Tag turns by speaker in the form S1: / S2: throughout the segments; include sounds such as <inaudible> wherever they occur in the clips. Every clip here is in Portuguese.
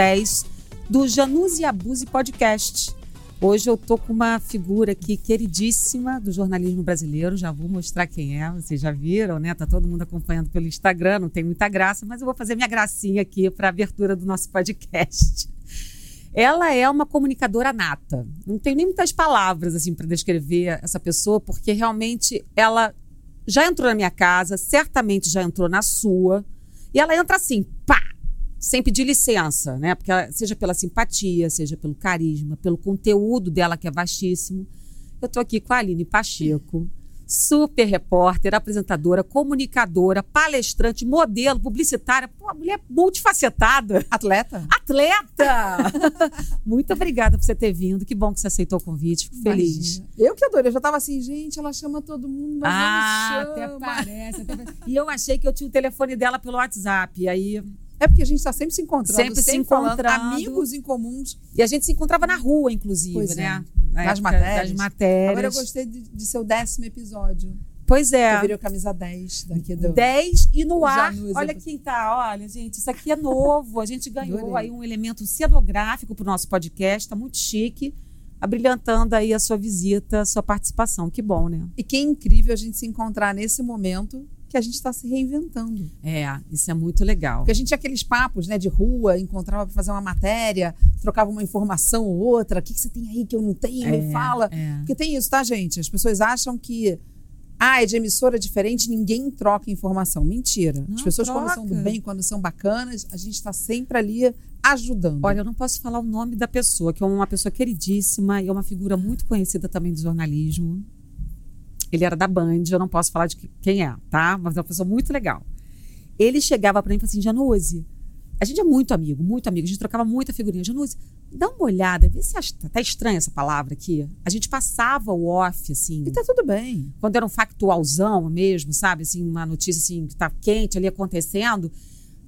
S1: 10 do Januse Abuse Podcast. Hoje eu tô com uma figura aqui queridíssima do jornalismo brasileiro, já vou mostrar quem é, vocês já viram, né? Tá todo mundo acompanhando pelo Instagram, não tem muita graça, mas eu vou fazer minha gracinha aqui para a abertura do nosso podcast. Ela é uma comunicadora nata. Não tenho nem muitas palavras assim para descrever essa pessoa, porque realmente ela já entrou na minha casa, certamente já entrou na sua, e ela entra assim, pá, sem pedir licença, né? Porque ela, seja pela simpatia, seja pelo carisma, pelo conteúdo dela que é vastíssimo. Eu estou aqui com a Aline Pacheco, super repórter, apresentadora, comunicadora, palestrante, modelo, publicitária, pô, mulher multifacetada.
S2: Atleta?
S1: Atleta! <laughs> Muito obrigada por você ter vindo. Que bom que você aceitou o convite. Fico feliz.
S2: Imagina. Eu que adorei. Eu já estava assim, gente, ela chama todo mundo, mas
S1: ah,
S2: não me
S1: até parece, até parece. E eu achei que eu tinha o telefone dela pelo WhatsApp. E aí
S2: é porque a gente está sempre se encontrando,
S1: sempre, sempre se encontrando,
S2: amigos em comuns.
S1: E a gente se encontrava na rua, inclusive,
S2: pois
S1: né?
S2: É. Nas matérias.
S1: das matérias.
S2: Agora eu gostei de, de seu décimo episódio.
S1: Pois é.
S2: Eu virei camisa 10 daqui do.
S1: 10 e no ar.
S2: Janus,
S1: olha quem tá. Olha, gente, isso aqui é novo. A gente ganhou aí um elemento cenográfico para o nosso podcast. Tá muito chique. Abrilhantando aí a sua visita, a sua participação. Que bom, né?
S2: E que incrível a gente se encontrar nesse momento que a gente está se reinventando.
S1: É, isso é muito legal.
S2: Porque a gente tinha aqueles papos né, de rua, encontrava para fazer uma matéria, trocava uma informação ou outra. O que, que você tem aí que eu não tenho?
S1: É,
S2: Me fala.
S1: é.
S2: Porque tem isso, tá, gente? As pessoas acham que. Ah, é de emissora diferente, ninguém troca informação. Mentira.
S1: Não
S2: As pessoas, quando são do
S1: troca.
S2: bem, quando são bacanas, a gente está sempre ali ajudando.
S1: Olha, eu não posso falar o nome da pessoa, que é uma pessoa queridíssima e é uma figura muito conhecida também do jornalismo. Ele era da Band, eu não posso falar de que- quem é, tá? Mas é uma pessoa muito legal. Ele chegava pra mim e falava assim: Januse, a gente é muito amigo, muito amigo, a gente trocava muita figurinha. Januse, dá uma olhada, vê se acha, tá estranha essa palavra aqui. A gente passava o off, assim,
S2: E tá tudo bem.
S1: quando era um factualzão mesmo, sabe? Assim, uma notícia assim, que tá quente ali acontecendo.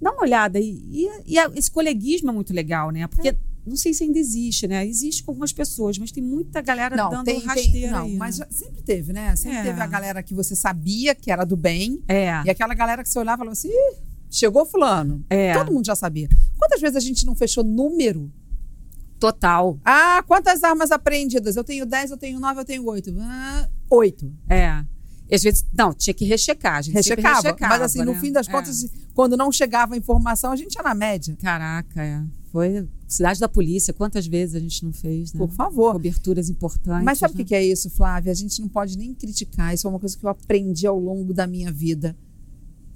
S1: Dá uma olhada. E, e- e esse coleguismo é muito legal, né? Porque não sei se ainda existe, né? Existe com algumas pessoas, mas tem muita galera
S2: Não,
S1: dando
S2: tem, tem.
S1: rasteira
S2: Não,
S1: aí.
S2: mas
S1: né?
S2: sempre teve, né? Sempre
S1: É.
S2: teve a galera que você sabia que era do bem.
S1: É,
S2: E aquela galera que você olhava e falava assim: "Ih, chegou fulano.
S1: é.
S2: Todo mundo já sabia. Quantas vezes a gente não fechou número?
S1: Total.
S2: Ah, quantas armas apreendidas? Eu tenho 10, eu tenho 9, eu tenho 8. Ah, 8.
S1: É. E às vezes, não, tinha que rechecar. A gente
S2: Rechecava.
S1: rechecava.
S2: Mas assim, no
S1: né?
S2: fim das
S1: É.
S2: contas, quando não chegava a informação, a gente ia na média.
S1: Caraca, é. Foi cidade da polícia. Quantas vezes a gente não fez, né?
S2: Por favor.
S1: Coberturas importantes.
S2: Mas sabe o
S1: né?
S2: que é isso, Flávia? A gente não pode nem criticar. Isso é uma coisa que eu aprendi ao longo da minha vida.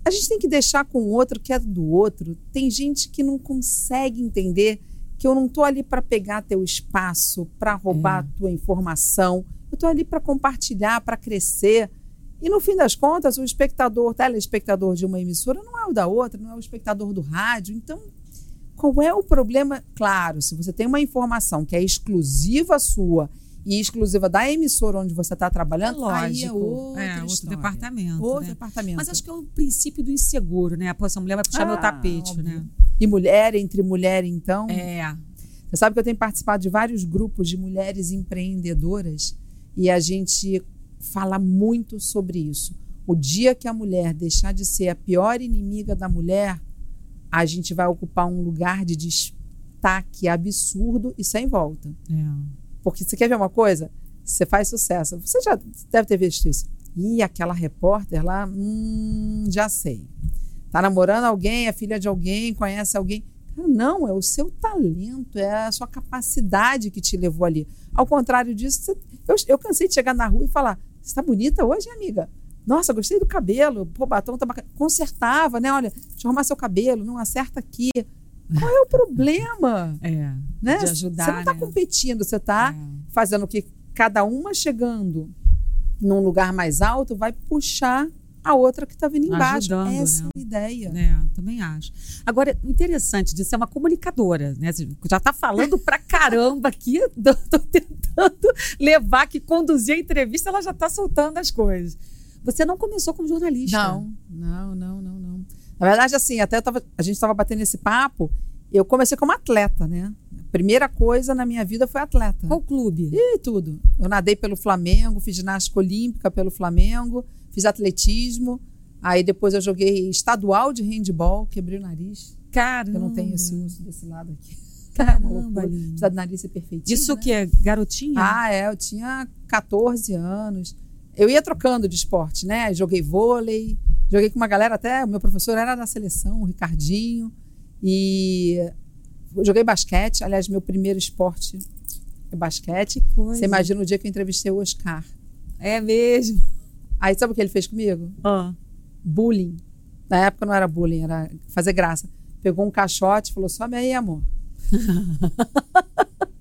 S2: A gente tem que deixar com o outro que é do outro. Tem gente que não consegue entender que eu não tô ali para pegar teu espaço, para roubar
S1: É.
S2: tua informação. Eu tô ali para compartilhar, para crescer. E no fim das contas, o espectador, telespectador de uma emissora não é o da outra, não é o espectador do rádio. Então, qual é o problema? Claro, se você tem uma informação que é exclusiva sua e exclusiva da emissora onde você está trabalhando, aí é
S1: Lógico.
S2: outra
S1: É, outro
S2: história.
S1: departamento.
S2: Outro
S1: né?
S2: departamento.
S1: Mas acho que é o princípio do inseguro, né? Pô, essa mulher vai puxar meu
S2: Ah,
S1: tapete,
S2: óbvio.
S1: né?
S2: E mulher entre mulher, então.
S1: É.
S2: Você sabe que eu tenho participado de vários grupos de mulheres empreendedoras e a gente fala muito sobre isso. O dia que a mulher deixar de ser a pior inimiga da mulher, a gente vai ocupar um lugar de destaque absurdo e sem volta.
S1: é.
S2: Porque você quer ver uma coisa? Você faz sucesso. Você já deve ter visto isso. E aquela repórter lá, hum, já sei. Tá namorando alguém, é filha de alguém, conhece alguém. Não, é o seu talento, é a sua capacidade que te levou ali. Ao contrário disso, você- eu, eu cansei de chegar na rua e falar: Você tá bonita hoje, amiga? Nossa, gostei do cabelo. Pô, batom tá bacana. Consertava, né? Olha, deixa eu arrumar seu cabelo, não acerta aqui. Qual é o problema? <laughs>
S1: É.
S2: né?
S1: De ajudar,
S2: Você não está
S1: né?
S2: competindo, você está
S1: É.
S2: fazendo o que cada uma chegando num lugar mais alto vai puxar a outra que está vindo embaixo.
S1: Ajudando,
S2: Essa
S1: né?
S2: é a ideia.
S1: É, também acho. Agora, o interessante disso é uma comunicadora, né? Você Já tá falando pra caramba aqui, <laughs> tô tentando levar que conduzir a entrevista, ela já tá soltando as coisas. Você não começou como jornalista.
S2: Não, não, não, não, não. Na verdade, assim, até tava, a gente estava batendo esse papo. Eu comecei como atleta, né? A primeira coisa na minha vida foi atleta.
S1: Qual clube?
S2: E tudo. Eu nadei pelo Flamengo, fiz ginástica olímpica pelo Flamengo, fiz atletismo. Aí depois eu joguei estadual de handball, quebrei o nariz.
S1: Caramba.
S2: Eu não tenho esse uso desse lado aqui. <laughs>
S1: Caramba,
S2: É. Precisa do nariz ser perfeitinho.
S1: Isso
S2: né?
S1: que é garotinha?
S2: Ah, é. Eu tinha 14 anos. Eu ia trocando de esporte, né? Joguei vôlei, joguei com uma galera até. O meu professor era da seleção, o Ricardinho. E joguei basquete. Aliás, meu primeiro esporte é basquete. Você imagina o dia que eu entrevistei o Oscar.
S1: É mesmo.
S2: Aí sabe o que ele fez comigo?
S1: Ah.
S2: Bullying. Na época não era bullying, era fazer graça. Pegou um caixote e falou: sobe aí, amor. <laughs>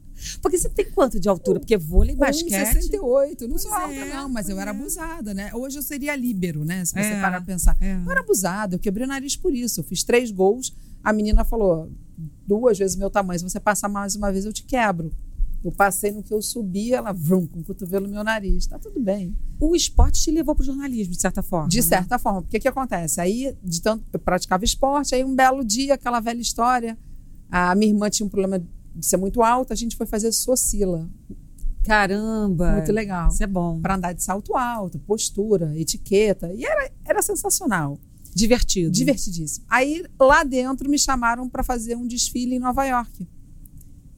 S1: Porque você tem quanto de altura? Porque vôlei, basquete.
S2: 1,68. Não
S1: Pois
S2: sou alta,
S1: é,
S2: não, mas eu era
S1: é.
S2: abusada, né? Hoje eu seria líbero, né? Se você
S1: É,
S2: parar pra pensar.
S1: é.
S2: Eu era abusada, eu quebrei o nariz por isso. Eu fiz três gols. A menina falou: duas vezes meu tamanho. Se você passar mais uma vez, eu te quebro. Eu passei no que eu subi, ela vrum, com o cotovelo no meu nariz. Tá tudo bem.
S1: O esporte te levou para o jornalismo, de certa forma.
S2: De
S1: né?
S2: certa forma. Porque o que acontece? Aí, de tanto eu praticava esporte, aí um belo dia, aquela velha história, a minha irmã tinha um problema de ser muito alta, a gente foi fazer socila.
S1: Caramba.
S2: Muito legal.
S1: Isso é bom.
S2: Para andar de salto alto, postura, etiqueta. E era, era sensacional.
S1: Divertido.
S2: Divertidíssimo. Aí, lá dentro, me chamaram para fazer um desfile em Nova York.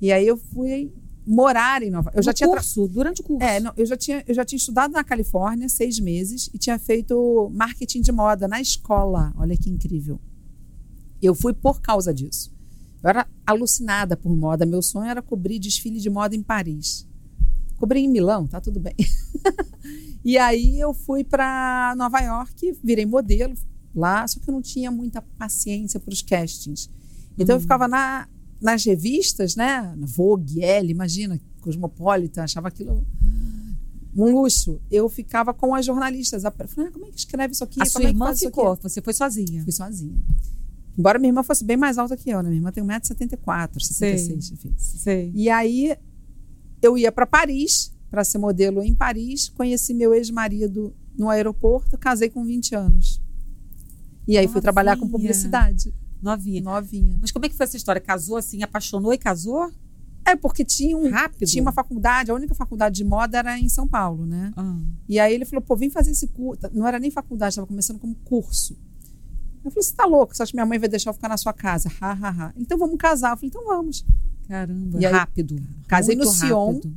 S2: E aí eu fui morar em Nova York. Eu já tinha
S1: curso, durante o curso.
S2: É, não, eu, já tinha, eu já tinha estudado na Califórnia seis meses e tinha feito marketing de moda na escola. Olha que incrível. Eu fui por causa disso. Eu era alucinada por moda. Meu sonho era cobrir desfile de moda em Paris. Cobri em Milão, tá tudo bem. <laughs> e aí eu fui para Nova York, virei modelo lá, só que eu não tinha muita paciência para os castings. Então eu ficava na, nas revistas, né? Na Vogue, Elle, imagina, Cosmopolitan, achava aquilo um luxo. Eu ficava com as jornalistas. Eu falei, ah, como é que escreve isso aqui?
S1: A
S2: Como
S1: sua
S2: é
S1: irmã ficou, você foi sozinha.
S2: Fui sozinha. Embora minha irmã fosse bem mais alta que eu, né? Minha irmã tem 1,74m, 66 enfim.
S1: Sei.
S2: E aí eu ia para Paris, para ser modelo em Paris, conheci meu ex-marido no aeroporto, casei com 20 anos. E aí fui trabalhar com
S1: Novinha.
S2: publicidade,
S1: Novinha.
S2: novinha.
S1: Mas como é que foi essa história? Casou assim, apaixonou e casou?
S2: É porque tinha um
S1: Rápido?
S2: tinha uma faculdade, a única faculdade de moda era em São Paulo, né?
S1: Ah.
S2: E aí ele falou, pô, vem fazer esse curso. Não era nem faculdade, estava começando como curso. Eu falei, você tá louco? Você acha que minha mãe vai deixar eu ficar na sua casa? Ha, ha, ha. Então vamos casar. Eu falei, então vamos.
S1: Caramba.
S2: E aí,
S1: rápido.
S2: casei no Sion.
S1: rápido.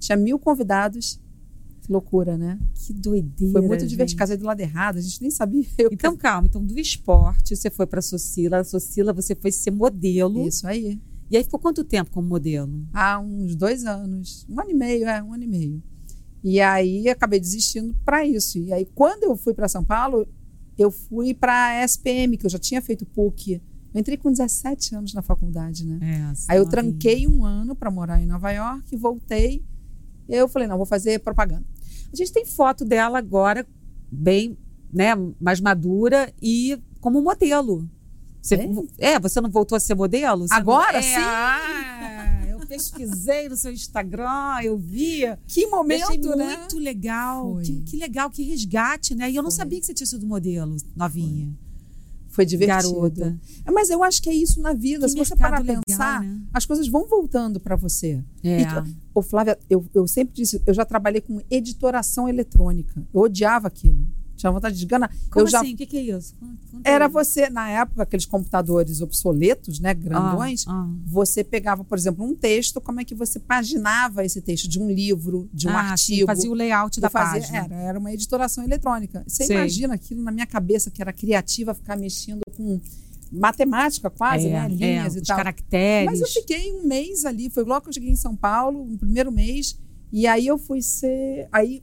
S2: Tinha mil convidados. Que loucura, né?
S1: Que doideira.
S2: Foi muito divertido. Casei do lado errado, a gente nem sabia. Eu
S1: Então, calma. Então, do esporte, você foi para a Socila. A Socila, você foi ser modelo.
S2: Isso aí.
S1: E aí ficou quanto tempo como modelo?
S2: Há uns dois anos. Um ano e meio, é, um ano e meio. E aí acabei desistindo para isso. E aí, quando eu fui para São Paulo, eu fui para a SPM, que eu já tinha feito PUC. Eu entrei com 17 anos na faculdade, né?
S1: É,
S2: Aí eu tranquei um ano para morar em Nova York, voltei. E aí eu falei, não, vou fazer propaganda.
S1: A gente tem foto dela agora, bem, né, mais madura e como modelo. Você,
S2: Tem?
S1: é, você não voltou a ser modelo? Você
S2: Agora,
S1: não, é,
S2: sim?
S1: ah, pesquisei no seu Instagram, eu vi.
S2: Que
S1: Achei
S2: momento, né?
S1: muito legal.
S2: Foi.
S1: Que, que legal, que resgate, né? E eu não
S2: Foi.
S1: sabia que você tinha sido modelo, novinha.
S2: Foi divertido.
S1: Garota.
S2: É, Mas eu acho que é isso na vida.
S1: Que
S2: Se você parar
S1: legal,
S2: pensar,
S1: né?
S2: as coisas vão voltando para você.
S1: É.
S2: E Ô, Flávia, eu, eu sempre disse, eu já trabalhei com editoração eletrônica. Eu odiava aquilo. Tinha vontade de ganar.
S1: Como
S2: eu já
S1: assim? O que, é isso? Conta-
S2: era
S1: aí.
S2: você, na época, aqueles computadores obsoletos, né, grandões,
S1: Ah, ah.
S2: você pegava, por exemplo, um texto, como é que você paginava esse texto de um livro, de um
S1: Ah, sim,
S2: artigo.
S1: fazia o layout da
S2: fazia-
S1: página.
S2: Era, era uma editoração eletrônica. Você
S1: Sei.
S2: imagina aquilo na minha cabeça, que era criativa, ficar mexendo com matemática quase,
S1: é,
S2: né?
S1: é,
S2: Linhas e
S1: os
S2: tal.
S1: caracteres.
S2: Mas eu fiquei um mês ali, foi logo que eu cheguei em São Paulo, no primeiro mês, e aí eu fui ser. Aí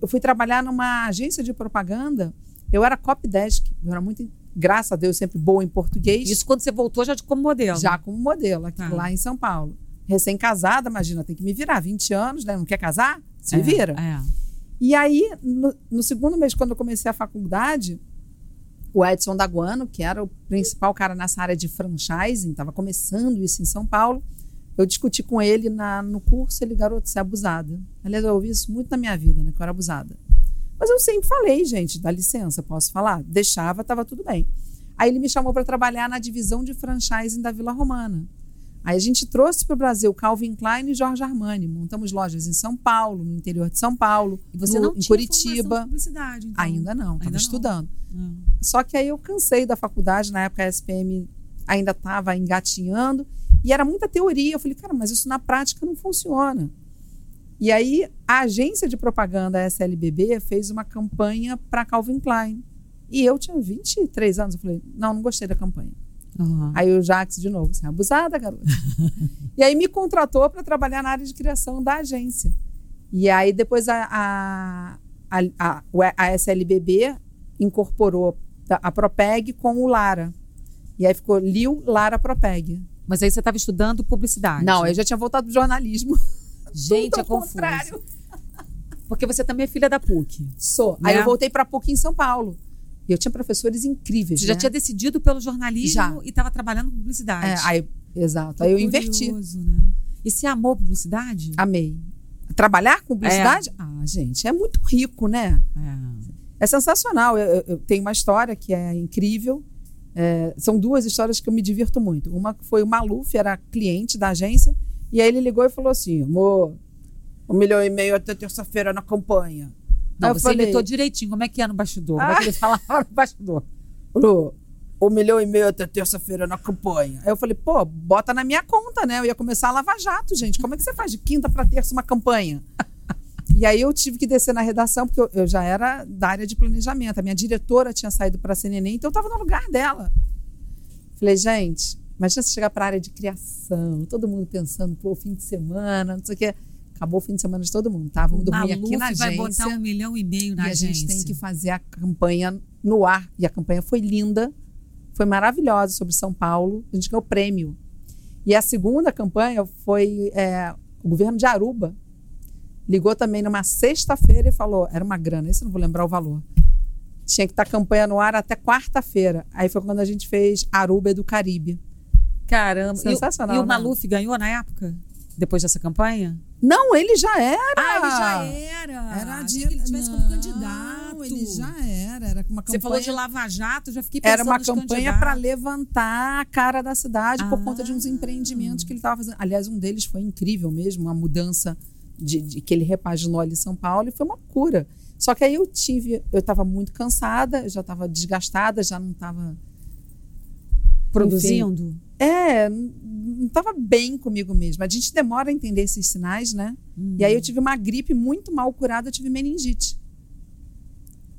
S2: eu fui trabalhar numa agência de propaganda. Eu era copy desk, eu era muito, graças a Deus, sempre boa em português.
S1: Isso quando você voltou já de como modelo.
S2: Já como modelo, aqui,
S1: Tá.
S2: lá em São Paulo. Recém-casada, imagina, tem que me virar. 20 anos, né? Não quer casar? Se
S1: É,
S2: vira.
S1: É.
S2: E aí, no, no segundo mês, quando eu comecei a faculdade, o Edson Daguano, que era o principal cara nessa área de franchising, estava começando isso em São Paulo. Eu discuti com ele na, no curso, ele, garoto, você é abusada. Aliás, eu ouvi isso muito na minha vida, né? Que eu era abusada. Mas eu sempre falei, gente, dá licença, posso falar? Deixava, estava tudo bem. Aí ele me chamou para trabalhar na divisão de franchising da Vila Romana. Aí a gente trouxe para o Brasil Calvin Klein e Jorge Armani. Montamos lojas em São Paulo, no interior de São Paulo,
S1: E você
S2: no-
S1: não
S2: em
S1: tinha
S2: Curitiba.
S1: formação de publicidade, então.
S2: Ainda não, estava estudando.
S1: Hum.
S2: Só que aí eu cansei da faculdade, na época a SPM ainda estava engatinhando, e era muita teoria. Eu falei, cara, mas isso na prática não funciona. E aí a agência de propaganda SLBB fez uma campanha para Calvin Klein. E eu tinha 23 anos. Eu falei, não, não gostei da campanha.
S1: Aham.
S2: Aí o Jax de novo, assim, abusada, garota. <laughs> e aí me contratou para trabalhar na área de criação da agência. E aí depois a, a, a, a, SLBB incorporou a Propeg com o Lara. E aí ficou Lil Lara Propeg.
S1: Mas aí você estava estudando publicidade.
S2: Não, eu já tinha voltado pro jornalismo. <laughs>
S1: Gente, é confuso.
S2: contrário.
S1: Porque você também é filha da PUC.
S2: Sou.
S1: Né?
S2: Aí eu voltei para PUC em São Paulo. E eu tinha professores incríveis.
S1: Você já
S2: né?
S1: tinha decidido pelo jornalismo
S2: Já.
S1: e estava trabalhando com publicidade.
S2: É, aí, exato. Aí eu inverti.
S1: Curioso, Né? E você amou publicidade?
S2: Amei. Trabalhar com publicidade? Ah, gente, é muito rico, né?
S1: É.
S2: É sensacional. Eu, eu- eu tenho uma história que é incrível. É, são duas histórias que eu me divirto muito. Uma foi o Maluf, era cliente da agência, e aí ele ligou e falou assim: amor, um milhão e meio até terça-feira na campanha.
S1: Não,
S2: Aí eu
S1: você
S2: falei,
S1: imitou direitinho. Como é que é no bastidor? Como é
S2: Ah.
S1: que ele falava no bastidor? <laughs>
S2: Falou, um milhão e meio até terça-feira na campanha. Aí eu falei, pô, bota na minha conta, né? Eu ia começar a Lava Jato, gente. Como é que você faz de quinta para terça uma campanha? E aí eu tive que descer na redação, porque eu, eu já era da área de planejamento. A minha diretora tinha saído para a CNN, então eu estava no lugar dela. Falei, gente, imagina você chegar para a área de criação, todo mundo pensando, pô, fim de semana, não sei o quê. Acabou o fim de semana de todo mundo, tá? Vamos dormir aqui na
S1: Maluf vai
S2: agência.
S1: botar um milhão e meio na
S2: E a
S1: agência.
S2: gente tem que fazer a campanha no ar. E a campanha foi linda, foi maravilhosa sobre São Paulo. A gente ganhou prêmio. E a segunda campanha foi é, o governo de Aruba. Ligou também numa sexta-feira e falou: era uma grana, esse eu não vou lembrar o valor. Tinha que estar a campanha no ar até quarta-feira. Aí foi quando a gente fez Aruba do Caribe.
S1: Caramba. E o-
S2: Sensacional,
S1: E o,
S2: né?
S1: Maluf ganhou na época? Depois dessa campanha?
S2: Não, ele já era.
S1: Ah, ele já era.
S2: Era de...
S1: que ele tivesse como candidato.
S2: Ele já era. Era uma campanha.
S1: Você falou de Lava Jato, já fiquei pensando
S2: Era uma campanha para levantar a cara da cidade por
S1: Ah.
S2: conta de uns empreendimentos que ele estava fazendo. Aliás, um deles foi incrível mesmo, uma mudança de, de- que ele repaginou ali em São Paulo e foi uma cura. Só que aí eu tive, eu estava muito cansada, eu já estava desgastada, já não estava
S1: Produzindo?
S2: é, não estava bem comigo mesma. A gente demora a entender esses sinais, né? E aí eu tive uma gripe muito mal curada, eu tive meningite.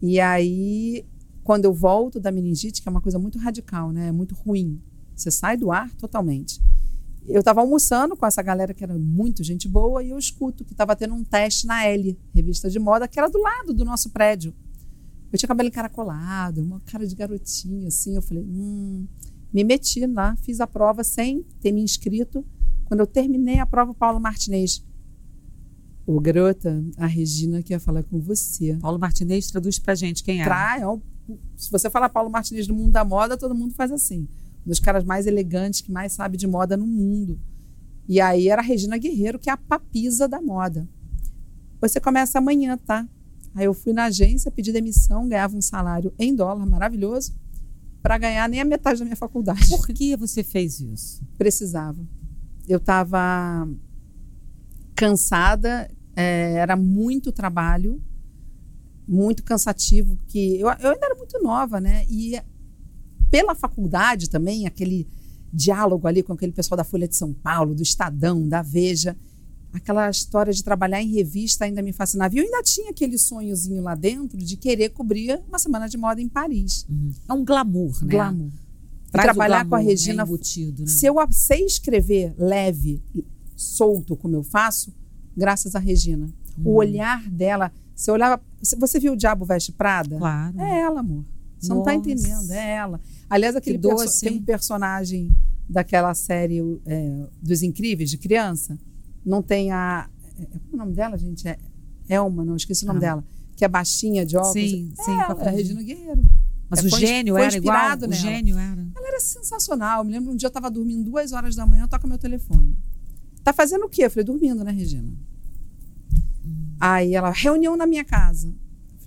S2: E aí, quando eu volto da meningite, que é uma coisa muito radical, né? É muito ruim. Você sai do ar totalmente. Eu estava almoçando com essa galera que era muito gente boa e eu escuto que estava tendo um teste na L, revista de moda, que era do lado do nosso prédio. Eu tinha cabelo encaracolado, uma cara de garotinha, assim. Eu falei, hum. Me meti lá, fiz a prova sem ter me inscrito. Quando eu terminei a prova, Paulo Martinez. Ô, garota, a Regina quer falar com você.
S1: Paulo Martinez traduz pra gente quem é.
S2: Trai, ó, se você falar Paulo Martinez no mundo da moda, todo mundo faz assim. Um dos caras mais elegantes, que mais sabe de moda no mundo. E aí era a Regina Guerreiro, que é a papisa da moda. Você começa amanhã, tá? Aí eu fui na agência, pedi demissão, ganhava um salário em dólar maravilhoso, para ganhar nem a metade da minha faculdade.
S1: Por que você fez isso?
S2: Precisava. Eu estava cansada, é, era muito trabalho, muito cansativo, que eu, eu ainda era muito nova, né? E pela faculdade também, aquele diálogo ali com aquele pessoal da Folha de São Paulo, do Estadão, da Veja, aquela história de trabalhar em revista ainda me fascinava. E eu ainda tinha aquele sonhozinho lá dentro de querer cobrir uma semana de moda em Paris.
S1: É um glamour, né?
S2: Glamour. Trabalhar com a
S1: glamour,
S2: Regina
S1: né, embutido, né?
S2: se eu sei escrever leve, solto, como eu faço, graças à Regina. O olhar dela, você olhava. Você viu o Diabo Veste Prada?
S1: Claro.
S2: É ela, amor. Você não tá
S1: Nossa.
S2: entendendo, é ela. Aliás, aquele
S1: Que doce,
S2: tem um personagem daquela série é, dos Incríveis, de criança. Não tem a. é- Qual é o nome dela, gente? É Elma, não esqueci o nome
S1: Ah.
S2: dela. Que é baixinha de óculos.
S1: Sim,
S2: é
S1: sim,
S2: ela, é Regina Guerreiro.
S1: Mas
S2: É,
S1: o
S2: foi-
S1: gênio
S2: foi
S1: era igual?
S2: inspirado
S1: O
S2: nela.
S1: gênio era.
S2: Ela era sensacional. Eu me lembro um dia eu estava dormindo duas horas da manhã, toca meu telefone. Tá fazendo o quê? Eu falei, dormindo, né, Regina? Aí ela, reunião na minha casa.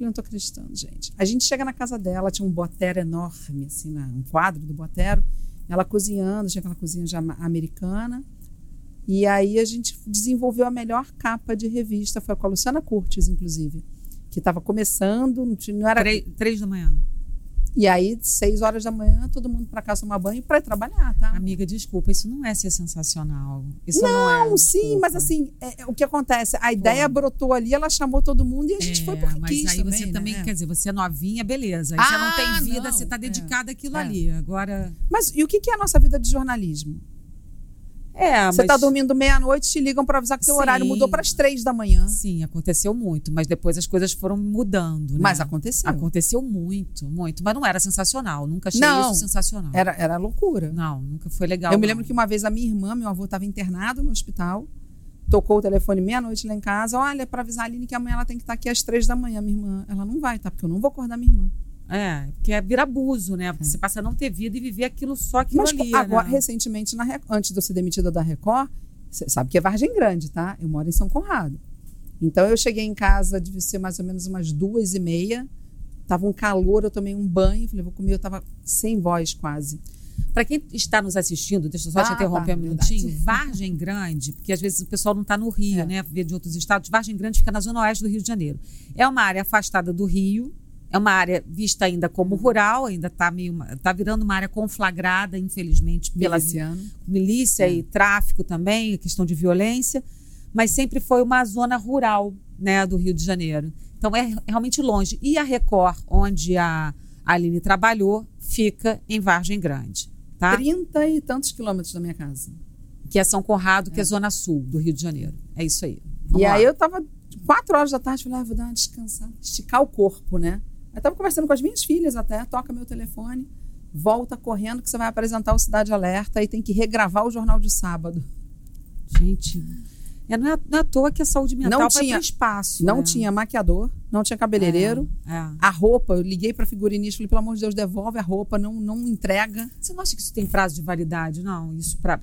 S2: Falei, não tô acreditando, gente. A gente chega na casa dela, tinha um botero enorme, assim, na- um quadro do botero. ela cozinhando, tinha aquela cozinha já americana. E aí a gente desenvolveu a melhor capa de revista, foi com a Luciana Curtis, inclusive, que estava começando, não era
S1: Três, três da manhã.
S2: E aí, seis horas da manhã, todo mundo para casa tomar banho para trabalhar, tá?
S1: Amiga, desculpa, isso não é ser sensacional. Isso não, é.
S2: Não, sim,
S1: desculpa.
S2: mas assim, é- é o que acontece? A ideia brotou ali, ela chamou todo mundo e a gente
S1: É,
S2: foi porque
S1: mas
S2: quis
S1: aí
S2: também,
S1: você
S2: né?
S1: também,
S2: É.
S1: quer dizer, você é novinha, beleza. Aí você não
S2: Ah,
S1: tem vida,
S2: não,
S1: você está
S2: é.
S1: dedicada àquilo
S2: É.
S1: ali. Agora.
S2: Mas e o que é a nossa vida de jornalismo?
S1: É,
S2: Você
S1: mas...
S2: tá dormindo meia-noite, te ligam para avisar que seu
S1: Sim.
S2: horário mudou para as três da manhã.
S1: Sim, aconteceu muito, mas depois as coisas foram mudando. né?
S2: Mas aconteceu.
S1: Aconteceu muito, muito. Mas não era sensacional. Nunca achei
S2: Não.
S1: isso sensacional.
S2: Era, era loucura.
S1: Não, nunca foi legal.
S2: Eu me
S1: não.
S2: lembro que uma vez a minha irmã, meu avô estava internado no hospital, tocou o telefone meia-noite lá em casa. Olha, para avisar a Aline que amanhã ela tem que estar aqui às três da manhã. Minha irmã, ela não vai, tá? Porque eu não vou acordar minha irmã.
S1: É, porque é vir abuso, né? Porque você passa a não ter vida e viver aquilo só aquilo
S2: Mas
S1: ali.
S2: agora,
S1: né?
S2: recentemente, na antes de eu ser demitida da Record, você sabe que é Vargem Grande, tá? Eu moro em São Conrado. Então eu cheguei em casa, devia ser mais ou menos umas duas e meia. Tava um calor, eu tomei um banho, falei, vou comer, eu tava sem voz quase.
S1: Para quem está nos assistindo, deixa eu só te
S2: Ah,
S1: interromper
S2: tá,
S1: um minutinho.
S2: verdade.
S1: Vargem Grande, porque às vezes o pessoal não está no Rio,
S2: É.
S1: né? Vê de outros estados. Vargem Grande fica na zona oeste do Rio de Janeiro. É uma área afastada do Rio, é uma área vista ainda como rural, ainda está meio. tá virando uma área conflagrada, infelizmente, pela
S2: Miliciano.
S1: milícia
S2: É.
S1: e tráfico também, questão de violência, mas sempre foi uma zona rural, né, do Rio de Janeiro. Então é realmente longe. E a Record, onde a Aline trabalhou, fica em Vargem Grande, tá?
S2: Trinta e tantos quilômetros da minha casa.
S1: Que é São Conrado, que é zona sul do Rio de Janeiro. É isso aí.
S2: e
S1: Vamos lá.
S2: aí eu tava quatro horas da tarde, falei, ah, vou dar uma descansada, esticar o corpo, né? Aí tava conversando com as minhas filhas até, toca meu telefone, volta correndo que você vai apresentar o Cidade Alerta e tem que regravar o jornal de sábado.
S1: Gente, é, não, é, não é à toa que a saúde mental
S2: Não tinha-
S1: para espaço.
S2: Não
S1: né?
S2: tinha maquiador, não tinha cabeleireiro.
S1: É, é.
S2: A roupa, eu liguei pra figurinista, falei, pelo amor de Deus, devolve a roupa, não, não entrega.
S1: Você não acha que isso tem prazo de validade? Não, isso para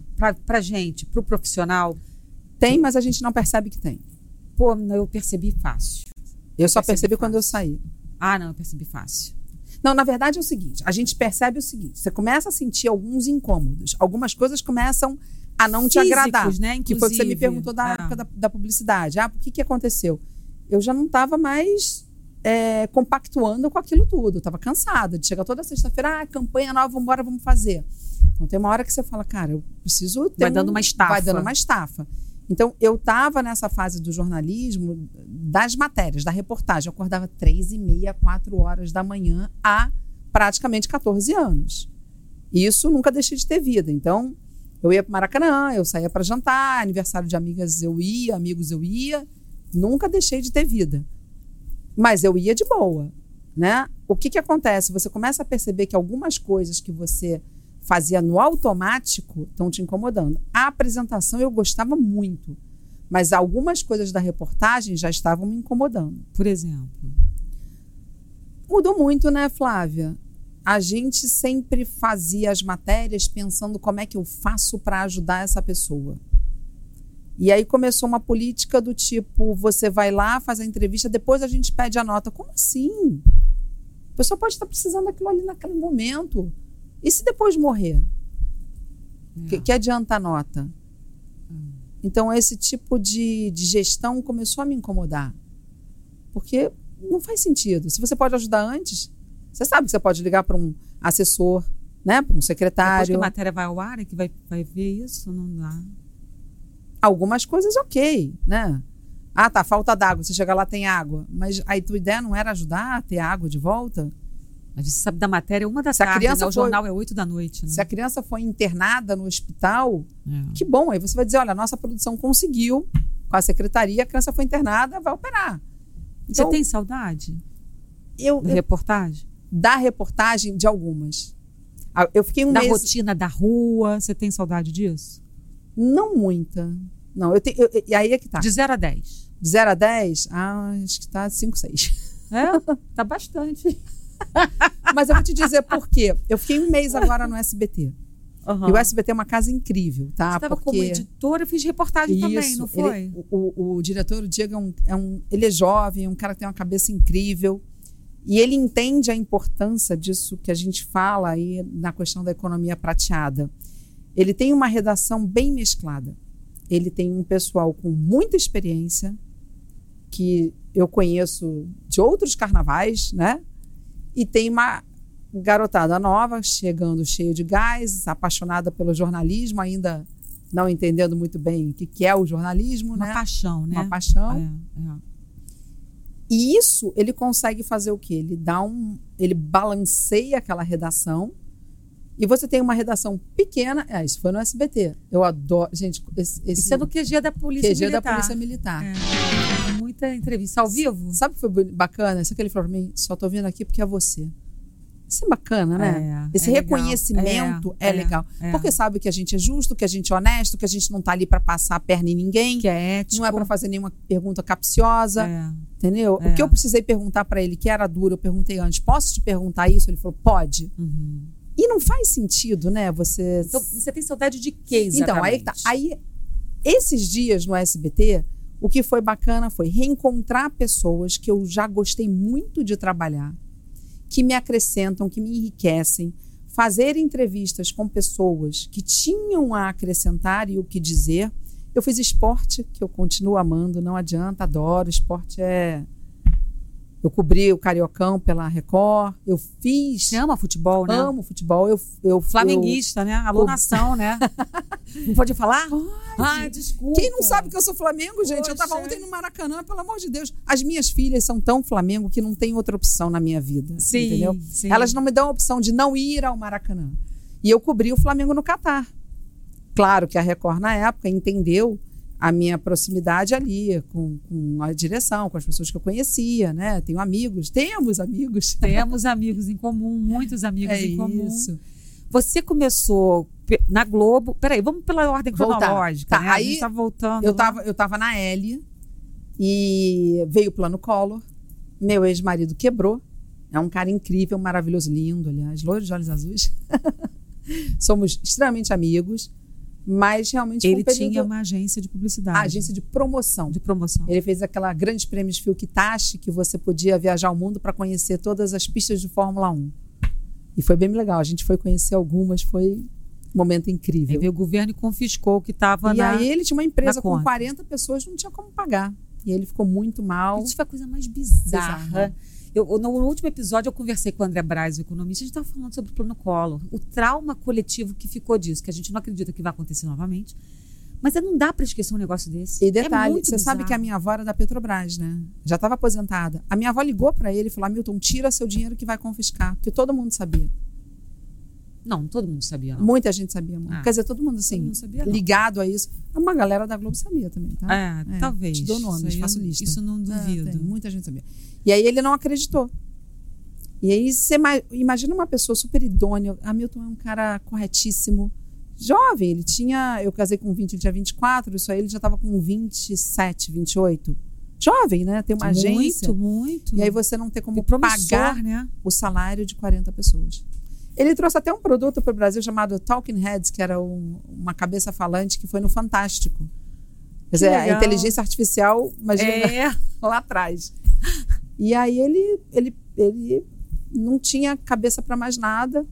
S1: pra gente, para o profissional.
S2: Tem, mas a gente não percebe que tem.
S1: Pô, eu percebi fácil.
S2: Eu só
S1: Percebi
S2: percebi quando eu saí.
S1: Ah, não, eu percebi fácil.
S2: Não, na verdade é o seguinte: a gente percebe o seguinte: você começa a sentir alguns incômodos. Algumas coisas começam a não te
S1: Físicos,
S2: agradar.
S1: né?
S2: Que foi o que você me
S1: inclusive.
S2: perguntou da
S1: É.
S2: época da, da publicidade. Ah, por que, que aconteceu? Eu já não estava mais é, compactuando com aquilo tudo. Eu estava cansada de chegar toda sexta-feira, ah, campanha nova, vamos embora, vamos fazer. Então tem uma hora que você fala, cara, eu preciso ter
S1: Vai
S2: um-
S1: dando uma estafa.
S2: Vai dando uma estafa. Então eu estava nessa fase do jornalismo, das matérias, da reportagem. Eu acordava três e meia, quatro horas da manhã há praticamente 14 anos. Isso nunca deixei de ter vida. Então eu ia para Maracanã, eu saía para jantar, aniversário de amigas eu ia, amigos eu ia. Nunca deixei de ter vida. Mas eu ia de boa, né? O que que acontece? Você começa a perceber que algumas coisas que você fazia no automático estão te incomodando. A apresentação eu gostava muito, mas algumas coisas da reportagem já estavam me incomodando.
S1: Por exemplo.
S2: Mudou muito, né, Flávia? A gente sempre fazia as matérias pensando como é que eu faço para ajudar essa pessoa. E aí começou uma política do tipo: você vai lá, faz a entrevista, depois a gente pede a nota. Como assim? A pessoa pode estar precisando daquilo ali naquele momento. E se depois morrer?
S1: É.
S2: Que, que adianta a nota? Então, esse tipo de, de gestão começou a me incomodar. Porque não faz sentido. Se você pode ajudar antes, você sabe que você pode ligar para um assessor, né? para um
S1: Depois que
S2: secretário.
S1: a matéria vai ao ar, é que vai, vai ver isso? Não dá.
S2: Algumas coisas, ok, né? Ah, tá, falta d'água. Você chega lá, tem água. Mas aí tua ideia não era ajudar a ter água de volta?
S1: Mas você sabe da matéria uma da
S2: Se a
S1: tarde,
S2: criança
S1: né? O jornal é oito da noite, né?
S2: Se a criança foi internada no hospital,
S1: É.
S2: que bom. Aí você vai dizer, olha, a nossa produção conseguiu, com a secretaria, a criança foi internada, vai operar.
S1: Você
S2: Então,
S1: tem saudade
S2: eu,
S1: da
S2: eu-
S1: reportagem?
S2: da reportagem de algumas. Ah, Eu fiquei um
S1: da
S2: mês.
S1: rotina da rua, você tem saudade disso?
S2: Não muita. Não, eu tenho. e aí é que tá.
S1: De 0 a 10.
S2: De 0 a 10, ah, acho que tá 5, 6.
S1: É, <laughs> tá bastante. <laughs>
S2: Mas eu vou te dizer por quê. Eu fiquei um mês agora no SBT.
S1: Uhum.
S2: E o SBT é uma casa incrível, tá?
S1: Você estava
S2: Porque
S1: como editora, eu fiz reportagem também, não foi?
S2: ele- o, o- o diretor, o Diego, é um, é um- ele é jovem, é um cara que tem uma cabeça incrível. E ele entende a importância disso que a gente fala aí na questão da economia prateada. Ele tem uma redação bem mesclada. Ele tem um pessoal com muita experiência, que eu conheço de outros carnavais, né? E tem uma garotada nova, chegando cheia de gás, apaixonada pelo jornalismo, ainda não entendendo muito bem o que, que é o jornalismo,
S1: Uma
S2: né?
S1: paixão, né?
S2: Uma paixão.
S1: É, é.
S2: E isso ele consegue fazer o quê? Ele dá um, ele balanceia aquela redação. E você tem uma redação pequena. É, isso foi no SBT. Eu adoro, gente, esse, esse
S1: Isso é no QG da Polícia
S2: QG
S1: Militar.
S2: da Polícia Militar.
S1: É, muita entrevista ao vivo.
S2: Sabe o que foi bacana? Isso que ele falou pra mim, só tô vindo aqui porque é você. Isso é bacana, né?
S1: É,
S2: Esse
S1: é legal.
S2: reconhecimento é,
S1: É,
S2: legal.
S1: é.
S2: Porque sabe que a gente é justo, que a gente é honesto, que a gente não tá ali pra passar a perna em ninguém,
S1: Que é ético.
S2: não é pra fazer nenhuma pergunta capciosa,
S1: É.
S2: entendeu?
S1: É.
S2: O que eu precisei perguntar pra ele, que era duro, eu perguntei antes, posso te perguntar isso? Ele falou, pode.
S1: Uhum.
S2: E não faz sentido, né? Você.
S1: Então, você tem saudade de quê, exatamente?
S2: Então, aí, que tá. aí, esses dias no SBT, o que foi bacana foi reencontrar pessoas que eu já gostei muito de trabalhar, que me acrescentam, que me enriquecem, fazer entrevistas com pessoas que tinham a acrescentar e o que dizer. Eu fiz esporte, que eu continuo amando, não adianta, adoro. Esporte é. Eu cobri o Cariocão pela Record, eu fiz.
S1: Você ama futebol, né?
S2: Amo futebol, eu, eu
S1: Flamenguista, né? Alunação, né? <laughs> Não pode falar?
S2: Pode.
S1: Ah, desculpa.
S2: Quem não sabe que eu sou Flamengo, gente? Eu tava
S1: Poxa.
S2: ontem no Maracanã, pelo amor de Deus. As minhas filhas são tão Flamengo que não tem outra opção na minha vida.
S1: Sim,
S2: entendeu?
S1: sim.
S2: Elas não me dão a opção de não ir ao Maracanã. E eu cobri o Flamengo no Catar. Claro que a Record, na época, entendeu a minha proximidade ali com, com a direção, com as pessoas que eu conhecia, né? Tenho amigos, temos amigos.
S1: Temos amigos em comum, muitos amigos
S2: É
S1: em comum.
S2: isso.
S1: Você começou na Globo. Peraí, vamos pela ordem
S2: Voltar.
S1: cronológica.
S2: Tá,
S1: né? a
S2: aí
S1: tá voltando.
S2: Eu tava, eu tava na L e veio o plano Collor. Meu ex-marido quebrou. É um cara incrível, maravilhoso, lindo, aliás, loiro de olhos azuis. <laughs> Somos extremamente amigos, mas realmente
S1: Ele
S2: um período...
S1: tinha uma agência de publicidade.
S2: a agência de promoção.
S1: de promoção.
S2: Ele fez aquela grandes prêmios Filkitashi que você podia viajar ao mundo para conhecer todas as pistas de Fórmula 1. E foi bem legal. A gente foi conhecer algumas, foi um momento incrível.
S1: o governo e confiscou o que estava
S2: E
S1: na.
S2: aí ele tinha uma empresa com
S1: conta.
S2: 40 pessoas, não tinha como pagar. E ele ficou muito mal.
S1: Isso foi a coisa mais bizarra.
S2: Bizarra.
S1: Eu, no último episódio, eu conversei com o André Braz, o economista, a gente estava falando sobre o plano Collor, o trauma coletivo que ficou disso, que a gente não acredita que vai acontecer novamente. Mas não dá para esquecer um negócio desse.
S2: E detalhe,
S1: é
S2: você sabe
S1: bizarro.
S2: que a minha avó era da Petrobras, né? Já estava aposentada. A minha avó ligou para ele e falou: Milton, tira seu dinheiro que vai confiscar. Porque todo mundo sabia.
S1: Não, todo mundo sabia. Não.
S2: Muita gente sabia.
S1: Ah.
S2: Quer dizer, todo mundo assim,
S1: Todo mundo sabia,
S2: ligado a isso. Uma galera da Globo sabia também, tá?
S1: É,
S2: É,
S1: talvez.
S2: te dou nomes,
S1: Isso
S2: faço lista.
S1: Isso não
S2: É,
S1: duvido.
S2: tem, muita gente sabia. E aí ele não acreditou. E aí você ma- imagina uma pessoa super idônea. Hamilton é um cara corretíssimo. Jovem, ele tinha. Eu casei com 20, ele tinha 24, isso aí ele já estava com 27, 28. Jovem, né? Tem uma agência.
S1: Muito, muito.
S2: E aí você não tem como
S1: promissor,
S2: pagar
S1: né?
S2: o salário de 40 pessoas. Ele trouxe até um produto para o Brasil chamado Talking Heads, que era um- uma cabeça falante que foi no Fantástico. Quer dizer, a inteligência artificial, imagina,
S1: É. <laughs>
S2: lá atrás. E aí ele, ele, ele não tinha cabeça para mais nada.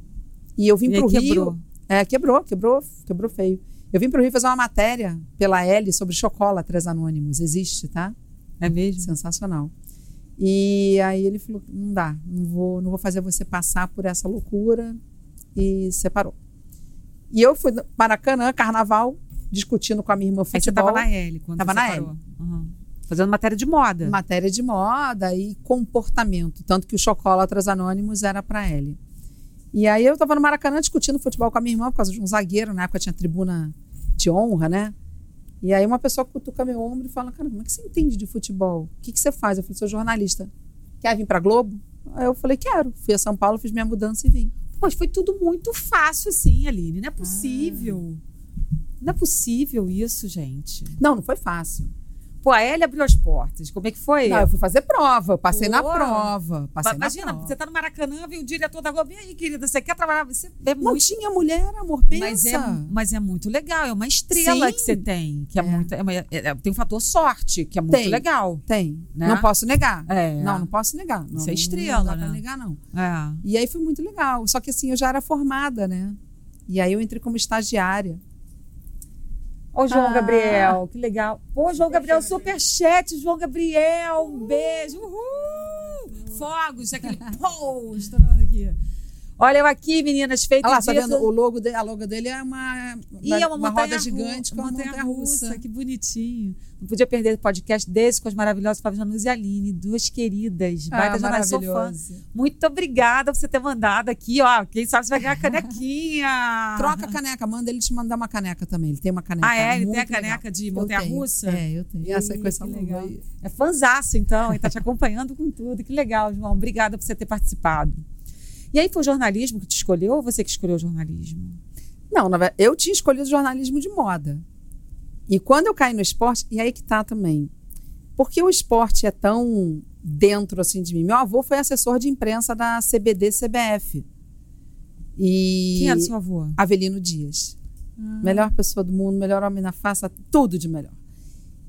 S2: E eu vim para o. Rio. É, quebrou, quebrou, quebrou feio. Eu vim para o Rio fazer uma matéria pela L sobre chocolate anônimos. Existe, tá?
S1: É mesmo?
S2: Sensacional. E aí ele falou: não dá, não vou, não vou fazer você passar por essa loucura. E separou. E eu fui no Maracanã, carnaval, discutindo com a minha irmã
S1: Aí você
S2: futebol.
S1: estava na L quando
S2: Tava na
S1: parou. Uhum. Fazendo matéria de moda.
S2: Matéria de moda e comportamento. Tanto que o Chocolatras Anônimos era para L. E aí eu estava no Maracanã discutindo futebol com a minha irmã por causa de um zagueiro. Na época tinha tribuna de honra, né? E aí uma pessoa cutuca meu ombro e fala: Cara, como é que você entende de futebol? O que, que você faz? Eu falei: Sou jornalista. Quer vir para Globo? Aí eu falei: Quero. Fui a São Paulo, fiz minha mudança e vim.
S1: Mas foi tudo muito fácil assim, Aline. Não é possível. Não é possível isso, gente.
S2: Não, não foi fácil.
S1: Pô, a Ellie abriu as portas. Como é que foi?
S2: Não, eu fui fazer prova, passei na
S1: Pô.
S2: prova. Passei
S1: Imagina,
S2: na prova.
S1: você tá no Maracanã, vem o diretor da Globo. E aí, querida, você quer trabalhar? Você é
S2: Não
S1: muito.
S2: tinha mulher, amor, pensa.
S1: Mas é, mas é muito legal, é uma estrela
S2: Sim.
S1: que você tem. Que é,
S2: É.
S1: muito. é uma- é- é- tem um fator sorte, que é muito
S2: Tem.
S1: legal.
S2: Tem.
S1: Né?
S2: Não posso negar.
S1: É.
S2: Não, não posso negar. Não,
S1: Você é estrela,
S2: Não dá
S1: né?
S2: pra negar, não. E aí foi muito legal. Só que assim, eu já era formada, né? E aí eu entrei como estagiária.
S1: Ô, João
S2: Ah.
S1: Gabriel, que legal. Pô, João Gabriel, superchat, João Gabriel, um beijo. Uhul! Fogos, aquele <laughs> pô, estourando aqui. Olha eu aqui, meninas, feito
S2: Olha lá, tá vendo? O logo, de, a logo dele é uma,
S1: Ih, é uma,
S2: uma
S1: montanha
S2: roda gigante com uma montanha russa.
S1: Que bonitinho. Não podia perder podcast desse com as maravilhosas Flávia Janus e Aline, duas queridas.
S2: Ah,
S1: Baita jornalista, sou fã.
S2: maravilhoso.
S1: Muito obrigada por você ter mandado aqui, ó. Quem sabe você vai ganhar a canequinha. <laughs>
S2: Troca a caneca, manda ele te mandar uma caneca também. Ele tem uma caneca.
S1: Ah, é? Ele tem a
S2: legal.
S1: caneca de
S2: Eu
S1: montanha-russa?
S2: tenho. É, eu tenho. E essa
S1: Ih,
S2: com essa
S1: que
S2: logo
S1: legal.
S2: aí.
S1: É fanzaço, então, e tá te acompanhando com tudo. Que legal, João. Obrigada por você ter participado. E aí foi o jornalismo que te escolheu ou você que escolheu o jornalismo?
S2: Não, na verdade, eu tinha escolhido jornalismo de moda. E quando eu caí no esporte, e aí que tá também. Porque o esporte é tão dentro assim de mim. Meu avô foi assessor de imprensa da CBD CBF. E
S1: Quem era o seu avô?
S2: Avelino Dias. Melhor pessoa do mundo, melhor homem na face, tudo de melhor.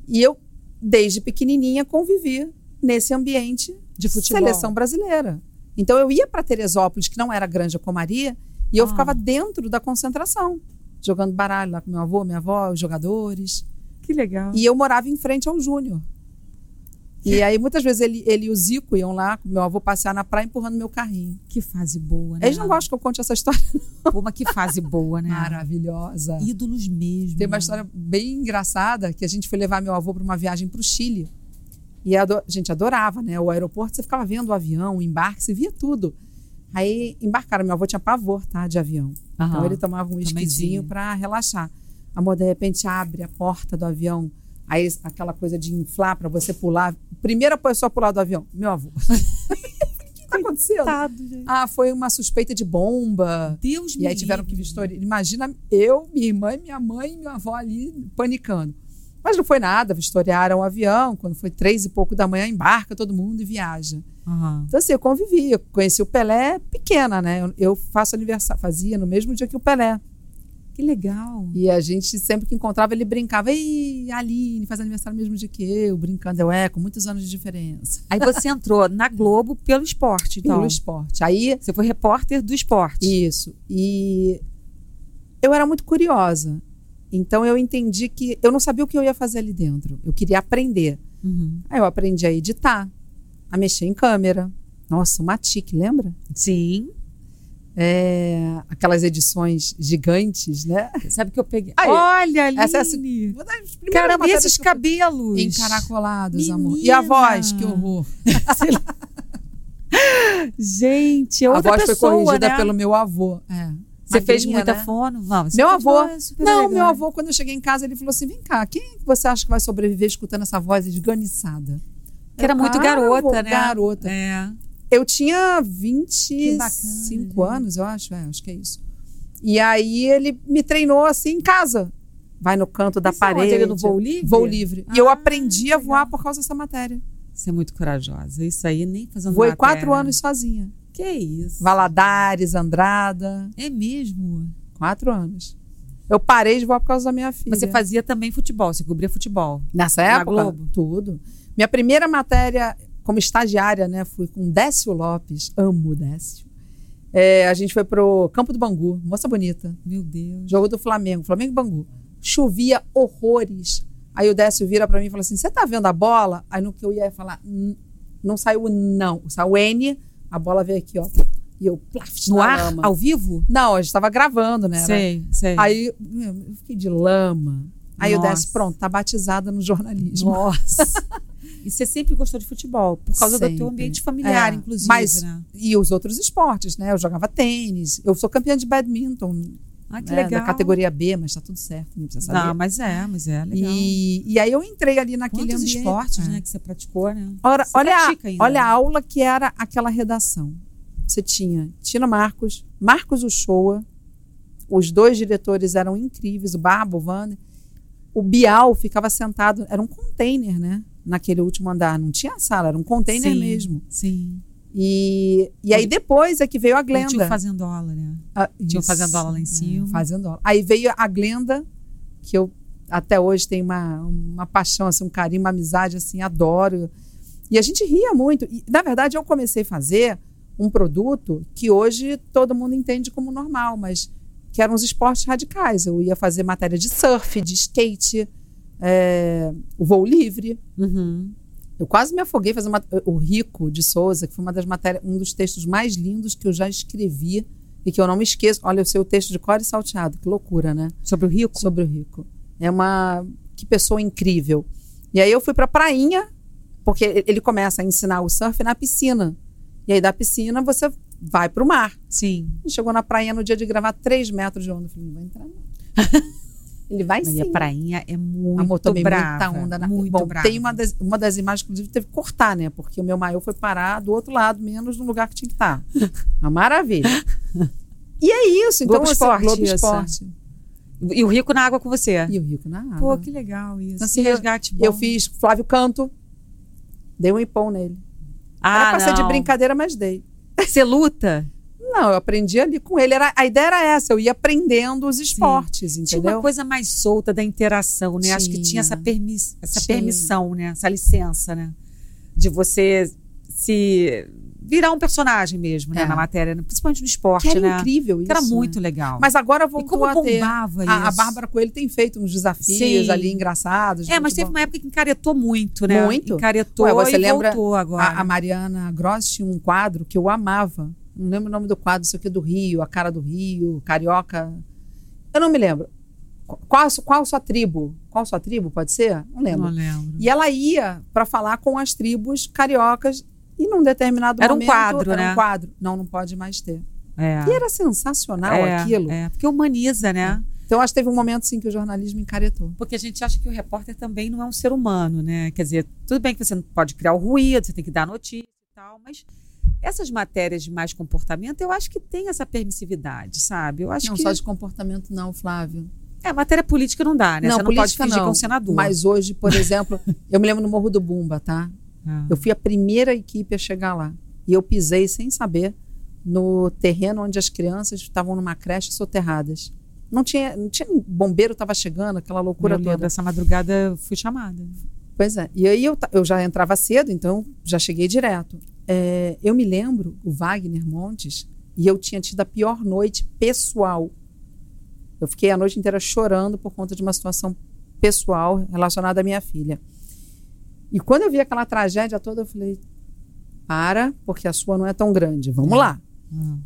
S2: E eu, desde pequenininha, convivi nesse ambiente
S1: De futebol.
S2: seleção brasileira. Então eu ia para Teresópolis, que não era Granja Comaria, e eu
S1: Ah.
S2: ficava dentro da concentração, jogando baralho lá com meu avô, minha avó, os jogadores.
S1: Que legal.
S2: E eu morava em frente ao Júnior. E aí muitas vezes ele, ele e o Zico iam lá com meu avô passear na praia empurrando meu carrinho.
S1: Que fase boa, né?
S2: Eles não gostam que eu conte essa história <laughs>
S1: Pô, mas que fase boa, né?
S2: maravilhosa.
S1: Ídolos mesmo.
S2: Tem uma
S1: né?
S2: história bem engraçada que a gente foi levar meu avô para uma viagem para o Chile. E a, gente adorava, né? O aeroporto, você ficava vendo o avião, o embarque, você via tudo. Aí embarcaram, meu avô tinha pavor, tá? De avião. Então
S1: Aham.
S2: ele tomava um
S1: tinha.
S2: para relaxar. Amor, de repente abre a porta do avião, aí aquela coisa de inflar para você pular. Primeira pessoa a pular do avião, meu avô. <laughs> O que tá acontecendo?
S1: Coitado, gente.
S2: Ah, foi uma suspeita de bomba.
S1: Deus me
S2: E aí tiveram que
S1: livre.
S2: vistoriar. Imagina eu, minha irmã, minha mãe e minha avó ali panicando. Mas não foi nada, vistoriaram o avião. Quando foi três e pouco da manhã, embarca todo mundo e viaja.
S1: Aham.
S2: Então, assim, eu convivi. Eu conheci o Pelé pequena, né? Eu, eu faço aniversário, fazia no mesmo dia que o Pelé.
S1: Que legal.
S2: E a gente, sempre que encontrava, ele brincava. Ei, Aline, faz aniversário no mesmo dia que eu, brincando. Eu, é, com muitos anos de diferença.
S1: Aí você entrou na Globo pelo esporte, então.
S2: Pelo esporte. Aí,
S1: Você foi repórter do esporte.
S2: Isso. E eu era muito curiosa. Então eu entendi que eu não sabia o que eu ia fazer ali dentro. Eu queria aprender.
S1: Uhum.
S2: Aí eu aprendi a editar, a mexer em câmera. Nossa, uma tique, lembra?
S1: Sim.
S2: É, aquelas edições gigantes, né?
S1: Sabe que eu peguei.
S2: Aí,
S1: Olha, Aline.
S2: essa é a Uma das primeiras
S1: Caramba, e esses cabelos?
S2: Encaracolados, amor. E
S1: Menina!
S2: a voz, que horror. <laughs>
S1: Gente, é
S2: a
S1: outra
S2: voz foi
S1: pessoa,
S2: corrigida
S1: né?
S2: pelo meu avô. É.
S1: Você fez muita
S2: né?
S1: fono? Você
S2: Meu avô. Não,
S1: legal.
S2: meu avô, quando eu cheguei em casa, ele falou assim: vem cá, quem que você acha que vai sobreviver escutando essa voz esganiçada?
S1: Que era muito
S2: "Ah,
S1: garota,
S2: avô,
S1: né?
S2: Garota.
S1: É.
S2: Eu tinha
S1: Que
S2: 25
S1: bacana,
S2: anos, eu acho. É, acho que é isso. E aí ele me treinou assim em casa. Vai no canto da
S1: Isso aonde?
S2: parede.
S1: Ele no voo livre?
S2: Voo livre. e eu
S1: Ah,
S2: aprendi a
S1: legal.
S2: voar por causa dessa matéria.
S1: Você é muito corajosa. Isso aí nem fazendo
S2: Voei
S1: matéria.
S2: quatro anos sozinha.
S1: Que isso?
S2: Valadares, Andrada.
S1: É mesmo?
S2: Quatro anos. Eu parei de voar por causa da minha filha.
S1: Você fazia também futebol, você cobria futebol.
S2: Nessa
S1: Na
S2: época?
S1: Globo?
S2: Tudo. Minha primeira matéria como estagiária, né, fui com Décio Lopes. Amo Décio. É, a gente foi pro Campo do Bangu, moça bonita.
S1: Meu Deus.
S2: Jogo do Flamengo, Flamengo e Bangu. Chovia horrores. Aí o Décio vira pra mim e fala assim: Você tá vendo a bola? Aí no que eu ia falar, "N- não saiu não. Saiu N, a bola veio aqui, ó. E eu, plaf,
S1: No ar,
S2: lama.
S1: ao vivo?
S2: Não, a gente tava gravando, né?
S1: Sei, sei.
S2: Aí meu, eu fiquei de lama. Aí
S1: Nossa.
S2: Décio, pronto, tá batizada no jornalismo.
S1: Nossa. <laughs> e você sempre gostou de futebol, por causa do teu
S2: Sempre.
S1: ambiente familiar,
S2: É,
S1: inclusive,
S2: mas-
S1: né?
S2: E os outros esportes, né? Eu jogava tênis. Eu sou campeã de badminton,
S1: Ah, que
S2: né?
S1: legal.
S2: da categoria B, mas tá tudo certo, não precisa saber.
S1: Não, mas é, mas é legal.
S2: E, e aí eu entrei ali naquele
S1: Quantos
S2: ambiente.
S1: esportes,
S2: É.
S1: né, que você praticou, né?
S2: Ora,
S1: Você
S2: olha, a,
S1: ainda,
S2: olha
S1: né?
S2: a aula que era aquela redação. Você tinha Tina Marcos, Marcos Uchoa, os dois diretores eram incríveis, o Barbo, o Wander. o Bial ficava sentado, era um container, né? Naquele último andar. Não tinha sala, era um container
S1: sim,
S2: mesmo.
S1: Sim.
S2: E, e aí depois é que veio a Glenda.
S1: Tinha o Fazendola, né?
S2: Ah,
S1: Tinha o Fazendola lá em cima.
S2: É, Fazendola. Aí veio a Glenda, que eu até hoje tenho uma, uma paixão, assim, um carinho, uma amizade, assim, adoro. E a gente ria muito. E, na verdade, eu comecei a fazer um produto que hoje todo mundo entende como normal, mas que eram os esportes radicais. Eu ia fazer matéria de surf, de skate, é, o voo livre.
S1: Uhum.
S2: Eu quase me afoguei fazendo uma, o Rico de Souza, que foi uma das matérias, um dos textos mais lindos que eu já escrevi e que eu não me esqueço. Olha, o seu texto de Core Salteado, que loucura, né?
S1: Sobre o Rico?
S2: Sobre o Rico. É uma que pessoa incrível. E aí eu fui para a prainha, porque ele começa a ensinar o surf na piscina. E aí da piscina você vai para o mar.
S1: Sim.
S2: Chegou na praia no dia de gravar 3 metros de onda. Eu falei, não vai entrar não. <laughs> Ele vai sim.
S1: a prainha é muito
S2: Amor, tomei
S1: brava.
S2: muita onda na
S1: muito
S2: Bom,
S1: brava.
S2: tem uma das, uma das imagens, inclusive, teve que cortar, né? Porque o meu maiô foi parar do outro lado, menos no lugar que tinha que estar. <laughs> Uma maravilha. E é isso. Então,
S1: Globo
S2: assim,
S1: Esporte,
S2: Globo. Esporte.
S1: E o Rico na água com você?
S2: E o Rico na água.
S1: Pô, que legal isso.
S2: Então,
S1: que
S2: assim,
S1: resgate bom.
S2: Eu fiz Flávio Canto, dei um ipom nele.
S1: ah,
S2: Era pra ser de
S1: não.
S2: brincadeira, mas dei.
S1: Você luta?
S2: Não, eu aprendi ali com ele. Era, a ideia era essa, eu ia aprendendo os esportes,
S1: Tinha
S2: entendeu?
S1: uma coisa mais solta da interação, né? Acho que
S2: Tinha.
S1: tinha essa, permi essa
S2: Tinha.
S1: permissão, né? Essa licença, né? De você se virar um personagem mesmo, né?
S2: É.
S1: Na matéria, né? principalmente no esporte,
S2: Que era
S1: né?
S2: incrível isso.
S1: Que era
S2: né?
S1: muito legal.
S2: Mas agora
S1: e
S2: voltou
S1: como
S2: a ter.
S1: bombava isso?
S2: A, a Bárbara Coelho tem feito uns desafios
S1: Sim.
S2: ali engraçados.
S1: É, mas teve uma época que encaretou muito, né?
S2: Muito.
S1: Encaretou
S2: Ué, você
S1: e
S2: lembra
S1: voltou agora.
S2: A, a Mariana Gross tinha um quadro que eu amava. Não lembro o nome do quadro, isso aqui do Rio, a cara do Rio, carioca. Eu não me lembro. Qual, qual sua tribo? Qual sua tribo, pode ser? Não lembro.
S1: Não lembro.
S2: E ela ia para falar com as tribos cariocas e num determinado
S1: Era um
S2: momento.
S1: quadro,
S2: era
S1: né?
S2: um quadro. Não, não pode mais ter.
S1: É.
S2: E era sensacional
S1: é,
S2: aquilo.
S1: É, porque humaniza, né?
S2: Então, acho que teve um momento sim que o jornalismo encaretou.
S1: Porque a gente acha que o repórter também não é um ser humano, né? Quer dizer, tudo bem que você não pode criar o ruído, você tem que dar notícia e tal, mas essas matérias de mais comportamento, eu acho que tem essa permissividade, sabe? Eu acho
S2: não
S1: que.
S2: só de comportamento, não, Flávio.
S1: É, matéria política não dá, né?
S2: Não,
S1: você não pode fingir que é
S2: não.
S1: um senador.
S2: Mas hoje, por <laughs> exemplo, eu me lembro no Morro do Bumba, tá?
S1: Ah.
S2: Eu fui a primeira equipe a chegar lá. E eu pisei sem saber no terreno onde as crianças estavam numa creche soterradas. Não tinha, não tinha bombeiro estava chegando, aquela loucura
S1: eu lembro,
S2: toda.
S1: Essa madrugada eu fui chamada.
S2: Pois é. E aí eu, eu já entrava cedo, então já cheguei direto. É, eu me lembro, o Wagner Montes, e eu tinha tido a pior noite pessoal. Eu fiquei a noite inteira chorando por conta de uma situação pessoal relacionada à minha filha. E quando eu vi aquela tragédia toda, eu falei: para, porque a sua não é tão grande, vamos
S1: É.
S2: lá.
S1: Hum.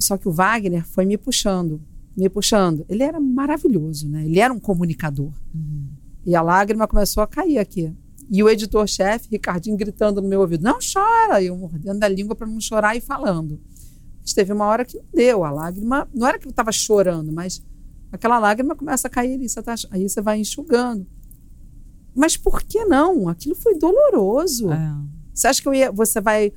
S2: Só que o Wagner foi me puxando, me puxando. Ele era maravilhoso, né? Ele era um comunicador.
S1: Uhum.
S2: E a lágrima começou a cair aqui. E o editor-chefe, Ricardinho, gritando no meu ouvido: Não chora! E eu mordendo a língua para não chorar e falando. Mas teve uma hora que não deu. A lágrima, não era que eu estava chorando, mas aquela lágrima começa a cair e você tá, aí você vai enxugando. Mas por que não? Aquilo foi doloroso.
S1: É.
S2: Você acha que eu ia, você vai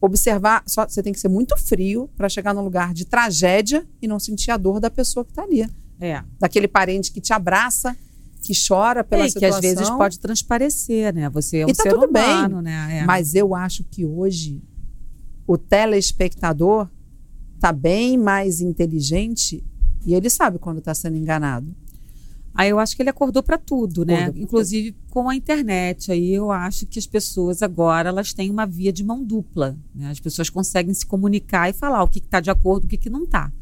S2: observar? Só, você tem que ser muito frio para chegar num lugar de tragédia e não sentir a dor da pessoa que está ali.
S1: É.
S2: Daquele parente que te abraça, que chora pela
S1: É, e que
S2: situação.
S1: às vezes pode transparecer, né? Você é um
S2: E tá
S1: ser
S2: tudo bem,
S1: humano, né? É.
S2: Mas eu acho que hoje o telespectador está bem mais inteligente e ele sabe quando está sendo enganado.
S1: Aí eu acho que ele acordou para tudo, né?
S2: Acordou
S1: Inclusive com a internet. Aí eu acho que as pessoas agora elas têm uma via de mão dupla. Né? As pessoas conseguem se comunicar e falar o que está de acordo, o que, que não está.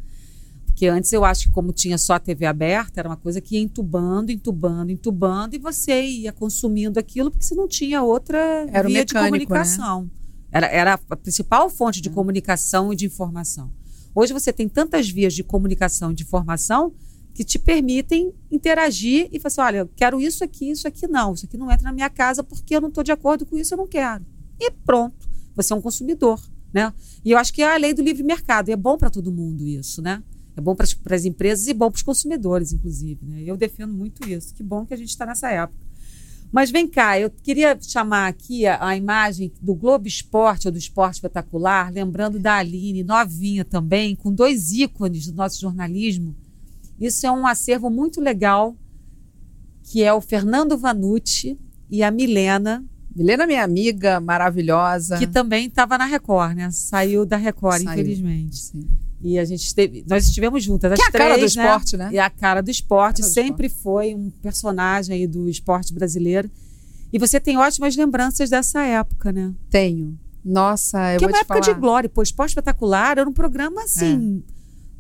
S1: Porque antes eu acho que como tinha só a TV aberta, era uma coisa que ia entubando, entubando, entubando, e você ia consumindo aquilo porque você não tinha outra
S2: Era
S1: via de
S2: mecânico, né?
S1: comunicação. Era, era a principal fonte de comunicação e de informação. Hoje você tem tantas vias de comunicação e de informação que te permitem interagir e falar assim, olha, eu quero isso aqui, isso aqui não. Isso aqui não entra na minha casa porque eu não estou de acordo com isso, eu não quero. E pronto, você é um consumidor, né? E eu acho que é a lei do livre mercado, e é bom para todo mundo isso, né? É bom para as empresas e bom para os consumidores, inclusive. Né? Eu defendo muito isso. Que bom que a gente está nessa época. Mas vem cá, eu queria chamar aqui a, a imagem do Globo Esporte ou do Esporte Espetacular, lembrando da Aline, novinha também, com dois ícones do nosso jornalismo. Isso é um acervo muito legal que é o Fernando Vanucci e a Milena,
S2: Milena, minha amiga maravilhosa.
S1: que também estava na Record, né? Saiu da Record,
S2: Saiu.
S1: infelizmente.
S2: Sim.
S1: E a gente esteve, nós estivemos juntas, as
S2: Que é a
S1: três,
S2: cara do
S1: né?
S2: esporte, né?
S1: E a cara do esporte,
S2: Cara do
S1: sempre foi um personagem aí do esporte brasileiro. E você tem ótimas lembranças dessa época, né?
S2: Tenho. Nossa, eu
S1: que é
S2: vou
S1: uma
S2: te
S1: época
S2: falar.
S1: de glória. Pô, Esporte Espetacular era um programa, assim,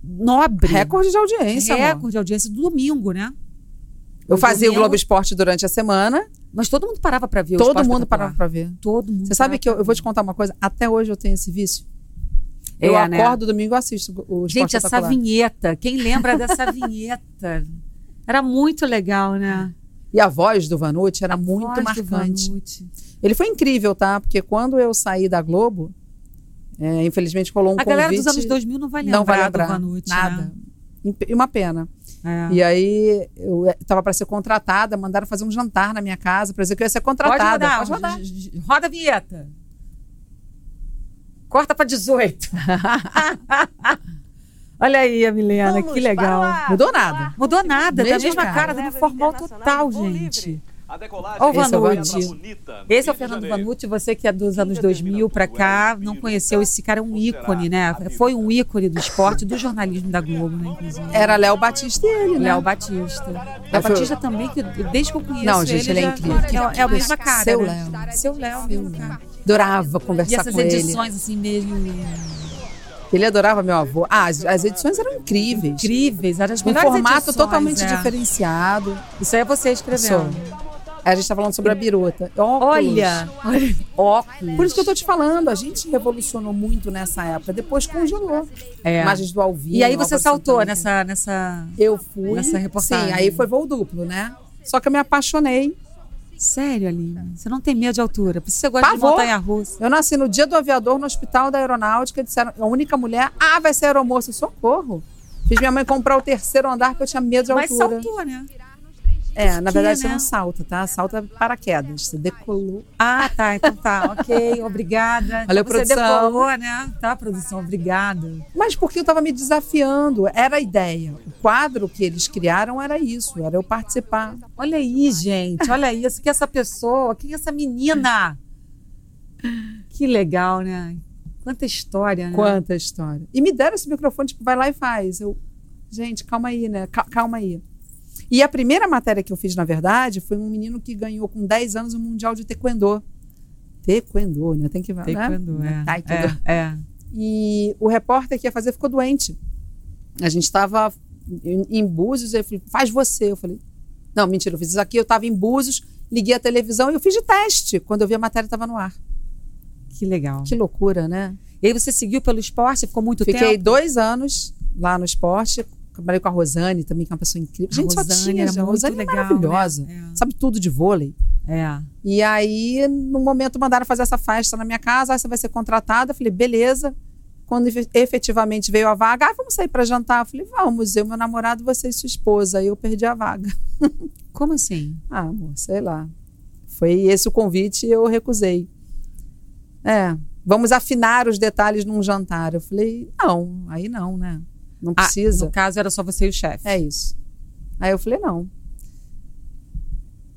S1: nobre.
S2: Recorde de audiência, amor.
S1: Recorde de audiência do domingo, né?
S2: Eu fazia o
S1: domingo.
S2: Globo Esporte durante a semana.
S1: Mas todo mundo parava pra ver o
S2: todo
S1: Esporte
S2: mundo parava pra ver.
S1: Todo mundo.
S2: Você sabe que eu, eu vou te contar uma coisa? Até hoje eu tenho esse vício.
S1: É,
S2: eu
S1: né?
S2: acordo domingo e assisto o Esporte
S1: Gente, essa vinheta, quem lembra dessa <laughs> vinheta? Era muito legal, né?
S2: E a voz do Vanucci era
S1: A
S2: muito marcante. Ele foi incrível, tá? Porque quando eu saí da Globo, é, infelizmente rolou um
S1: A galera
S2: convite.
S1: dos anos 2000 não vai lembrar,
S2: não vai lembrar
S1: do Vanucci,
S2: nada.
S1: né?
S2: E uma pena.
S1: É.
S2: E aí eu estava para ser contratada, mandaram fazer um jantar na minha casa para dizer que eu ia ser
S1: Pode
S2: contratada.
S1: rodar,
S2: Pode rodar.
S1: j- j- roda a vinheta. Corta pra 18. <laughs> Olha aí a Milena, que legal.
S2: Mudou nada.
S1: Mudou nada, da
S2: Mesma cara.
S1: cara, dando formal total, gente.
S3: Decolagem
S1: Ó o
S2: Esse é o
S1: Vanucci.
S2: Vanucci.
S1: Esse é o Fernando Vanucci, você que é dos anos 2000 pra cá, não conheceu esse cara, é um ícone, né? Foi um ícone do esporte, do jornalismo da Globo, né, inclusive.
S2: Era Léo Batista e ele, né?
S1: Léo Batista. Léo
S2: foi-
S1: Batista também, que desde que eu conheço
S2: Não, gente, ele é
S1: já-
S2: incrível.
S1: É, é a mesma cara,
S2: Seu
S1: né?
S2: Léo.
S1: Seu Léo, a mesma cara.
S2: Adorava
S1: E
S2: conversar
S1: essas
S2: com ele.
S1: edições, assim, meio
S2: Ele adorava meu avô. Ah, as, as edições eram incríveis.
S1: incríveis, eram as
S2: Um
S1: melhores
S2: formato
S1: edições,
S2: totalmente
S1: é.
S2: diferenciado.
S1: Isso aí é você escrevendo.
S2: Aí a gente tá falando sobre a biruta. Óculos.
S1: Olha, óculos.
S2: Por isso que eu tô te falando, a gente revolucionou muito nessa época. Depois congelou.
S1: É.
S2: Imagens do ao vivo.
S1: E aí você saltou nessa, nessa...
S2: Eu fui.
S1: nessa reportagem.
S2: Sim, aí foi voo duplo, né? Só que eu me apaixonei.
S1: Sério, Aline? Você não tem medo de altura? Por isso você gosta de
S2: Pavor.
S1: montanha-russa.
S2: Eu nasci no dia do aviador no hospital da aeronáutica. Disseram, a única mulher, ah, vai ser aeromoça. Socorro. Fiz minha mãe comprar o terceiro andar porque eu tinha medo de
S1: Mas
S2: altura.
S1: saltou, né?
S2: É, na
S1: Que,
S2: verdade você
S1: né?
S2: não salta, tá? Salta paraquedas. Você decolou.
S1: Ah, tá. Então tá. <laughs> Ok, obrigada.
S2: Valeu,
S1: Então você
S2: produção.
S1: decolou, né? Tá, produção. Obrigada.
S2: Mas porque eu estava me desafiando. Era a ideia. O quadro que eles criaram era isso. Era eu participar.
S1: Olha aí, gente. Olha isso. Que essa pessoa, quem é essa menina? Que legal, né? Quanta história, né?
S2: Quanta história. E me deram esse microfone, tipo, vai lá e faz. Eu, gente, calma aí, né? Cal- Calma aí. E a primeira matéria que eu fiz, na verdade, foi um menino que ganhou com 10 anos o Mundial de Taekwondo. Taekwondo, né? Tem que ver,
S1: Taekwondo,
S2: né?
S1: é.
S2: Taekwondo.
S1: É, é.
S2: E o repórter que ia fazer ficou doente. A gente estava em, Búzios, ele falou, faz você. Eu falei, não, mentira, eu fiz isso aqui, eu estava em Búzios, liguei a televisão e eu fiz de teste. Quando eu vi a matéria, estava no ar.
S1: Que legal.
S2: Que loucura, né?
S1: E aí você seguiu pelo esporte? Ficou muito
S2: Fiquei
S1: tempo?
S2: dois anos lá no esporte. Trabalhei com a Rosane também, que é uma pessoa incrível.
S1: A
S2: Gente, só
S1: Rosane
S2: tinha,
S1: era
S2: gente. a Rosane é
S1: legal,
S2: maravilhosa.
S1: né? É.
S2: Sabe tudo de vôlei.
S1: É.
S2: E aí, no momento, mandaram fazer essa festa na minha casa. Aí você vai ser contratada. Eu falei, beleza. Quando efe- efetivamente veio a vaga, ah, vamos sair para jantar. Eu falei, vamos, eu, meu namorado, você e sua esposa. Aí eu perdi a vaga. <laughs>
S1: Como assim?
S2: Ah, amor, sei lá. Foi esse o convite e eu recusei. É, vamos afinar os detalhes num jantar. Eu falei, não, aí não, né? Não
S1: Ah,
S2: precisa.
S1: no caso, era só você e o chefe.
S2: É isso. Aí eu falei, não.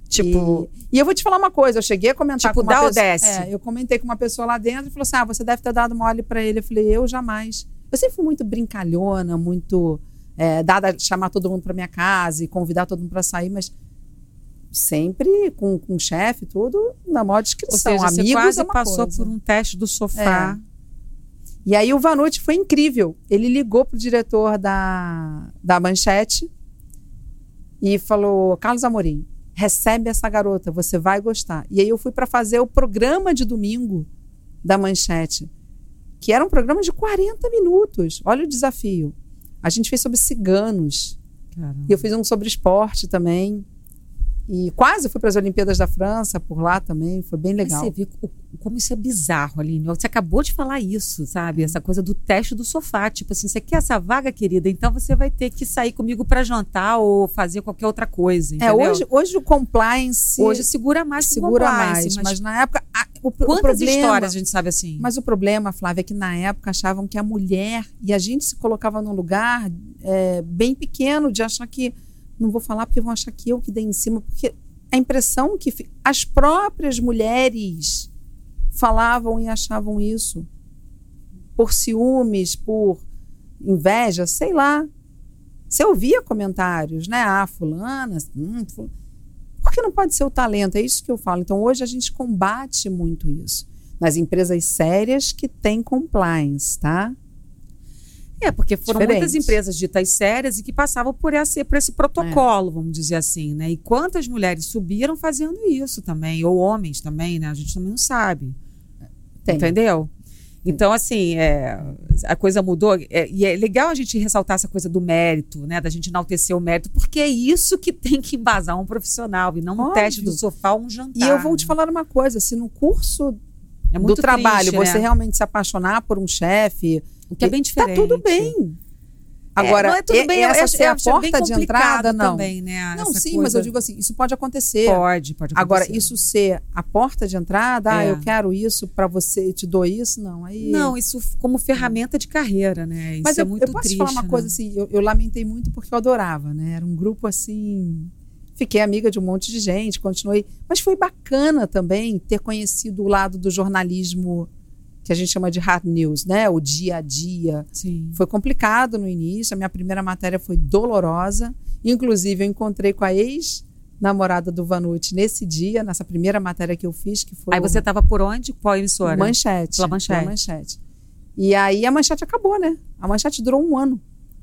S1: Tipo,
S2: E, e eu vou te falar uma coisa, eu cheguei a comentar
S1: Tipo,
S2: com uma
S1: dá ou
S2: pessoa.
S1: desce?
S2: É, eu comentei com uma pessoa lá dentro e falou assim: ah, você deve ter dado mole pra ele. Eu falei, eu jamais. Eu sempre fui muito brincalhona, muito é, dada a chamar todo mundo pra minha casa e convidar todo mundo pra sair, mas sempre com, com o chefe tudo, na maior
S1: ou
S2: descrição.
S1: seja, você
S2: Amigos
S1: quase
S2: é
S1: passou
S2: coisa.
S1: por um teste do sofá.
S2: E aí o Vanucci foi incrível. Ele ligou pro diretor da, da Manchete e falou: Carlos Amorim, recebe essa garota, você vai gostar. E aí eu fui para fazer o programa de domingo da Manchete, que era um programa de 40 minutos. Olha o desafio. A gente fez sobre ciganos.
S1: Caramba.
S2: E eu fiz um sobre esporte também. E quase fui para as Olimpíadas da França por lá também. Foi bem legal.
S1: Você o- como isso é bizarro, Aline. Você acabou de falar isso, sabe? Essa coisa do teste do sofá. Tipo assim, você quer essa vaga, querida? Então você vai ter que sair comigo para jantar ou fazer qualquer outra coisa.
S2: É,
S1: Entendeu?
S2: hoje, hoje o compliance
S1: Hoje segura mais
S2: segura mais,
S1: mas,
S2: mas, na época a- o, pro- o
S1: quantas
S2: problema,
S1: histórias a gente sabe assim?
S2: Mas o problema, Flávia, é que na época achavam que a mulher e a gente se colocava num lugar é, bem pequeno de achar que Não vou falar porque vão achar que eu que dei em cima, porque a impressão que as próprias mulheres falavam e achavam isso por ciúmes, por inveja, sei lá. Você ouvia comentários, né? Ah, fulana, hum, fulana. Por que não pode ser o talento? É isso que eu falo. Então, hoje a gente combate muito isso. Nas empresas sérias que têm compliance, tá?
S1: É, porque foram
S2: Diferente.
S1: muitas empresas ditas sérias e que passavam por esse, por esse protocolo, vamos dizer assim, né? E quantas mulheres subiram fazendo isso também, ou homens também, né? A gente também não sabe.
S2: Tem.
S1: Entendeu? Então, assim, é, a coisa mudou. é, e é legal a gente ressaltar essa coisa do mérito, né? Da gente enaltecer o mérito, porque é isso que <laughs> tem que embasar um profissional, e não um
S2: Óbvio.
S1: teste do sofá ou um jantar.
S2: E eu vou te falar uma coisa: se no curso
S1: É
S2: do trabalho
S1: triste,
S2: você
S1: né?
S2: realmente se apaixonar por um chefe,
S1: O que é bem diferente.
S2: tá tudo bem. Agora,
S1: é, não é tudo bem,
S2: essa
S1: eu
S2: a porta de entrada, não.
S1: Também, né?
S2: Não, sim,
S1: coisa-
S2: mas eu digo assim, isso pode acontecer.
S1: Pode, pode acontecer.
S2: Agora, isso ser a porta de entrada, ah,
S1: É.
S2: eu quero isso pra você, te dou isso, não. Aí...
S1: Não, isso como ferramenta de carreira, né? Isso
S2: Mas
S1: é
S2: eu,
S1: muito
S2: eu posso
S1: triste.
S2: te falar uma
S1: né?
S2: coisa assim, eu, eu lamentei muito porque eu adorava, né? Era um grupo assim. Fiquei amiga de um monte de gente, continuei. Mas foi bacana também ter conhecido o lado do jornalismo que a gente chama de hard news, né? O dia a dia.
S1: Sim.
S2: Foi complicado no início, a minha primeira matéria foi dolorosa. Inclusive, eu encontrei com a ex-namorada do Vanucci nesse dia, nessa primeira matéria que eu fiz, que foi
S1: Aí você estava por onde? Qual emissora?
S2: Manchete.
S1: Pela Manchete.
S2: Pela Manchete. E aí a Manchete acabou, né? A Manchete durou um ano.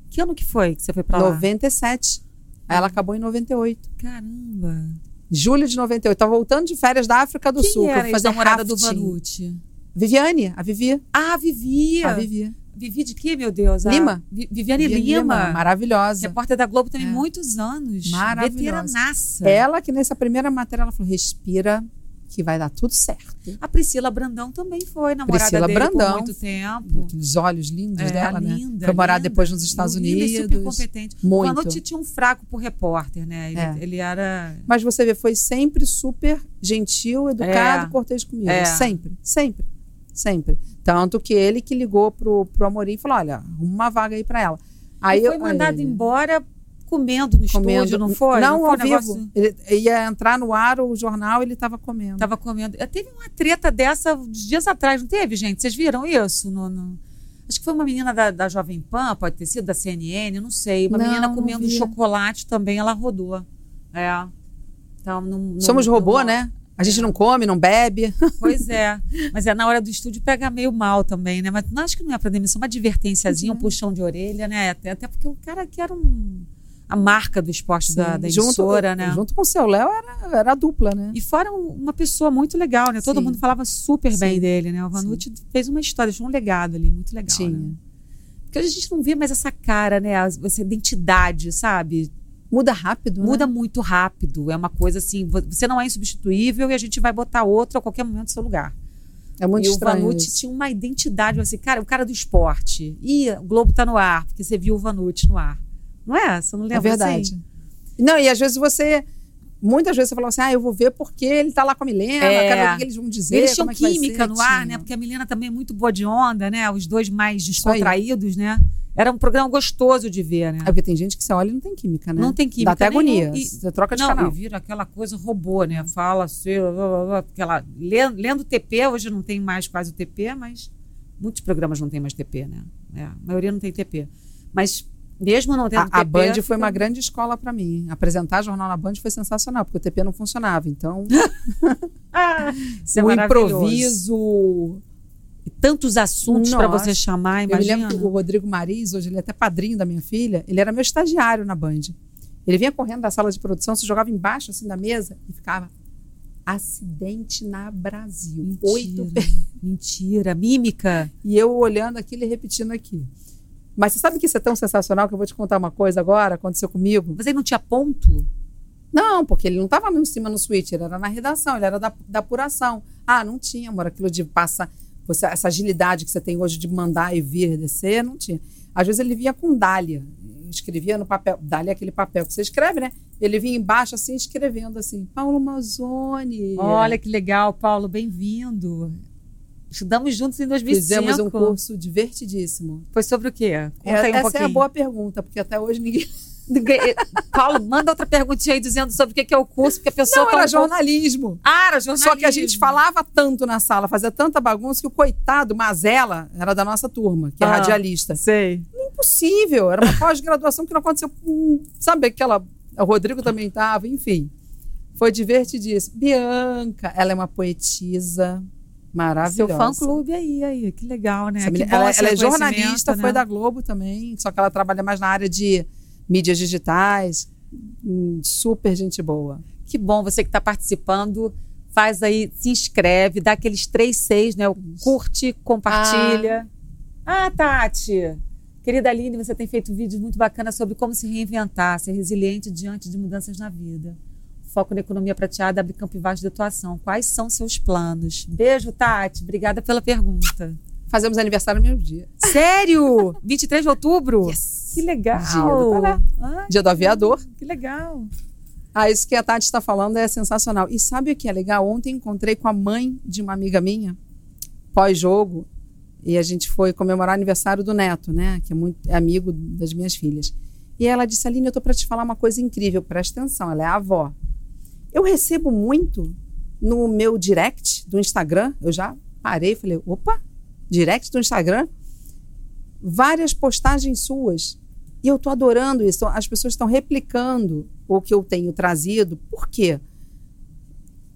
S1: Que ano que foi que você foi pra lá?
S2: 97. Aí ela acabou em 98.
S1: Caramba.
S2: Julho de 98. Tava voltando de férias da África do
S1: Quem
S2: Sul.
S1: era
S2: fui
S1: a
S2: fazer
S1: namorada do. Vanucci?
S2: Viviane, a Vivi.
S1: Ah, Vivi.
S2: A Vivi.
S1: Vivi de quê, meu Deus? A
S2: Lima.
S1: Vi- Viviane
S2: Viviane
S1: Lima.
S2: Maravilhosa.
S1: Repórter da Globo também,
S2: É.
S1: muitos anos.
S2: Maravilhosa.
S1: Veteranaça.
S2: Ela que nessa primeira matéria ela falou: respira, que vai dar tudo certo.
S1: A Priscila Brandão também foi namorada
S2: Priscila
S1: dele
S2: Brandão.
S1: por muito tempo.
S2: Aqueles olhos lindos
S1: É,
S2: dela, né?
S1: linda,
S2: Foi morar
S1: linda.
S2: depois nos Estados
S1: Linda
S2: Unidos.
S1: super competente. O
S2: Muito.
S1: Vanucci tinha um fraco por repórter, né? Ele,
S2: É.
S1: ele era...
S2: Mas você vê, foi sempre super gentil, educado,
S1: É.
S2: cortês comigo.
S1: É.
S2: Sempre, sempre, sempre. Tanto que ele que ligou pro, pro Amorim e falou: olha, uma vaga aí pra ela. Aí
S1: Ele foi
S2: eu-
S1: mandado
S2: aí-
S1: embora comendo no
S2: comendo.
S1: estúdio, não foi?
S2: Não,
S1: foi
S2: ao
S1: negócio-
S2: vivo. Ele ia entrar no ar o jornal, ele estava comendo.
S1: Tava comendo. Eh, Teve uma treta dessa dias atrás, não teve, gente? Vocês viram isso? No, no- Acho que foi uma menina da, da Jovem Pan, pode ter sido da CNN, não sei. Uma
S2: Não,
S1: menina
S2: não
S1: comendo chocolate também, ela rodou. É. Então, não, não-
S2: Somos
S1: não-
S2: robô,
S1: não-
S2: né? A gente não come, não bebe. <laughs>
S1: Pois é. Mas é na hora do estúdio pega meio mal também, né? Mas não acho que não é pra demissão, uma advertênciazinha, um puxão de orelha, né? Até, até porque o cara que era um, a marca do esporte da, da
S2: junto,
S1: emissora, né?
S2: junto com o seu Léo era, era a dupla, né?
S1: E fora um- uma pessoa muito legal, né? Todo
S2: Sim.
S1: mundo falava super bem
S2: Sim.
S1: dele, né? O Vanucci fez uma história, deixou um legado ali, muito legal.
S2: Tinha.
S1: Né? Porque hoje a gente não vê mais essa cara, né? Essa identidade, sabe?
S2: Muda rápido, né?
S1: Muda muito rápido. É uma coisa assim, vo- você não é insubstituível e a gente vai botar outro a qualquer momento no seu lugar.
S2: É muito
S1: e
S2: estranho.
S1: o Vanucci
S2: isso.
S1: tinha uma identidade, assim, cara, o cara do esporte. Ih, o Globo tá no ar, porque você viu o Vanucci no ar. Não é? Você não lembra
S2: É verdade.
S1: assim?
S2: Não, e às vezes você. Muitas vezes você fala assim: ah, eu vou ver porque ele tá lá com a Milena,
S1: É.
S2: quero ver o que eles vão dizer.
S1: Eles tinham
S2: é
S1: química no ar, né? Porque a Milena também é muito boa de onda, né? Os dois mais
S2: aí.
S1: descontraídos, né? Era um programa gostoso de ver, né?
S2: É porque tem gente que você olha e não tem química, né?
S1: Não tem química
S2: Dá até agonia.
S1: E-
S2: Você troca de
S1: Não,
S2: canal.
S1: e vira aquela coisa robô, né? Fala assim, blá, blá, blá, aquela, lendo, lendo TP, hoje não tem mais quase o TP, mas muitos programas não tem mais TP, né? É, a maioria não tem TP. Mas mesmo não tendo
S2: A,
S1: TP...
S2: a Band foi uma grande escola pra mim. Apresentar jornal na Band foi sensacional, porque o TP não funcionava. Então, <laughs>
S1: Ah, é
S2: o improviso.
S1: E tantos assuntos para você chamar,
S2: Eu me
S1: imagina.
S2: lembro que o Rodrigo Mariz, hoje ele é até padrinho da minha filha, ele era meu estagiário na Band. Ele vinha correndo da sala de produção, se jogava embaixo assim da mesa e ficava acidente na Brasil.
S1: Mentira,
S2: Oito
S1: mentira, mímica.
S2: E eu olhando aquilo e repetindo aqui. Mas você sabe que isso é tão sensacional que eu vou te contar uma coisa agora, aconteceu comigo?
S1: Você não tinha ponto?
S2: Não, porque ele não estava em cima no switch, ele era na redação, ele era da, da apuração. Ah, não tinha, amor, aquilo de passar, você, essa agilidade que você tem hoje de mandar e vir, descer, não tinha. Às vezes ele vinha com dália, escrevia no papel, dália é aquele papel que você escreve, né? Ele vinha embaixo assim, escrevendo assim, Paulo Mazzoni.
S1: Olha que legal, Paulo, bem-vindo. Estudamos juntos em 2005.
S2: Fizemos um curso divertidíssimo.
S1: Foi sobre o quê? Conta
S2: É,
S1: um
S2: essa
S1: pouquinho.
S2: é a boa pergunta, porque até hoje <laughs> ninguém,
S1: Paulo, manda outra perguntinha aí dizendo sobre o que é o curso, porque a pessoa.
S2: Não, era jornalismo.
S1: Ah, era jornalismo.
S2: Só que a gente falava tanto na sala, fazia tanta bagunça que o coitado, Mazela, era da nossa turma, que é
S1: Ah.
S2: radialista.
S1: Sei.
S2: Impossível, era uma pós-graduação que não aconteceu. Sabe aquela. O Rodrigo também estava, enfim. Foi divertidíssimo. Bianca, ela é uma poetisa maravilhosa.
S1: Seu fã-clube aí, aí. Que legal, né? Que
S2: ela, ela é jornalista,
S1: né?
S2: foi da Globo também, só que ela trabalha mais na área de mídias digitais. Hum, Super gente boa.
S1: Que bom você que está participando. Faz aí, se inscreve, dá aqueles três seis, né? Curte, compartilha. Ah, Tati! Querida Aline, você tem feito vídeos muito bacanas sobre como se reinventar, ser resiliente diante de mudanças na vida. Foco na economia prateada abre campo vasto de atuação. Quais são seus planos? Beijo, Tati. Obrigada pela pergunta.
S2: Fazemos aniversário no mesmo dia.
S1: Sério? <laughs> 23 de outubro?
S2: Yes.
S1: Que legal.
S2: Dia do.
S1: Ai,
S2: Dia do aviador.
S1: que legal.
S2: Ah, isso que a Tati está falando é sensacional. E sabe o que é legal? Ontem encontrei com a mãe de uma amiga minha, pós-jogo, e a gente foi comemorar o aniversário do neto, né? Que é muito é amigo das minhas filhas. E ela disse: Aline, eu tô para te falar uma coisa incrível, presta atenção, ela é a avó. Eu recebo muito no meu direct do Instagram, eu já parei e falei: opa, direct do Instagram? Várias postagens suas. E eu tô adorando isso. As pessoas estão replicando o que eu tenho trazido. Por quê?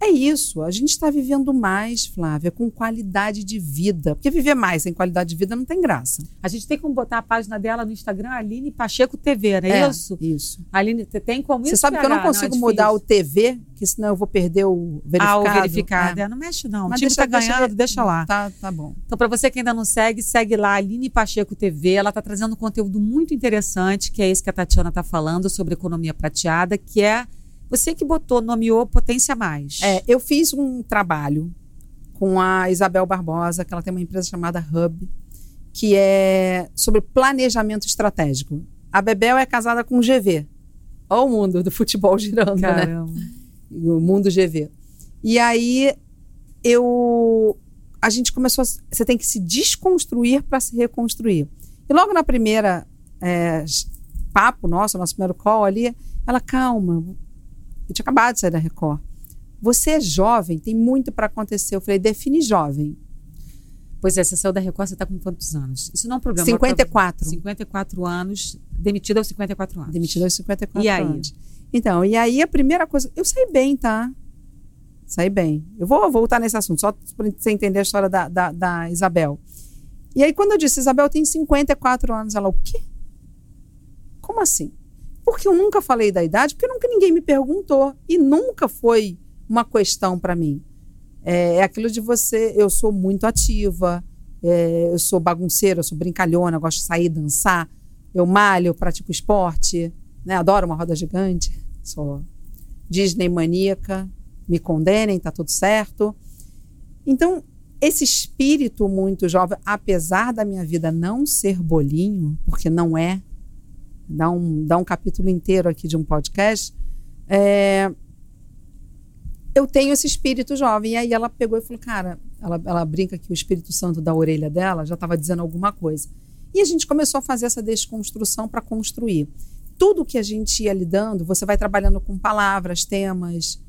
S2: É isso. A gente está vivendo mais, Flávia, com qualidade de vida. Porque viver mais sem qualidade de vida não tem graça.
S1: A gente tem como botar a página dela no Instagram, Aline Pacheco TV, não é, isso?
S2: Isso.
S1: Aline, você tem como
S2: Você
S1: isso?
S2: sabe que eu não consigo
S1: é
S2: mudar o. TV, que senão eu vou perder o verificado.
S1: Ah, o verificado.
S2: É.
S1: É, não mexe não.
S2: Mas
S1: o time
S2: deixa-
S1: tá
S2: deixa
S1: ganhando,
S2: ver.
S1: deixa lá.
S2: Tá, tá bom.
S1: Então, para você que ainda não segue, segue lá, Aline Pacheco TV. Ela está trazendo um conteúdo muito interessante, que é esse que a Tatiana está falando, sobre economia prateada, que é você que botou, nomeou Potência Mais.
S2: É, eu fiz um trabalho com a Isabel Barbosa, que ela tem uma empresa chamada Hub, que é sobre planejamento estratégico. A Bebel é casada com o GV. Olha o mundo do futebol girando, né?
S1: Caramba.
S2: o mundo GV. E aí eu a gente começou a, você tem que se desconstruir para se reconstruir. E logo na primeira é, papo nosso, nosso primeiro call ali, ela calma. Eu tinha acabado de sair da Record. Você é jovem, tem muito para acontecer. Eu falei, define jovem.
S1: Pois é, você saiu da Record, você está com quantos anos? Isso não é um problema.
S2: 54.
S1: 54 anos, demitida aos 54 anos.
S2: Demitida aos 54
S1: E aí?
S2: anos. Então, e aí a primeira coisa. Eu saí bem, tá? Saí bem. Eu vou voltar nesse assunto, só para você entender a história da, da, da Isabel. E aí, quando eu disse, Isabel tem 54 anos, ela, o quê? Como assim? Porque eu nunca falei da idade, porque nunca ninguém me perguntou. E nunca foi uma questão para mim. É, é aquilo de você, eu sou muito ativa, é, eu sou bagunceira, eu sou brincalhona, eu gosto de sair, dançar, eu malho, eu pratico esporte, né? adoro uma roda gigante, sou Disney maníaca, me condenem, tá tudo certo. Então, esse espírito muito jovem, apesar da minha vida não ser bolinho, porque não é, dá um, dá um capítulo inteiro aqui de um podcast, é, eu tenho esse espírito jovem. E aí ela pegou e falou, cara, ela, ela brinca que o Espírito Santo da orelha dela já estava dizendo alguma coisa. E a gente começou a fazer essa desconstrução para construir. Tudo que a gente ia lidando, você vai trabalhando com palavras, temas.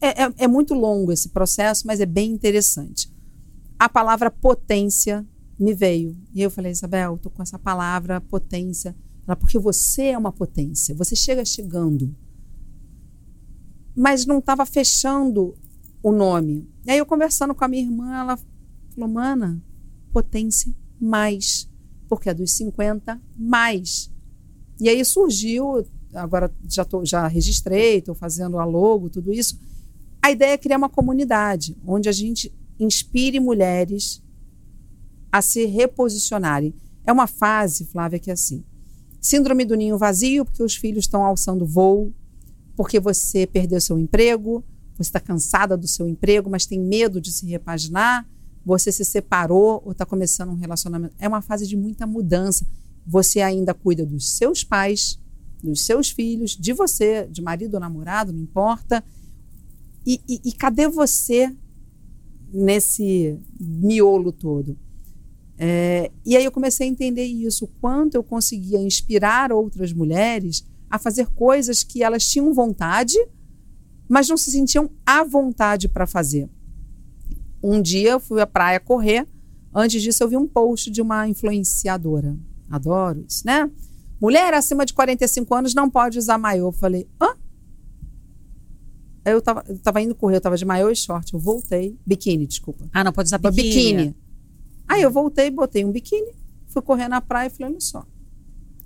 S2: É, é, é muito longo esse processo, mas é bem interessante. A palavra potência me veio. E eu falei, Isabel, estou com essa palavra potência. Porque você é uma potência. Você chega chegando mas não estava fechando o nome. E aí eu conversando com a minha irmã, ela falou, mana, potência mais, porque é dos 50 mais. E aí surgiu, agora já, tô, já registrei, estou fazendo a logo, tudo isso. A ideia é criar uma comunidade onde a gente inspire mulheres a se reposicionarem. É uma fase, Flávia, que é assim. Síndrome do ninho vazio, porque os filhos estão alçando voo, porque você perdeu seu emprego, você está cansada do seu emprego, mas tem medo de se repaginar, você se separou ou está começando um relacionamento. É uma fase de muita mudança. Você ainda cuida dos seus pais, dos seus filhos, de você, de marido ou namorado, não importa. E, e, e cadê você nesse miolo todo? É, e aí eu comecei a entender isso, o quanto eu conseguia inspirar outras mulheres a fazer coisas que elas tinham vontade, mas não se sentiam à vontade para fazer. Um dia eu fui à praia correr. Antes disso, eu vi um post de uma influenciadora. Adoro isso, né? Mulher acima de 45 anos não pode usar maiô. Eu falei, hã? Eu tava, eu tava indo correr, eu tava de maiô e short. Eu voltei. Biquíni, desculpa.
S1: Ah, não pode usar biquíni.
S2: Biquíni. Aí eu voltei, botei um biquíni, fui correr na praia e falei: olha só.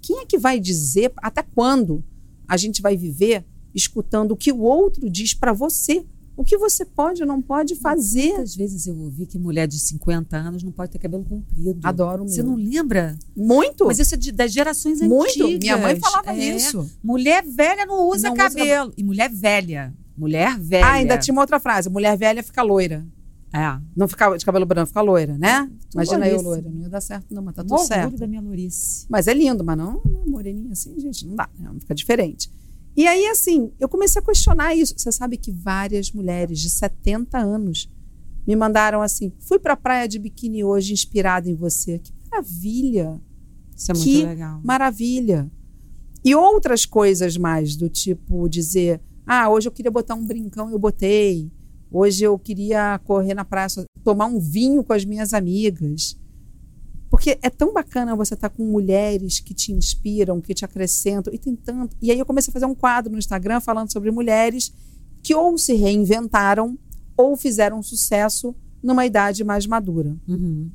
S2: Quem é que vai dizer até quando a gente vai viver escutando o que o outro diz para você? O que você pode ou não pode fazer?
S1: Muitas vezes eu ouvi que mulher de 50 anos não pode ter cabelo comprido.
S2: Adoro
S1: Você
S2: meu.
S1: não lembra?
S2: Muito.
S1: Mas isso é de- das gerações
S2: Muito.
S1: antigas.
S2: Minha mãe falava
S1: É.
S2: isso.
S1: Mulher velha não usa
S2: Não usa
S1: cabelo. E mulher velha. Mulher velha.
S2: Ah, ainda tinha uma outra frase: mulher velha fica loira.
S1: É.
S2: Não fica de cabelo branco, fica loira, né? Imagina eu
S1: lourice.
S2: loira. Não ia dar certo, não, mas tá tudo
S1: orgulho
S2: certo.
S1: da minha lourice.
S2: Mas é lindo, mas não, né, moreninha assim, gente, não dá, né? fica diferente. E aí, assim, eu comecei a questionar isso. Você sabe que várias mulheres de 70 anos me mandaram assim: fui pra praia de biquíni hoje inspirada em você. Que maravilha!
S1: Isso é muito
S2: Que
S1: legal.
S2: Maravilha! E outras coisas mais, do tipo dizer: ah, hoje eu queria botar um brincão e eu botei. Hoje eu queria correr na praia, só- tomar um vinho com as minhas amigas. Porque é tão bacana você estar com mulheres que te inspiram, que te acrescentam, e tem tanto. E aí eu comecei a fazer um quadro no Instagram falando sobre mulheres que ou se reinventaram ou fizeram sucesso numa idade mais madura.
S1: Uhum.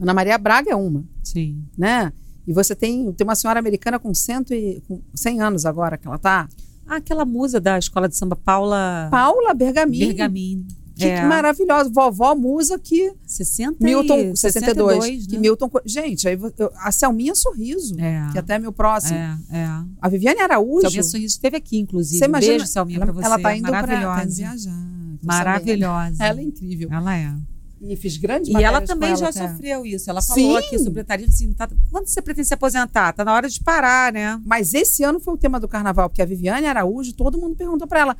S2: Ana Maria Braga é uma
S1: Sim.
S2: né? E você tem, tem uma senhora americana com, cento e, com 100 anos agora que ela tá.
S1: Ah, aquela musa da escola de samba, Paula
S2: Paula Bergamin.
S1: Bergamin.
S2: Que,
S1: é.
S2: que maravilhosa. Vovó musa que
S1: 60
S2: Milton,
S1: e
S2: 62.
S1: 62,
S2: que
S1: né?
S2: Milton, gente, aí eu- a Selminha Sorriso,
S1: É.
S2: que até é meu próximo.
S1: É, é.
S2: A Viviane Araújo.
S1: Selminha Sorriso esteve aqui, inclusive.
S2: Você
S1: Um
S2: imagina,
S1: beijo, Selminha,
S2: ela,
S1: pra você.
S2: ela tá indo pra, tá indo
S1: Maravilhosa.
S2: viajar.
S1: Maravilhosa.
S2: Ela é incrível.
S1: Ela é.
S2: E fiz grandes
S1: E ela também já
S2: até.
S1: sofreu isso. Ela
S2: Sim.
S1: falou aqui sobre a tarifa assim, tá, quando você pretende se aposentar? Tá na hora de parar, né?
S2: Mas esse ano foi o tema do carnaval, porque a Viviane Araújo, todo mundo perguntou pra ela: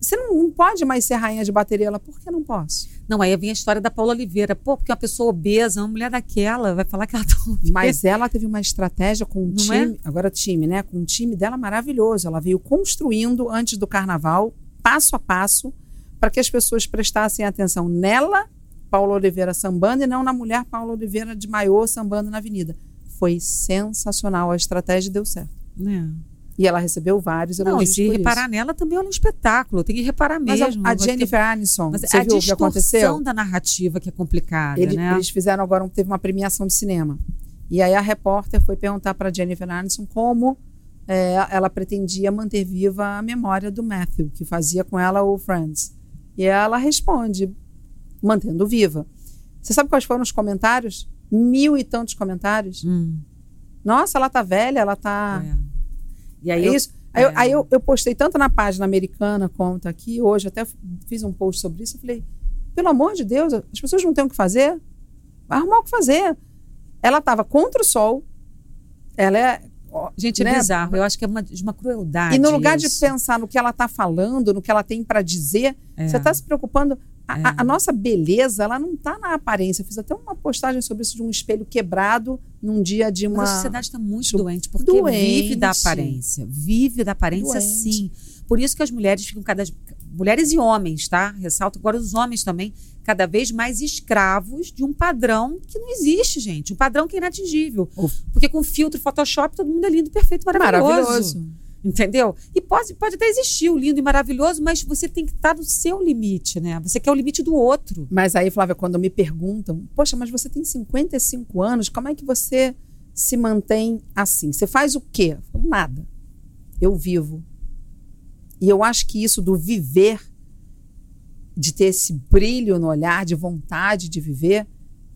S2: você não, não pode mais ser rainha de bateria? Ela, por que não posso?
S1: Não, aí vem a história da Paula Oliveira. Pô, porque uma pessoa obesa, uma mulher daquela, vai falar que ela tá <laughs> obesa.
S2: Mas ela teve uma estratégia com um
S1: Não é?
S2: time, agora time, né? Com um time dela maravilhoso. Ela veio construindo antes do carnaval, passo a passo, para que as pessoas prestassem atenção nela, Paula Oliveira sambando, e não na mulher Paula Oliveira de maiô sambando na avenida. Foi sensacional. A estratégia deu certo.
S1: Né?
S2: E ela recebeu vários
S1: Não, e
S2: elogios
S1: se reparar
S2: isso.
S1: nela também é um espetáculo. Tem que reparar
S2: Mas
S1: mesmo.
S2: a, a Jennifer Aniston,
S1: Mas
S2: você
S1: a
S2: viu o que aconteceu?
S1: da narrativa que é complicada,
S2: Ele-
S1: né?
S2: Eles fizeram agora, teve uma premiação de cinema. E aí a repórter foi perguntar para Jennifer Aniston como é, ela pretendia manter viva a memória do Matthew, que fazia com ela o Friends. E ela responde, mantendo viva. Você sabe quais foram os comentários? Mil e tantos comentários.
S1: Hum,
S2: Nossa, ela tá velha, ela tá.
S1: é. E aí
S2: É
S1: eu-
S2: isso. Aí, eu,
S1: é.
S2: aí eu, eu postei tanto na página americana quanto aqui. Hoje até fiz um post sobre isso. Eu falei, pelo amor de Deus, as pessoas não têm o que fazer. Vai arrumar o que fazer. Ela estava contra o sol. Ela é.
S1: Gente, é
S2: né?
S1: bizarro. Eu acho que é uma, de uma crueldade.
S2: E no lugar de
S1: isso.
S2: pensar no que ela está falando, no que ela tem para dizer,
S1: É.
S2: você está se preocupando. A,
S1: É.
S2: a- a nossa beleza, ela não está na aparência. Eu fiz até uma postagem sobre isso de um espelho quebrado num dia de uma.
S1: Mas a sociedade está muito doente, porque
S2: doente.
S1: vive da aparência. Vive da aparência,
S2: Doente.
S1: sim. Por isso que as mulheres ficam cada mulheres e homens, tá? Ressalto agora os homens também, cada vez mais escravos de um padrão que não existe, gente. Um padrão que é inatingível. Porque com filtro Photoshop todo mundo é lindo, perfeito, maravilhoso.
S2: maravilhoso.
S1: Entendeu? E pode, pode até existir o lindo e maravilhoso, mas você tem que estar no seu limite, né? Você quer o limite do outro.
S2: Mas aí, Flávia, quando me perguntam, poxa, mas você tem 55 anos, como é que você se mantém assim? Você faz o quê? Nada. Eu vivo. E eu acho que isso do viver, de ter esse brilho no olhar, de vontade de viver,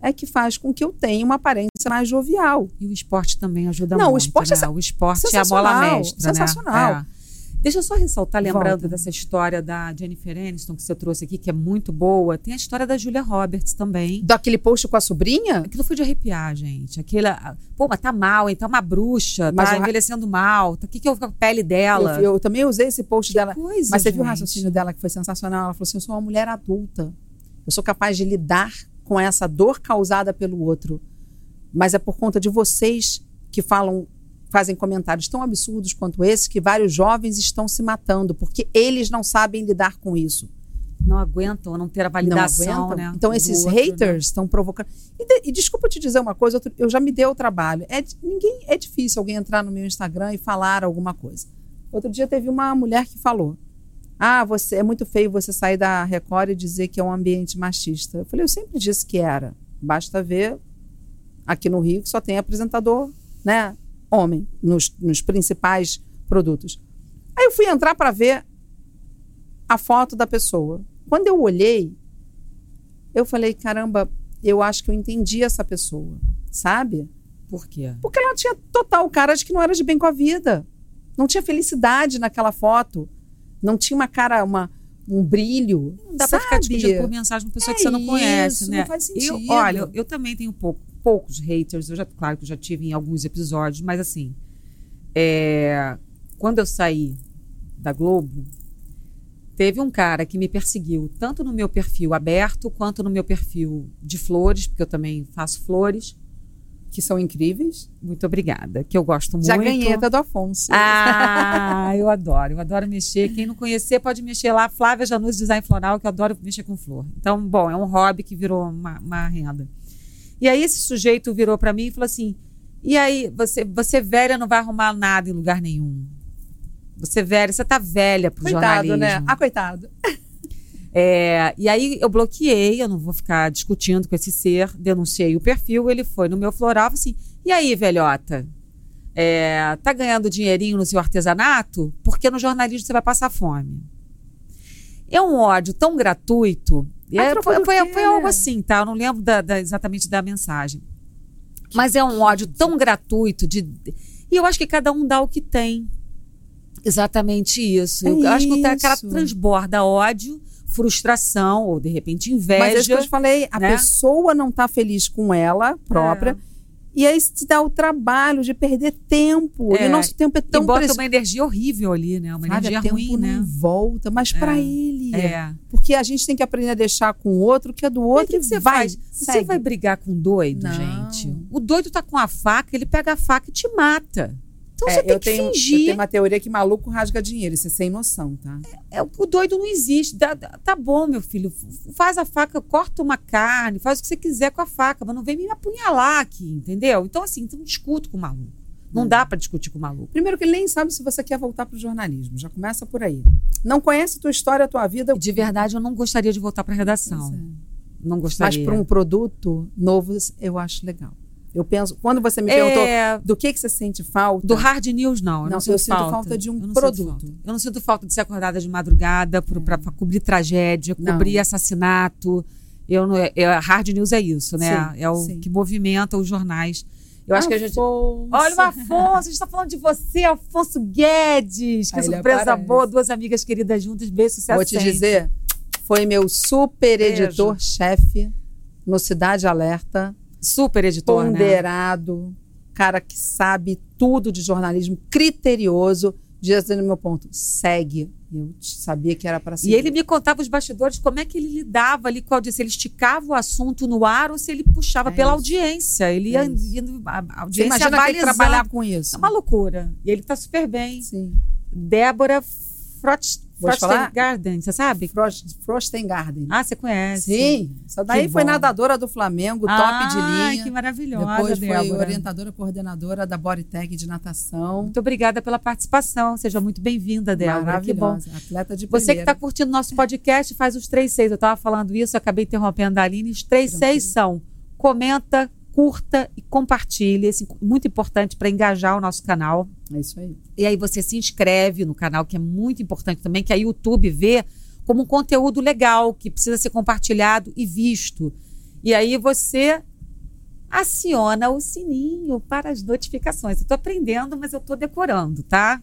S2: é que faz com que eu tenha uma aparência mais jovial.
S1: E o esporte também ajuda
S2: Não, o
S1: muito.
S2: esporte é
S1: né?
S2: sen-
S1: O esporte é a bola mestra.
S2: sensacional.
S1: Né? É. Deixa eu só ressaltar, lembrando
S2: Volta.
S1: dessa história da Jennifer Aniston que você trouxe aqui, que é muito boa. Tem a história da Julia Roberts também.
S2: Daquele post com a sobrinha?
S1: Aquilo foi de arrepiar, gente. Aquela. Pô, mas tá mal, então uma bruxa,
S2: Mas
S1: tá
S2: o
S1: envelhecendo mal. O que, que houve com a pele dela?
S2: Eu, eu também usei esse post
S1: Que
S2: dela.
S1: coisa,
S2: Mas você viu o
S1: gente.
S2: raciocínio dela que foi sensacional? Ela falou assim: eu sou uma mulher adulta. Eu sou capaz de lidar com essa dor causada pelo outro. Mas é por conta de vocês que falam fazem comentários tão absurdos quanto esse que vários jovens estão se matando porque eles não sabem lidar com isso.
S1: Não aguentam não ter a validação, né?
S2: Então esses outro, haters né? estão provocando. E, de, e, desculpa te dizer uma coisa, eu já me dei o trabalho. É, ninguém, é difícil alguém entrar no meu Instagram e falar alguma coisa. Outro dia teve uma mulher que falou: Ah, você é muito feio você sair da Record e dizer que é um ambiente machista. Eu falei, eu sempre disse que era. Basta ver aqui no Rio que só tem apresentador, né? Homem, nos, nos principais produtos. Aí eu fui entrar para ver a foto da pessoa. Quando eu olhei, eu falei, caramba, eu acho que eu entendi essa pessoa, sabe?
S1: Por quê?
S2: Porque ela tinha total cara de que não era de bem com a vida. Não tinha felicidade naquela foto. Não tinha uma cara, uma, um brilho.
S1: Não dá pra ficar discutindo por mensagem com pessoa é que você não conhece, né?
S2: Não faz sentido.
S1: Eu, olha, eu, eu também tenho pouco, poucos haters. Eu já, claro que eu já tive em alguns episódios, mas assim, é, quando eu saí da Globo, teve um cara que me perseguiu tanto no meu perfil aberto quanto no meu perfil de flores, porque eu também faço flores
S2: que são incríveis.
S1: Muito obrigada, que eu gosto muito.
S2: Já ganhei do Afonso.
S1: Ah, eu adoro, eu adoro mexer. Quem não conhecer pode mexer lá, Flávia Janus Design Floral, que eu adoro mexer com flor. Então, bom, é um hobby que virou uma, uma renda. E aí esse sujeito virou para mim e falou assim: "E aí, você você velha não vai arrumar nada em lugar nenhum. Você velha, você tá velha pro
S2: coitado,
S1: jornalismo".
S2: né? Ah, coitado.
S1: É, e aí eu bloqueei, eu não vou ficar discutindo com esse ser, denunciei o perfil, ele foi no meu floral assim, e aí, velhota? É, tá ganhando dinheirinho no seu artesanato? Porque no jornalismo você vai passar fome. É um ódio tão gratuito. É, foi, foi, foi, algo assim, tá? Eu não lembro da, da, exatamente da mensagem. Mas é um ódio tão gratuito de. E eu acho que cada um dá o que tem. Exatamente isso. É eu acho que o cara transborda ódio frustração ou de repente inveja. Mas
S2: é isso que eu te falei, a né? pessoa não está feliz com ela própria. É. E aí se dá o trabalho de perder tempo. É. E o nosso tempo é tão
S1: e bota uma energia horrível ali, né? Uma Sabe, energia ruim, né?
S2: Não volta, mas é. para ele. É. Porque a gente tem que aprender a deixar com o outro, que é do outro.
S1: E o que, você vai, faz? Segue. Você vai brigar com doido, não. gente? O doido tá com a faca, ele pega a faca e te mata. Então é, você tem que
S2: tenho,
S1: fingir.
S2: Eu tenho uma teoria que maluco rasga dinheiro, isso é sem noção, tá?
S1: É, é o doido não existe. Dá, tá bom, meu filho, faz a faca, corta uma carne, faz o que você quiser com a faca, mas não vem me apunhalar aqui, entendeu? Então, assim, então discuto com o maluco. Não, dá para discutir com o maluco.
S2: Primeiro que ele nem sabe se você quer voltar para o jornalismo. Já começa por aí. Não conhece tua história, tua vida.
S1: De verdade, eu não gostaria de voltar para redação. É. Não gostaria.
S2: Mas para um produto novo, eu acho legal. Eu penso, quando você me perguntou é... do que, que você sente falta.
S1: Do hard news, não. Eu não, não sinto
S2: eu sinto
S1: falta.
S2: falta de um eu produto.
S1: Eu não sinto falta de ser acordada de madrugada para é. cobrir tragédia, não. cobrir assassinato. Eu não, é, hard news é isso, né? Sim, é o sim. que movimenta os jornais. Eu acho Afonso. que a gente. Olha o Afonso, a gente está falando de você, Afonso Guedes. Que Aí surpresa boa, duas amigas queridas juntas, beijo, sucesso.
S2: Vou te sempre. dizer, foi meu super editor-chefe no Cidade Alerta
S1: Super editor,
S2: né? Ponderado,
S1: né?
S2: cara que sabe tudo de jornalismo, criterioso. Dizendo no meu ponto, segue. Eu sabia que era para seguir.
S1: E ele me contava os bastidores, como é que ele lidava ali com a audiência. Ele esticava o assunto no ar ou se ele puxava é pela isso. audiência. Ele ia, é indo, a audiência Você imagina
S2: trabalhar com isso.
S1: É uma loucura. E ele está super bem.
S2: Sim.
S1: Débora Frot Garden, você sabe?
S2: Garden.
S1: Ah, você conhece?
S2: Sim. Essa daí foi bom. nadadora do Flamengo, top
S1: ah,
S2: de linha.
S1: Ai, que maravilhosa,
S2: Depois foi
S1: Débora.
S2: orientadora, coordenadora da Bodytech de natação.
S1: Muito obrigada pela participação. Seja muito bem-vinda, Débora. Que bom.
S2: Atleta de
S1: Você que está curtindo nosso podcast, faz os três seis. Eu estava falando isso, acabei interrompendo a Aline. Os três seis são comenta, curta e compartilhe. Esse, muito importante para engajar o nosso canal.
S2: É isso aí.
S1: E aí você se inscreve no canal, que é muito importante também, que a YouTube vê como um conteúdo legal, que precisa ser compartilhado e visto. E aí você aciona o sininho para as notificações. Eu estou aprendendo, mas eu estou decorando, tá?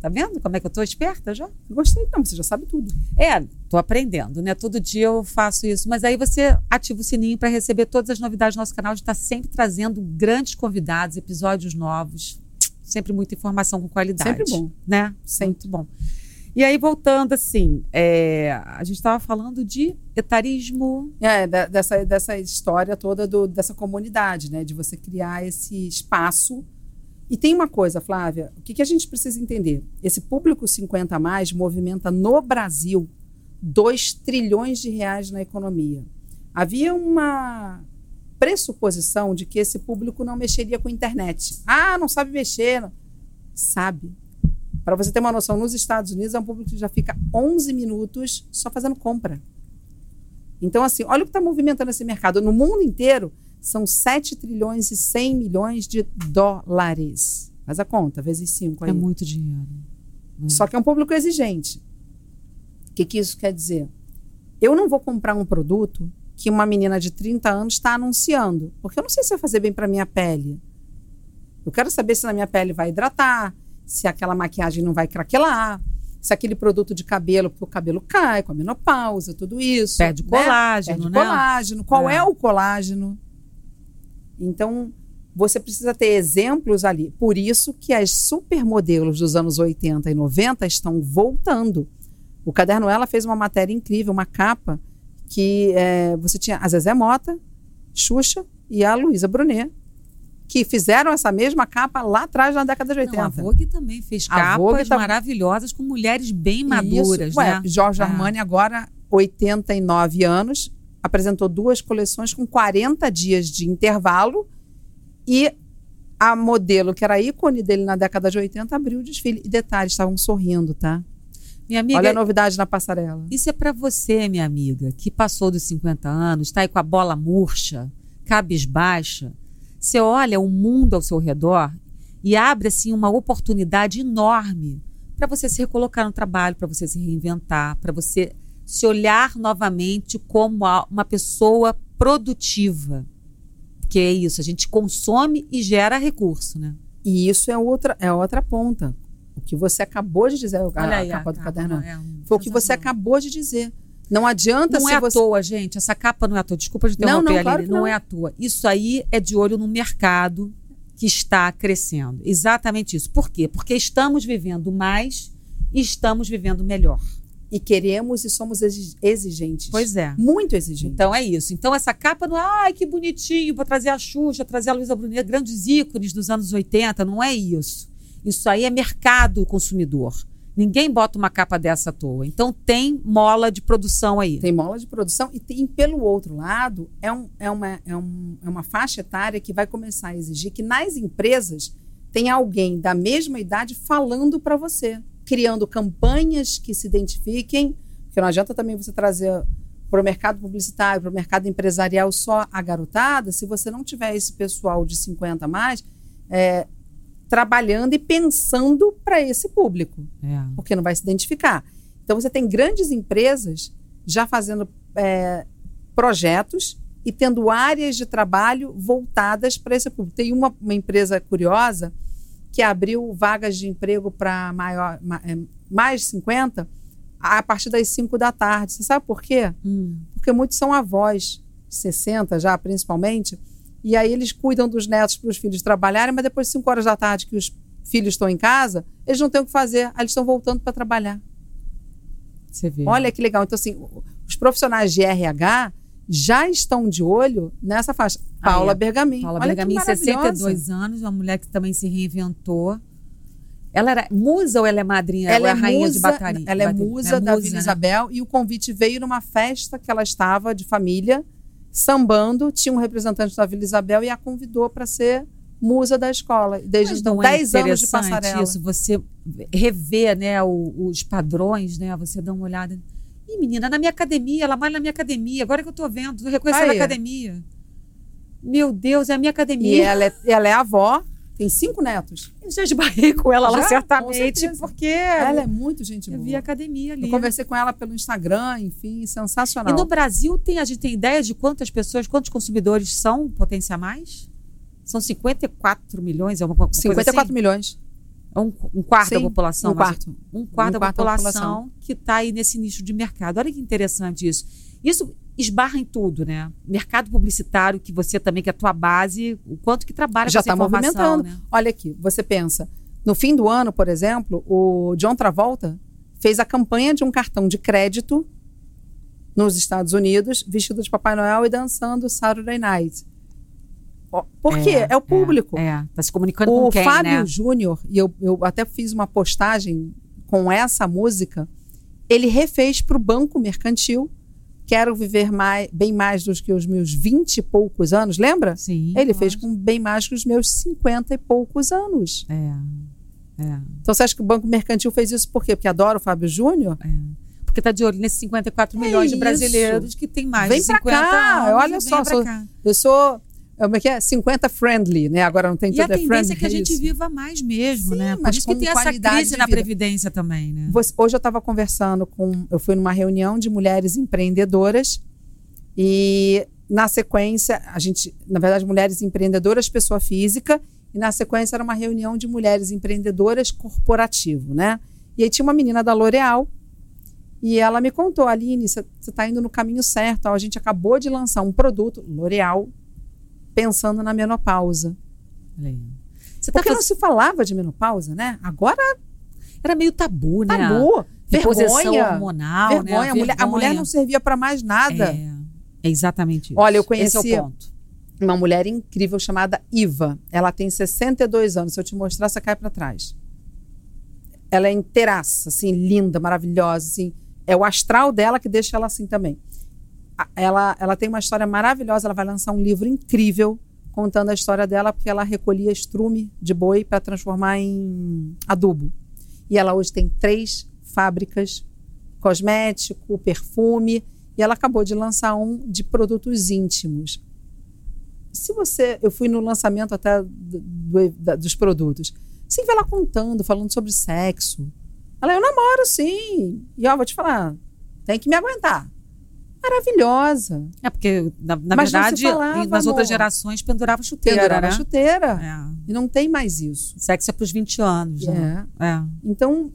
S1: Tá vendo como é que eu tô esperta já?
S2: Gostei, não, você já sabe tudo.
S1: É, tô aprendendo, né? Todo dia eu faço isso. Mas aí você ativa o sininho para receber todas as novidades do nosso canal. A gente está sempre trazendo grandes convidados, episódios novos. Sempre muita informação com qualidade.
S2: Sempre bom.
S1: Né? Sempre. Muito bom. E aí, voltando assim, é, a gente estava falando de etarismo.
S2: É, dessa, dessa história toda do, dessa comunidade, né? De você criar esse espaço E tem uma coisa, Flávia, o que, que a gente precisa entender? Esse público 50 a mais movimenta no Brasil 2 trilhões de reais na economia. Havia uma pressuposição de que esse público não mexeria com a internet. Ah, não sabe mexer. Sabe. Para você ter uma noção, nos Estados Unidos é um público que já fica 11 minutos só fazendo compra. Então, assim, olha o que está movimentando esse mercado. No mundo inteiro, são 7 trilhões e 100 milhões de dólares. Faz a conta, vezes 5 aí.
S1: É muito dinheiro.
S2: É. Só que é um público exigente. O que, que isso quer dizer? Eu não vou comprar um produto que uma menina de 30 anos está anunciando, porque eu não sei se vai fazer bem para minha pele. Eu quero saber se na minha pele vai hidratar, se aquela maquiagem não vai craquelar, se aquele produto de cabelo, porque o cabelo cai com a menopausa, tudo isso.
S1: Perde né? colágeno,
S2: Perde
S1: né?
S2: colágeno. Qual é. é o colágeno? Então, você precisa ter exemplos ali. Por isso que as supermodelos dos anos 80 e 90 estão voltando. O Caderno Ela fez uma matéria incrível, uma capa, que é, você tinha a Zezé Mota, Xuxa e a Luísa Brunet, que fizeram essa mesma capa lá atrás, na década de 80. Não,
S1: a Vogue também fez capas tá... maravilhosas com mulheres bem maduras. Isso. Ué,
S2: né? Jorge ah. Armani, agora 89 anos, apresentou duas coleções com 40 dias de intervalo e a modelo, que era a ícone dele na década de 80, abriu o desfile. E detalhe, estavam sorrindo, tá?
S1: Minha amiga,
S2: Olha a novidade na passarela.
S1: Isso é para você, minha amiga, que passou dos 50 anos, está aí com a bola murcha, cabisbaixa. Você olha o mundo ao seu redor e abre assim uma oportunidade enorme para você se recolocar no trabalho, para você se reinventar, para você se olhar novamente como uma pessoa produtiva. Que é isso, a gente consome e gera recurso, né?
S2: E isso é outra, é outra ponta. O que você acabou de dizer, a, a aí, capa a do caderno, é um foi o que você acabou de dizer. Não adianta
S1: Não é você... à toa, gente. Essa capa não é à toa. Desculpa de interromper, não, não, claro não. não é à toa. Isso aí é de olho no mercado que está crescendo. Exatamente isso. Por quê? Porque estamos vivendo mais e estamos vivendo melhor
S2: e queremos e somos exigentes.
S1: Pois é.
S2: Muito exigentes.
S1: Então é isso. Então essa capa não é, ai, que bonitinho, para trazer a Xuxa, trazer a Luísa Brunet, grandes ícones dos anos 80, não é isso. Isso aí é mercado consumidor. Ninguém bota uma capa dessa à toa. Então tem mola de produção aí.
S2: Tem mola de produção e tem, pelo outro lado, é, um, é, uma, é, um, é uma faixa etária que vai começar a exigir que nas empresas tenha alguém da mesma idade falando para você criando campanhas que se identifiquem, porque não adianta também você trazer para o mercado publicitário, para o mercado empresarial só a garotada, se você não tiver esse pessoal de 50 a mais é, trabalhando e pensando para esse público, é. porque não vai se identificar. Então você tem grandes empresas já fazendo é, projetos e tendo áreas de trabalho voltadas para esse público. Tem uma, uma empresa curiosa que abriu vagas de emprego para é, mais de 50 a partir das 5 da tarde. Você sabe por quê? Hum. Porque muitos são avós, 60 já principalmente, e aí eles cuidam dos netos para os filhos trabalharem, mas depois de 5 horas da tarde que os filhos estão em casa, eles não têm o que fazer, aí eles estão voltando para trabalhar.
S1: Você vê.
S2: Olha que legal. Então, assim, os profissionais de RH já estão de olho nessa faixa. Paula Bergamin.
S1: Paula Olha Bergamin, 62 anos, uma mulher que também se reinventou. Ela era musa ou ela é madrinha?
S2: Ela
S1: é,
S2: é
S1: rainha
S2: musa,
S1: de bateria?
S2: Ela é musa é da Vila né? Isabel e o convite veio numa festa que ela estava de família, sambando. Tinha um representante da Vila Isabel e a convidou para ser musa da escola. Desde então, 10 é anos de passarela.
S1: isso, você rever né, os padrões, né? Você dá uma olhada Ih, menina, na minha academia, ela malha na minha academia. Agora que eu tô vendo, tô reconhecendo a academia. Meu Deus, é a minha academia.
S2: E ela é, ela é avó, tem cinco netos.
S1: Eu já esbarrei com ela já? lá certamente, porque.
S2: Ela é muito gente boa.
S1: Eu vi a academia ali.
S2: Eu conversei com ela pelo Instagram, enfim, sensacional.
S1: E no Brasil, tem, a gente tem ideia de quantas pessoas, quantos consumidores são Potência Mais? São 54 milhões, é uma coisa 54
S2: assim? milhões.
S1: Um, um quarto Sim, da população.
S2: Um quarto.
S1: Um quarto, um da, população da população que está aí nesse nicho de mercado. Olha que interessante isso. Isso esbarra em tudo, né? Mercado publicitário, que você também, que é a tua base, o quanto que trabalha
S2: Já está movimentando. Né? Olha aqui, você pensa, no fim do ano, por exemplo, o John Travolta fez a campanha de um cartão de crédito nos Estados Unidos, vestido de Papai Noel e dançando Saturday Night. Por quê? É, é o público.
S1: É, é, tá se comunicando
S2: o
S1: com quem,
S2: Fábio
S1: né?
S2: Júnior, e eu, eu até fiz uma postagem com essa música, ele refez para o Banco Mercantil. Quero viver mais, bem mais do que os meus 20 e poucos anos, lembra?
S1: Sim.
S2: Ele fez com bem mais que os meus 50 e poucos anos.
S1: É. É.
S2: Então você acha que o Banco Mercantil fez isso por quê? Porque adora o Fábio Júnior?
S1: É. Porque tá de olho nesses 54 milhões de
S2: isso.
S1: brasileiros que tem mais
S2: Vem
S1: de
S2: pra
S1: 50
S2: cá,
S1: anos.
S2: olha
S1: vem
S2: só,
S1: pra
S2: sou-
S1: cá.
S2: Eu sou. Como é que é? 50 friendly, né? Agora não tem
S1: E a
S2: tudo é
S1: tendência é que a gente
S2: isso.
S1: viva mais mesmo,
S2: Sim,
S1: né? Por
S2: mas
S1: isso que tem essa crise na. Previdência também, né?
S2: Você- hoje eu estava conversando com. Eu fui numa reunião de mulheres empreendedoras e na sequência, a gente, na verdade, mulheres empreendedoras, pessoa física, e na sequência era uma reunião de mulheres empreendedoras corporativo, né? E aí tinha uma menina da L'Oréal e ela me contou, Aline, você está indo no caminho certo. ó, A gente acabou de lançar um produto, L'Oréal, pensando na menopausa.
S1: Você tá
S2: Porque não
S1: faz...
S2: se falava de menopausa, né? Agora
S1: Era meio tabu, né?
S2: tabu. Vergonha.
S1: hormonal,
S2: vergonha.
S1: né?
S2: A, mulher, a mulher
S1: Vergonha.
S2: não servia para mais nada.
S1: É, é exatamente isso.
S2: Olha, eu
S1: Esse
S2: conheci-
S1: é.
S2: Uma mulher incrível chamada Iva. Ela tem 62 anos. Se eu te mostrar, você cai para trás. Ela é inteiraça, assim, linda, maravilhosa, assim. É o astral dela que deixa ela assim também. Ela, ela tem uma história maravilhosa. Ela vai lançar um livro incrível contando a história dela, porque ela recolhia estrume de boi para transformar em adubo. E ela hoje tem três fábricas, cosmético, perfume, e ela acabou de lançar um de produtos íntimos. Se você, eu fui no lançamento até do- do- dos produtos, você vê ela contando, falando sobre sexo. Ela, eu namoro sim. E ó, vou te falar, tem que me aguentar. Maravilhosa.
S1: É porque, na, na verdade,
S2: falava,
S1: nas outras
S2: amor.
S1: gerações pendurava chuteira,
S2: Pendurava
S1: né?
S2: chuteira.
S1: É.
S2: E não tem mais isso.
S1: Sexo é pros 20 anos, né?
S2: É.
S1: É.
S2: Então,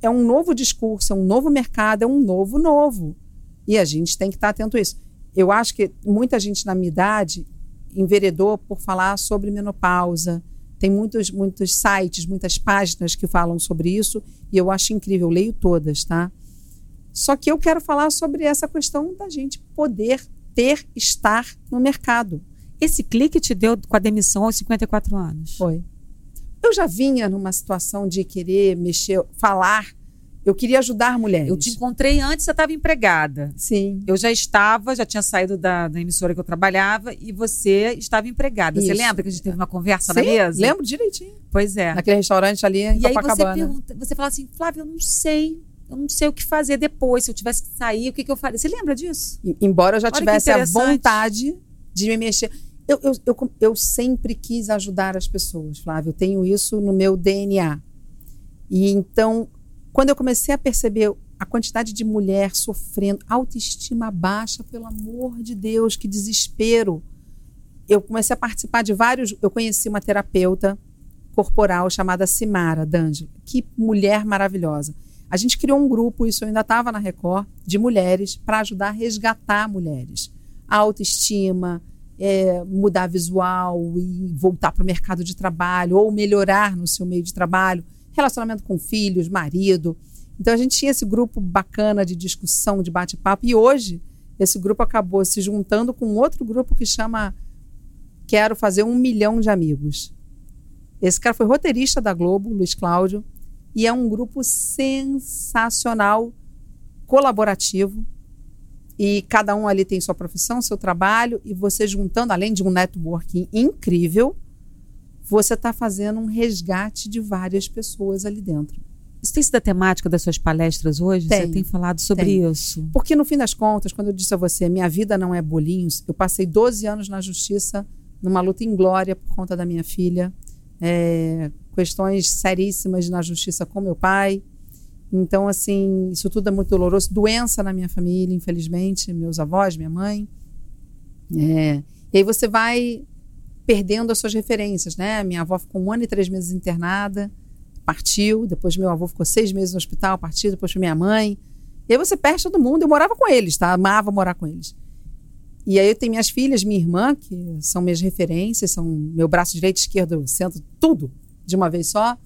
S2: é um novo discurso, é um novo mercado, é um novo novo. E a gente tem que estar atento a isso. Eu acho que muita gente na minha idade enveredou por falar sobre menopausa. Tem muitos, muitos sites, muitas páginas que falam sobre isso e eu acho incrível, eu leio todas, tá? Só que eu quero falar sobre essa questão da gente poder ter, estar no mercado.
S1: Esse clique te deu com a demissão aos 54 anos.
S2: Foi. Eu já vinha numa situação de querer mexer, falar. Eu queria ajudar mulheres.
S1: Eu te encontrei antes, você estava empregada.
S2: Sim.
S1: Eu já estava, já tinha saído da, da emissora que eu trabalhava e você estava empregada. Você
S2: Isso.
S1: lembra que a gente teve uma conversa na
S2: Sim,
S1: mesa?
S2: lembro direitinho.
S1: Pois é.
S2: Naquele restaurante ali em
S1: E aí você
S2: Copacabana.
S1: pergunta, você fala assim, Flávia, eu não sei, eu não sei o que fazer depois. Se eu tivesse que sair, o que, que eu faria? Você lembra disso?
S2: Embora eu já
S1: Olha
S2: tivesse a vontade de me mexer. Eu, eu, eu, eu sempre quis ajudar as pessoas, Flávio. Eu tenho isso no meu DNA. E então, quando eu comecei a perceber a quantidade de mulher sofrendo, autoestima baixa, pelo amor de Deus, que desespero. Eu comecei a participar de vários. Eu conheci uma terapeuta corporal chamada Simara D'Angelo. Que mulher maravilhosa. A gente criou um grupo, isso ainda estava na Record, de mulheres para ajudar a resgatar mulheres. A autoestima, é, mudar visual e voltar para o mercado de trabalho, ou melhorar no seu meio de trabalho, relacionamento com filhos, marido. Então a gente tinha esse grupo bacana de discussão, de bate-papo, e hoje esse grupo acabou se juntando com outro grupo que chama Quero Fazer um Milhão de Amigos. Esse cara foi roteirista da Globo, Luiz Cláudio, e é um grupo sensacional, colaborativo. E cada um ali tem sua profissão, seu trabalho, e você juntando, além de um networking incrível, você está fazendo um resgate de várias pessoas ali dentro.
S1: Isso tem sido a temática das suas palestras hoje?
S2: Tem.
S1: Você tem falado sobre
S2: Tem.
S1: isso?
S2: Porque no fim das contas, quando eu disse a você, minha vida não é bolinhos, eu passei 12 anos na justiça, numa luta inglória por conta da minha filha, é, questões seríssimas na justiça com meu pai. Então, assim, isso tudo é muito doloroso. Doença na minha família, infelizmente, meus avós, minha mãe. É, e aí você vai perdendo as suas referências, né? Minha avó ficou um ano e três meses internada, partiu. Depois meu avô ficou seis meses no hospital, partiu. Depois minha mãe. E aí você perde todo mundo. Eu morava com eles, tá? Amava morar com eles. E aí eu tenho minhas filhas, minha irmã, que são minhas referências, são meu braço direito, esquerdo, centro, tudo de uma vez só.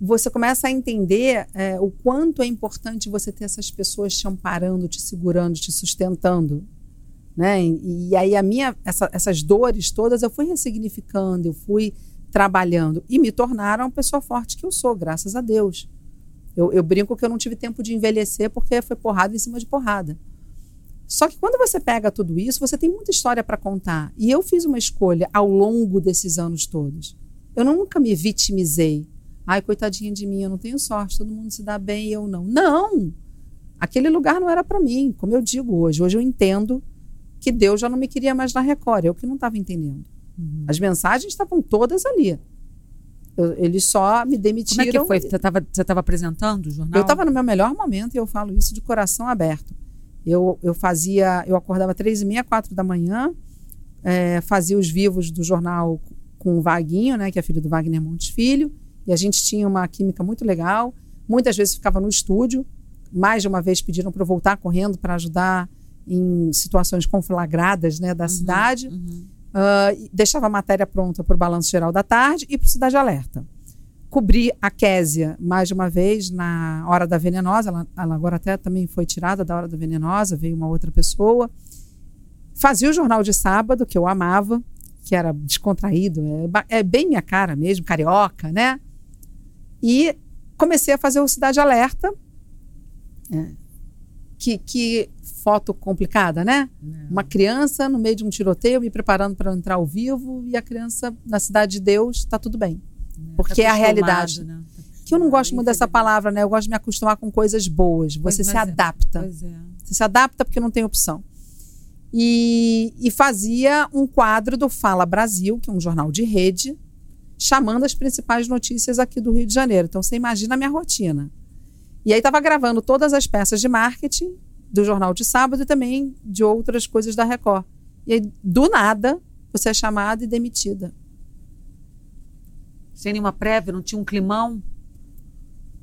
S2: Você começa a entender é, o quanto é importante você ter essas pessoas te amparando, te segurando, te sustentando. Né? E, e aí a minha, essa, essas dores todas eu fui ressignificando, eu fui trabalhando e me tornaram a pessoa forte que eu sou, graças a Deus. Eu, eu brinco que eu não tive tempo de envelhecer porque foi porrada em cima de porrada. Só que quando você pega tudo isso, você tem muita história para contar. E eu fiz uma escolha ao longo desses anos todos. Eu nunca me vitimizei. Ai, coitadinha de mim, eu não tenho sorte, todo mundo se dá bem e eu não. Não! Aquele lugar não era para mim, como eu digo hoje. Hoje eu entendo que Deus já não me queria mais na Record, eu que não estava entendendo. Uhum. As mensagens estavam todas ali. Eu, eles só me demitiram.
S1: Como é que foi? Você estava apresentando o jornal?
S2: Eu estava no meu melhor momento e eu falo isso de coração aberto. Eu, eu fazia, eu acordava três e meia, quatro da manhã, é, fazia os vivos do jornal com o Vaguinho, né, que é filho do Wagner Montes Filho, e a gente tinha uma química muito legal. Muitas vezes ficava no estúdio, mais de uma vez pediram para eu voltar correndo para ajudar em situações conflagradas né, da uhum, cidade. Uhum. Uh, deixava a matéria pronta para o Balanço Geral da Tarde e para o Cidade Alerta. Cobri a Késia mais de uma vez na Hora da Venenosa, ela, ela agora até também foi tirada da Hora da Venenosa, veio uma outra pessoa. Fazia o jornal de sábado, que eu amava, que era descontraído, é, é bem minha cara mesmo, carioca, né? E comecei a fazer o Cidade Alerta, é, que, que foto complicada, né? Não. Uma criança no meio de um tiroteio me preparando para entrar ao vivo e a criança na cidade de Deus está tudo bem. Porque tá é a realidade. Né? Tá que eu não gosto muito dessa palavra, né? Eu gosto de me acostumar com coisas boas. Você pois se é. adapta. É. Você se adapta porque não tem opção. E, e fazia um quadro do Fala Brasil, que é um jornal de rede, chamando as principais notícias aqui do Rio de Janeiro. Então você imagina a minha rotina. E aí estava gravando todas as peças de marketing do jornal de sábado e também de outras coisas da Record. E aí, do nada, você é chamada e demitida.
S1: Sem nenhuma prévia, não tinha um climão?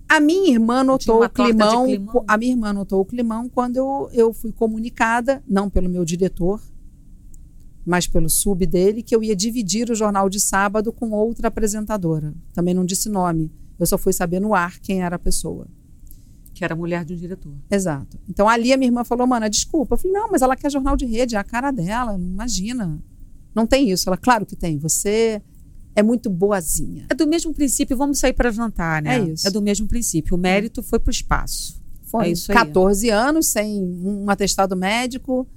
S2: A minha irmã notou o climão, climão, A minha irmã notou o climão quando eu, eu fui comunicada, não pelo meu diretor, mas pelo sub dele, que eu ia dividir o jornal de sábado com outra apresentadora. Também não disse nome. Eu só fui saber no ar quem era a pessoa
S1: que era mulher de um diretor.
S2: Exato. Então ali a minha irmã falou, mana, desculpa. Eu falei, não, mas ela quer jornal de rede, é a cara dela, imagina. Não tem isso. Ela, claro que tem. Você é muito boazinha.
S1: É do mesmo princípio, vamos sair para jantar, né?
S2: É isso.
S1: É do mesmo princípio. O mérito foi para o espaço.
S2: Foi é isso 14 aí. anos sem um atestado médico,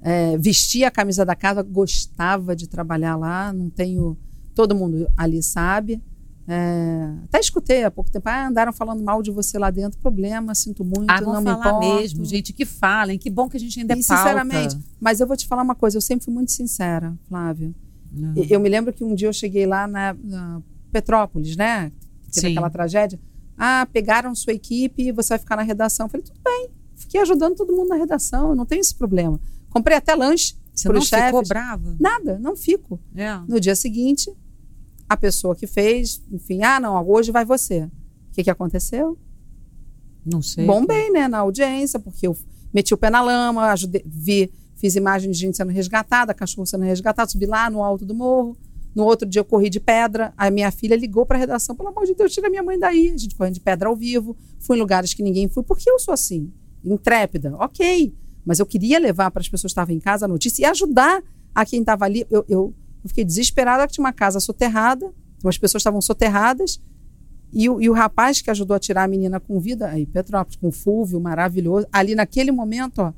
S2: é, vestia a camisa da casa, gostava de trabalhar lá, não tenho. Todo mundo ali sabe. É, até escutei há pouco tempo, ah, andaram falando mal de você lá dentro, problema, sinto muito, ah, não me importo.
S1: mesmo, gente, que falem, que bom que a gente ainda é e, sinceramente,
S2: mas eu vou te falar uma coisa, eu sempre fui muito sincera, Flávia. Uhum. Eu me lembro que um dia eu cheguei lá na, na Petrópolis, né? Teve Sim. aquela tragédia. Ah, pegaram sua equipe e você vai ficar na redação. Eu falei, tudo bem. Fiquei ajudando todo mundo na redação, eu não tenho esse problema. Comprei até lanche
S1: você não chefes. ficou brava?
S2: Nada, não fico. É. No dia seguinte, a pessoa que fez, enfim, ah, não, hoje vai você. O que, que aconteceu?
S1: Não sei.
S2: Bombei, né, na audiência, porque eu meti o pé na lama, ajudei, vi, fiz imagens de gente sendo resgatada, cachorro sendo resgatado, subi lá no alto do morro. No outro dia eu corri de pedra. A minha filha ligou para a redação, pelo amor de Deus, tira minha mãe daí. A gente correndo de pedra ao vivo. Fui em lugares que ninguém foi. Porque eu sou assim, intrépida. Ok. Mas eu queria levar para as pessoas que estavam em casa a notícia e ajudar a quem estava ali. Eu, eu, eu fiquei desesperada que tinha uma casa soterrada, as pessoas estavam soterradas, e o, e o rapaz que ajudou a tirar a menina com vida, aí Petrópolis, com Fulvio, maravilhoso, ali naquele momento, ó,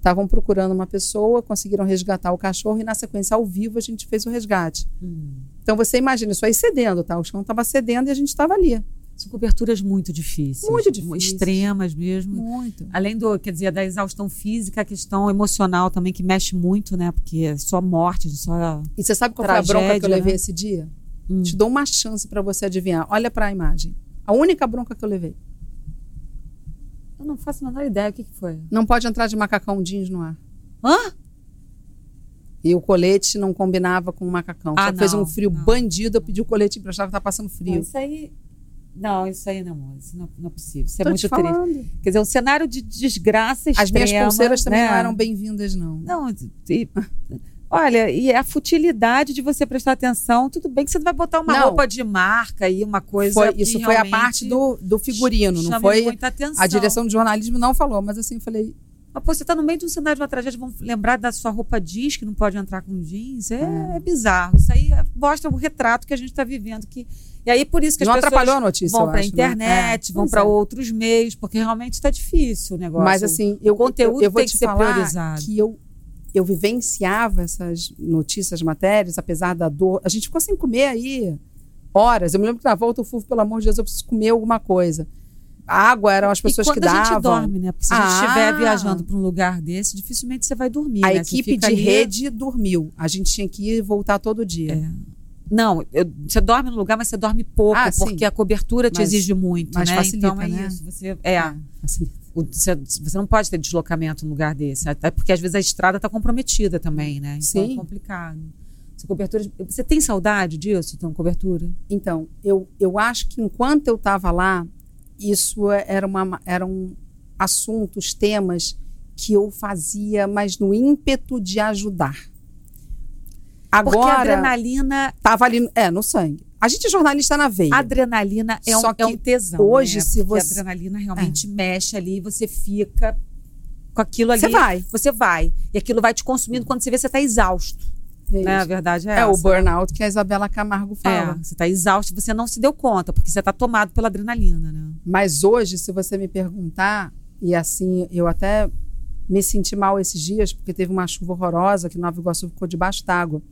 S2: estavam procurando uma pessoa, conseguiram resgatar o cachorro e na sequência, ao vivo, a gente fez o resgate. Hum. Então você imagina isso aí cedendo, tá? O chão estava cedendo e a gente estava ali.
S1: São coberturas muito difíceis.
S2: Muito difíceis.
S1: Extremas mesmo.
S2: Muito.
S1: Além do, quer dizer, da exaustão física, a questão emocional também, que mexe muito, né? Porque é só morte, só.
S2: E você sabe qual tragédia, foi a bronca que eu levei né? esse dia? Hum. Te dou uma chance para você adivinhar. Olha para a imagem. A única bronca que eu levei.
S1: Eu não faço a menor ideia. O que, que foi?
S2: Não pode entrar de macacão jeans no ar.
S1: Hã?
S2: E o colete não combinava com o macacão. Ah, Só não, fez um frio não, bandido. Eu pedi o colete emprestado que tá passando frio.
S1: Não, isso aí não, isso aí não, isso não, não é possível. Isso é muito triste. Quer dizer, um cenário de desgraça extrema.
S2: As minhas pulseiras também né? não eram bem-vindas, não.
S1: Não, e, olha, e a futilidade de você prestar atenção. Tudo bem que você vai botar uma não. roupa de marca e uma coisa.
S2: Foi, isso foi a parte do, do figurino, não foi?
S1: Muita atenção.
S2: A direção de jornalismo não falou, mas assim, eu falei,
S1: Mas, pô, você tá no meio de um cenário de uma tragédia, vão lembrar da sua roupa jeans, que não pode entrar com jeans. É,
S2: É.
S1: é bizarro. Isso aí é- mostra o retrato que a gente está vivendo. Que... E aí, por isso que
S2: Não
S1: as pessoas
S2: atrapalhou a notícia,
S1: vão para a
S2: né?
S1: internet,
S2: É.
S1: vão para
S2: é.
S1: outros meios, porque realmente está difícil o negócio.
S2: Mas assim, eu,
S1: o conteúdo
S2: eu, eu vou
S1: tem
S2: te
S1: que ser
S2: falar
S1: priorizado.
S2: que eu, eu vivenciava essas notícias, matérias, apesar da dor. A gente ficou sem comer aí horas. Eu me lembro que na volta eu fui, pelo amor de Deus, eu preciso comer alguma coisa. A água eram as pessoas
S1: e quando
S2: que
S1: a gente
S2: davam.
S1: dorme, né? Porque se a gente
S2: Ah.
S1: estiver viajando para um lugar desse, dificilmente você vai dormir.
S2: A
S1: né?
S2: Equipe de
S1: ali-
S2: rede dormiu. A gente tinha que ir e voltar todo dia.
S1: É. Não, eu- você dorme no lugar, mas você dorme pouco,
S2: Ah, sim.
S1: porque a cobertura te
S2: Mas-
S1: exige muito,
S2: mas
S1: né?
S2: facilita,
S1: então é
S2: né?
S1: isso. Você, é,
S2: Assim,
S1: o- você, não pode ter deslocamento num lugar desse, até porque às vezes a estrada está comprometida também, né? Então
S2: Sim.
S1: é complicado. Essa cobertura, você tem saudade disso, então, cobertura?
S2: Então, eu, eu acho que enquanto eu estava lá, isso é- era uma, eram assuntos, temas que eu fazia, mas no ímpeto de ajudar.
S1: Porque a
S2: Agora,
S1: adrenalina,
S2: estava ali, é, no sangue. A gente é jornalista na veia.
S1: adrenalina é um,
S2: Só que
S1: é um tesão.
S2: hoje,
S1: né?
S2: se
S1: Porque
S2: você- É.
S1: a adrenalina realmente mexe ali e você fica com aquilo ali.
S2: Você vai.
S1: Você vai. E aquilo vai te consumindo quando você vê você está exausto.
S2: É,
S1: Né? A verdade é,
S2: É o
S1: essa.
S2: burnout que a Isabela Camargo
S1: É,
S2: fala.
S1: você está exausto, você não se deu conta, porque você está tomado pela adrenalina, né?
S2: Mas hoje, se você me perguntar, e assim, eu até me senti mal esses dias, porque teve uma chuva horrorosa que Nova Iguaçu ficou debaixo d'água.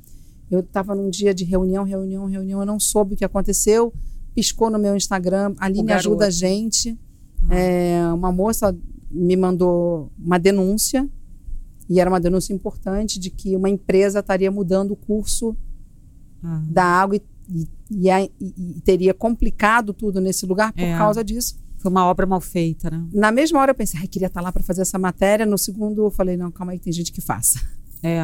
S2: Eu estava num dia de reunião, reunião, reunião, eu não soube o que aconteceu, piscou no meu Instagram, Aline
S1: garoto.
S2: ajuda a gente.
S1: Ah.
S2: É, uma moça me mandou uma denúncia, e era uma denúncia importante, de que uma empresa estaria mudando o curso
S1: Ah.
S2: da água e, e- e e- teria complicado tudo nesse lugar por
S1: É.
S2: causa disso.
S1: Foi uma obra mal feita, né?
S2: Na mesma hora eu pensei, ai, queria estar lá para fazer essa matéria. No segundo eu falei, não, calma aí, tem gente que faça.
S1: É,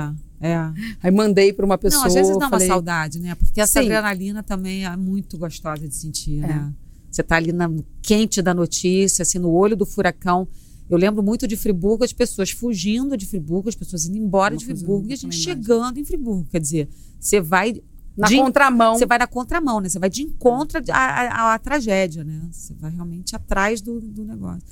S1: é.
S2: Aí mandei para uma pessoa.
S1: não, às vezes dá
S2: falei,
S1: uma saudade, né? Porque essa
S2: Sim.
S1: adrenalina também é muito gostosa de sentir,
S2: É.
S1: né? Você tá ali no quente da notícia, assim, no olho do furacão. Eu lembro muito de Friburgo, as pessoas fugindo de Friburgo, as pessoas indo embora
S2: Uma
S1: de Friburgo e a gente
S2: imagem.
S1: chegando em Friburgo. Quer dizer, você vai
S2: Na
S1: de-
S2: contramão.
S1: Você vai na contramão, né? Você vai de encontro à, à- à tragédia, né? Você vai realmente atrás do, do negócio.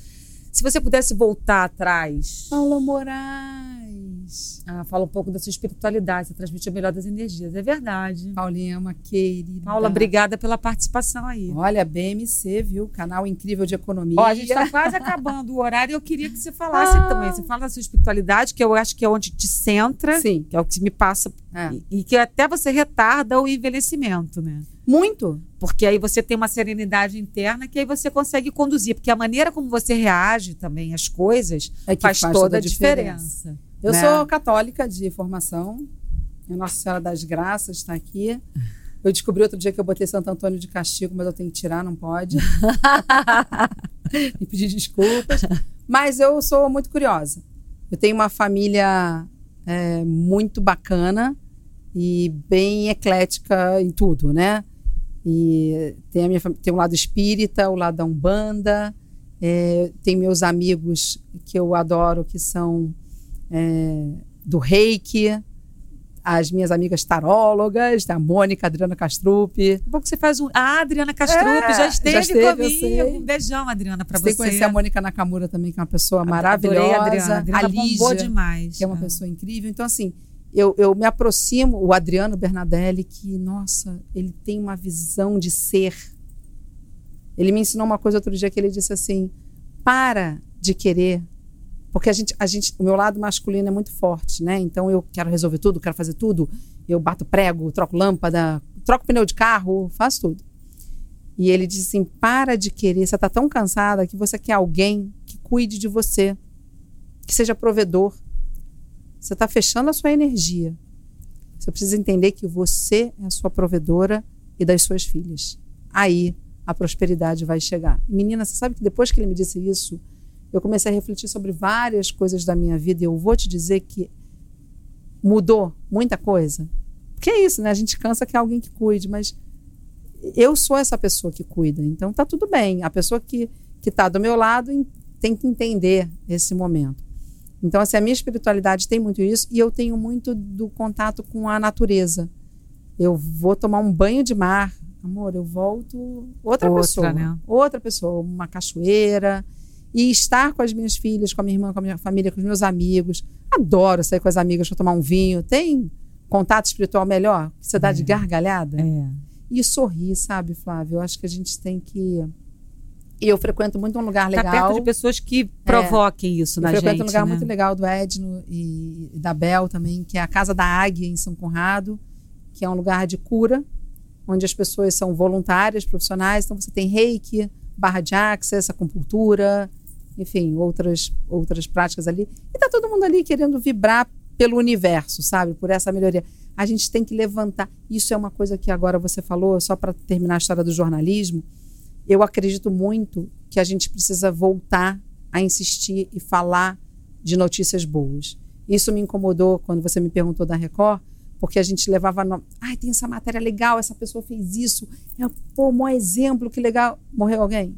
S1: Se você pudesse voltar atrás,
S2: Paula Moraes.
S1: ah, fala um pouco da sua espiritualidade, você transmite a melhor das energias. É verdade.
S2: Paulinha é uma querida.
S1: Paula, obrigada pela participação aí.
S2: Olha, BMC, viu? Canal incrível de economia.
S1: Ó, a gente está quase acabando o horário e eu queria que você falasse
S2: Ah.
S1: também. Você fala da sua espiritualidade, que eu acho que é onde te centra,
S2: Sim.
S1: que é o que me passa,
S2: É.
S1: e, e que até você retarda o envelhecimento, né?
S2: Muito.
S1: Porque aí você tem uma serenidade interna que aí você consegue conduzir. Porque a maneira como você reage também às coisas
S2: É que
S1: faz, toda, a diferença.
S2: Eu
S1: né?
S2: sou católica de formação. A Nossa Senhora das Graças está aqui. Eu descobri outro dia que eu botei Santo Antônio de castigo, mas eu tenho que tirar, não pode. <laughs> e pedir desculpas. Mas eu sou muito curiosa. Eu tenho uma família é, muito bacana e bem eclética em tudo, né? E tem, a minha, tem o lado espírita, o lado da Umbanda, é, tem meus amigos que eu adoro, que são é, do reiki, as minhas amigas tarólogas, a Mônica, Adriana Castrup.
S1: Daqui a pouco você faz um. Ah, a Adriana Castrup
S2: É,
S1: já esteve,
S2: já esteve,
S1: comigo. Um beijão, Adriana, para
S2: Você
S1: você.
S2: que conhecer a Mônica Nakamura também, que é uma pessoa
S1: Adorei
S2: maravilhosa.
S1: a Adriana. A Adriana
S2: a Lígia,
S1: demais.
S2: que é uma
S1: É.
S2: pessoa incrível. Então, assim, eu, eu me aproximo, o Adriano Bernadelli, que, nossa, ele tem uma visão de ser. Ele me ensinou uma coisa outro dia que ele disse assim: para de querer. Porque a gente, a gente, o meu lado masculino é muito forte, né? Então eu quero resolver tudo, quero fazer tudo. Eu bato prego, troco lâmpada, troco pneu de carro, faço tudo. E ele disse assim: para de querer. Você está tão cansada que você quer alguém que cuide de você, que seja provedor. Você está fechando a sua energia. Você precisa entender que você é a sua provedora e das suas filhas. Aí a prosperidade vai chegar. Menina, você sabe que depois que ele me disse isso, eu comecei a refletir sobre várias coisas da minha vida e eu vou te dizer que mudou muita coisa. Porque é isso, né? A gente cansa que é alguém que cuide, mas eu sou essa pessoa que cuida. Então tá tudo bem. A pessoa que que está do meu lado em- tem que entender esse momento. Então, assim, a minha espiritualidade tem muito isso e eu tenho muito do contato com a natureza. Eu vou tomar um banho de mar, amor, eu volto outra,
S1: Outra,
S2: pessoa.
S1: né?
S2: Outra pessoa, uma cachoeira. e estar com as minhas filhas, com a minha irmã, com a minha família, com os meus amigos. Adoro sair com as amigas para tomar um vinho. Tem contato espiritual melhor? Que você dá de gargalhada?
S1: É.
S2: E sorrir, sabe, Flávio? Eu acho que a gente tem que. E eu frequento muito um lugar legal.
S1: Tá perto de pessoas que provoquem isso
S2: eu
S1: na
S2: frequento
S1: gente.
S2: um lugar
S1: né?
S2: muito legal do Edno e, e da Bel também, que é a Casa da Águia, em São Conrado, que é um lugar de cura, onde as pessoas são voluntárias, profissionais. Então você tem reiki, barra de access, acupuntura, enfim, outras, outras práticas ali. E tá todo mundo ali querendo vibrar pelo universo, sabe? Por essa melhoria. A gente tem que levantar. Isso é uma coisa que agora você falou, só para terminar a história do jornalismo. Eu acredito muito que a gente precisa voltar a insistir e falar de notícias boas. Isso me incomodou quando você me perguntou da Record, porque a gente levava. No... Ai, tem essa matéria legal, essa pessoa fez isso. É, pô, um exemplo, que legal. Morreu alguém?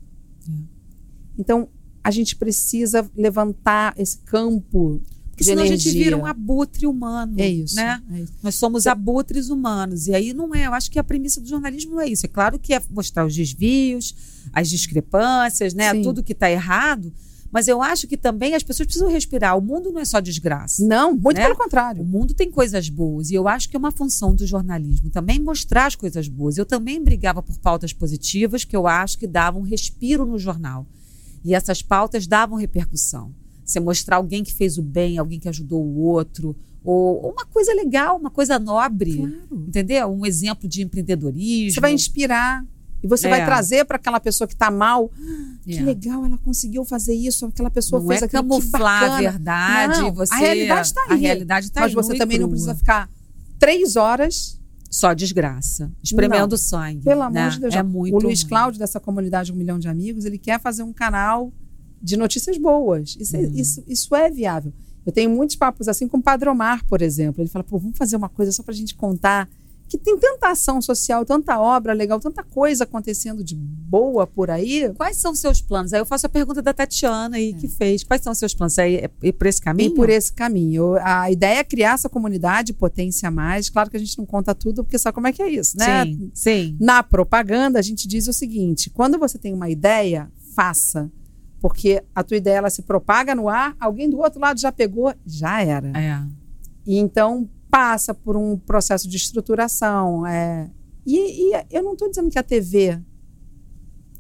S2: Então, a gente precisa levantar esse campo
S1: Porque senão a
S2: energia.
S1: gente vira um abutre humano.
S2: É isso.
S1: Né?
S2: é isso.
S1: Nós somos abutres humanos. E aí não é. Eu acho que a premissa do jornalismo é isso. É claro que é mostrar os desvios, as discrepâncias, né?
S2: Sim.
S1: Tudo que está errado. Mas eu acho que também as pessoas precisam respirar. O mundo não é só desgraça.
S2: Não, muito
S1: Né?
S2: pelo
S1: O
S2: contrário.
S1: mundo tem coisas boas e eu acho que é uma função do jornalismo também mostrar as coisas boas. Eu também brigava por pautas positivas que eu acho que davam respiro no jornal. E essas pautas davam repercussão. Você mostrar alguém que fez o bem, alguém que ajudou o outro, ou uma coisa legal, uma coisa nobre,
S2: Claro.
S1: entendeu? Um exemplo de empreendedorismo.
S2: Você vai inspirar. E você
S1: É.
S2: vai trazer para aquela pessoa que está mal. Que
S1: É.
S2: legal, ela conseguiu fazer isso. Aquela pessoa
S1: Não
S2: fez
S1: é
S2: aquilo. que
S1: camuflar a verdade.
S2: Não,
S1: você,
S2: a realidade está aí.
S1: A realidade está
S2: Mas
S1: aí.
S2: você
S1: nua e
S2: também não
S1: crua.
S2: precisa ficar três horas.
S1: Só desgraça. Espremendo sangue.
S2: Pelo amor
S1: né?
S2: de Deus.
S1: É
S2: não.
S1: muito
S2: o Luiz. Cláudio, dessa comunidade Um Milhão de Amigos, ele quer fazer um canal de notícias boas. Isso, é,
S1: Uhum.
S2: isso, isso é viável. Eu tenho muitos papos assim com o Padre Omar, por exemplo. Ele fala, pô, vamos fazer uma coisa só para a gente contar que tem tanta ação social, tanta obra legal, tanta coisa acontecendo de boa por aí.
S1: Quais são os seus planos? Aí eu faço a pergunta da Tatiana aí, que fez. Quais são os seus planos? É ir- é por esse caminho?
S2: E por esse caminho. A ideia é criar essa comunidade, potência mais. Claro que a gente não conta tudo, porque sabe como é que é isso, né?
S1: Sim, sim.
S2: Na propaganda, a gente diz o seguinte: quando você tem uma ideia, faça. Porque a tua ideia ela se propaga no ar, alguém do outro lado já pegou, já era.
S1: É.
S2: E então passa por um processo de estruturação. É... E, e eu não estou dizendo que a TV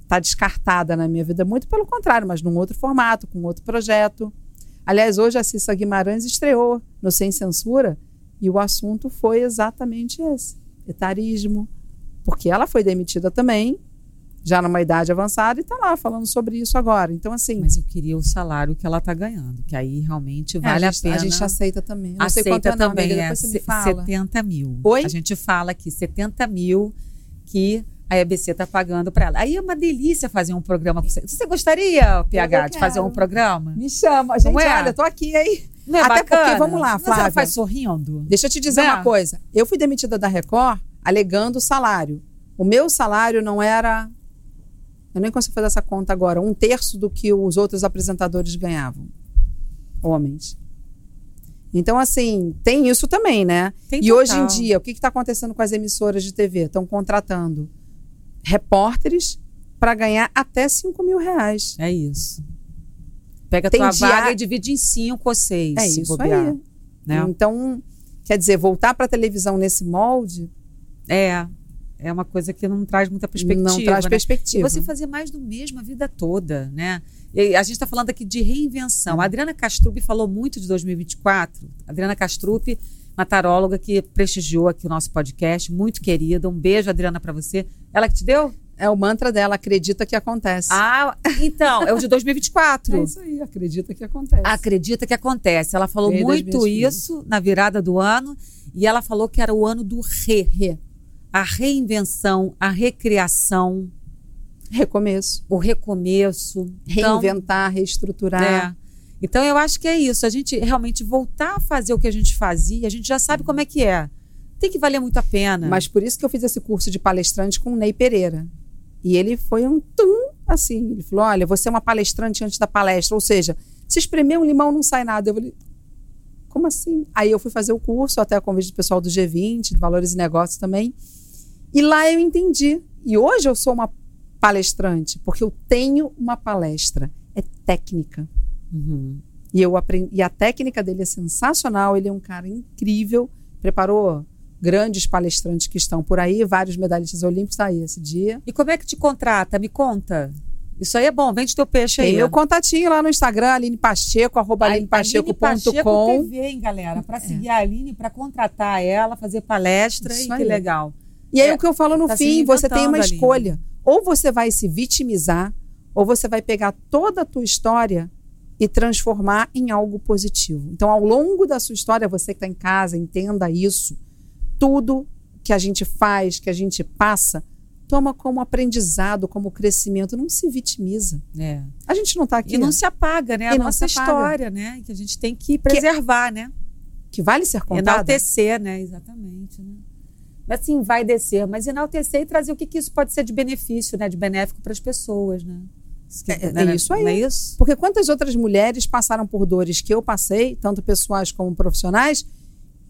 S2: está descartada na minha vida, muito pelo contrário, mas num outro formato, com outro projeto. Aliás, hoje a Cissa Guimarães estreou no Sem Censura e o assunto foi exatamente esse: etarismo. Porque ela foi demitida também, já numa idade avançada, e está lá falando sobre isso agora. Então, assim.
S1: Mas eu queria o salário que ela está ganhando, que aí realmente
S2: é,
S1: vale
S2: a,
S1: a,
S2: gente,
S1: pena.
S2: a gente aceita também. Não sei
S1: aceita
S2: quanto é, não,
S1: também,
S2: amiga,
S1: é se-
S2: fala.
S1: 70 mil.
S2: Oi?
S1: A gente fala aqui, 70 mil que a EBC está pagando para ela. Aí é uma delícia fazer um programa com você. Você gostaria, PH, de fazer um programa?
S2: Me chama. Gente,
S1: Não é?
S2: olha, tô aqui, hein?
S1: Não é
S2: Até
S1: bacana?
S2: porque, vamos lá,
S1: Mas
S2: Flávia.
S1: ela faz sorrindo?
S2: Deixa eu te dizer uma coisa. Eu fui demitida da Record alegando salário. O meu salário não era. Eu nem consigo fazer essa conta agora. Um terço do que os outros apresentadores ganhavam. Homens. Então, assim, tem isso também, né?
S1: Tem
S2: e hoje em dia, o que está acontecendo com as emissoras de TV? Estão contratando repórteres para ganhar até 5 mil reais.
S1: É isso. Pega a tua
S2: dia-
S1: vaga e divide em cinco ou seis,
S2: É
S1: se
S2: isso
S1: bobear.
S2: aí.
S1: Né?
S2: Então, quer dizer, voltar para a televisão nesse molde
S1: É. É uma coisa que não traz muita perspectiva.
S2: não traz
S1: né? E
S2: perspectiva.
S1: você fazer mais do mesmo a vida toda, né? E a gente está falando aqui de reinvenção. A Adriana Castrup falou muito de 2024. Adriana Castrup, uma taróloga que prestigiou aqui o nosso podcast, muito querida. Um beijo, Adriana, para você. Ela que te deu?
S2: É o mantra dela, acredita que acontece.
S1: Ah, então, é o de 2024.
S2: é isso aí, acredita que acontece.
S1: Acredita que acontece. Ela falou muito isso na virada do ano e ela falou que era o ano do re.
S2: Re.
S1: A reinvenção, a recriação,
S2: Recomeço.
S1: o recomeço. Então,
S2: Reinventar, reestruturar.
S1: É. Então eu acho que é isso. A gente realmente voltar a fazer o que a gente fazia, a gente já sabe como é que é. Tem que valer muito a pena.
S2: Mas por isso que eu fiz esse curso de palestrante com o Ney Pereira. E ele foi um tum, assim. Ele falou: olha, você é uma palestrante antes da palestra. Ou seja, se espremer um limão não sai nada. Eu falei, como assim? Aí eu fui fazer o curso, até a convite do pessoal do G20, de Valores e Negócios também. E lá eu entendi. E hoje eu sou uma palestrante, porque eu tenho uma palestra. é técnica.
S1: Uhum.
S2: E eu aprendi, e a técnica dele é sensacional, ele é um cara incrível, preparou grandes palestrantes que estão por aí, vários medalhistas olímpicos tá aí esse dia.
S1: E como é que te contrata? Me conta. Isso aí é bom, vende teu peixe aí.
S2: Tem meu contatinho lá no Instagram, Aline Pacheco, arroba alinepacheco.com.
S1: TV, hein, galera? Para seguir a Aline, para contratar ela, fazer palestra,
S2: Isso
S1: e
S2: aí.
S1: que legal.
S2: E aí
S1: É,
S2: o que eu falo no
S1: tá
S2: fim, você tem uma
S1: Aline.
S2: escolha. Ou você vai se vitimizar, ou você vai pegar toda a tua história e transformar em algo positivo. Então, ao longo da sua história, você que está em casa, entenda isso. Tudo que a gente faz, que a gente passa, toma como aprendizado, como crescimento. Não se vitimiza.
S1: É.
S2: A gente não está aqui.
S1: E não se apaga, né? A
S2: E não
S1: nossa história, né? Que a gente tem que preservar, né?
S2: Que vale ser contada.
S1: Enaltecer, né? Exatamente, né? Mas assim, vai descer, mas enaltecer e trazer o que, que isso pode ser de benefício, né? De benéfico para as pessoas, né? Isso que-
S2: É- é
S1: né?
S2: isso aí.
S1: É isso?
S2: Porque quantas outras mulheres passaram por dores que eu passei, tanto pessoais como profissionais,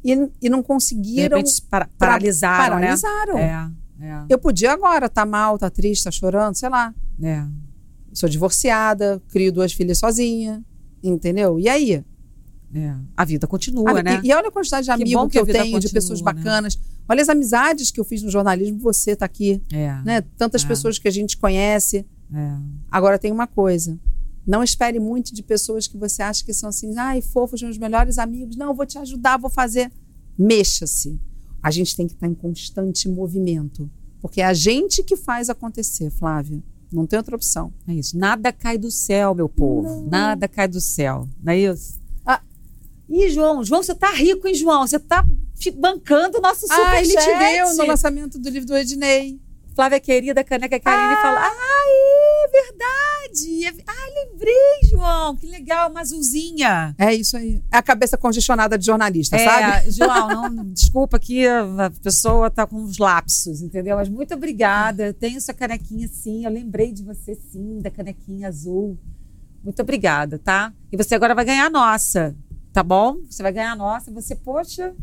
S2: e, e não
S1: De
S2: conseguiram.
S1: repente, para, paralisaram,
S2: paralisaram.
S1: né? É, é,
S2: Eu podia agora estar mal, estar triste, estar chorando, sei lá.
S1: é.
S2: Sou divorciada, crio duas filhas sozinha, entendeu? E aí?
S1: É. A vida continua,
S2: Ah,
S1: né?
S2: e, e olha a quantidade de amigos que,
S1: que a
S2: eu tenho, de pessoas
S1: continua, né?
S2: bacanas. Olha as amizades que eu fiz no jornalismo, você está aqui,
S1: É,
S2: né? Tantas
S1: É.
S2: pessoas que a gente conhece.
S1: é.
S2: Agora tem uma coisa. Não espere muito de pessoas que você acha que são assim, ai, fofos, meus melhores amigos. Não, vou te ajudar, vou fazer. Mexa-se. A gente tem que estar em constante movimento. Porque é a gente que faz acontecer, Flávia. Não tem outra opção.
S1: É isso. Nada cai do céu, meu povo. Nada cai do céu. Não é isso? Ih, João, João, você tá rico, hein, João? Você tá bancando o nosso super
S2: Ah, ele te deu no lançamento do livro do Ednei.
S1: Flávia querida, caneca Karine
S2: Ah.
S1: fala: Ah, é verdade. É- Ah, lembrei, João. Que legal, uma azulzinha.
S2: É isso aí. É a cabeça congestionada de jornalista, sabe?
S1: É, <laughs> João, não, desculpa que a pessoa tá com uns lapsos, entendeu? Mas muito obrigada. Eu tenho sua canequinha sim. Eu lembrei de você sim, da canequinha azul. Muito obrigada, tá? E você agora vai ganhar a nossa, tá bom? Você vai ganhar a nossa. Você, poxa.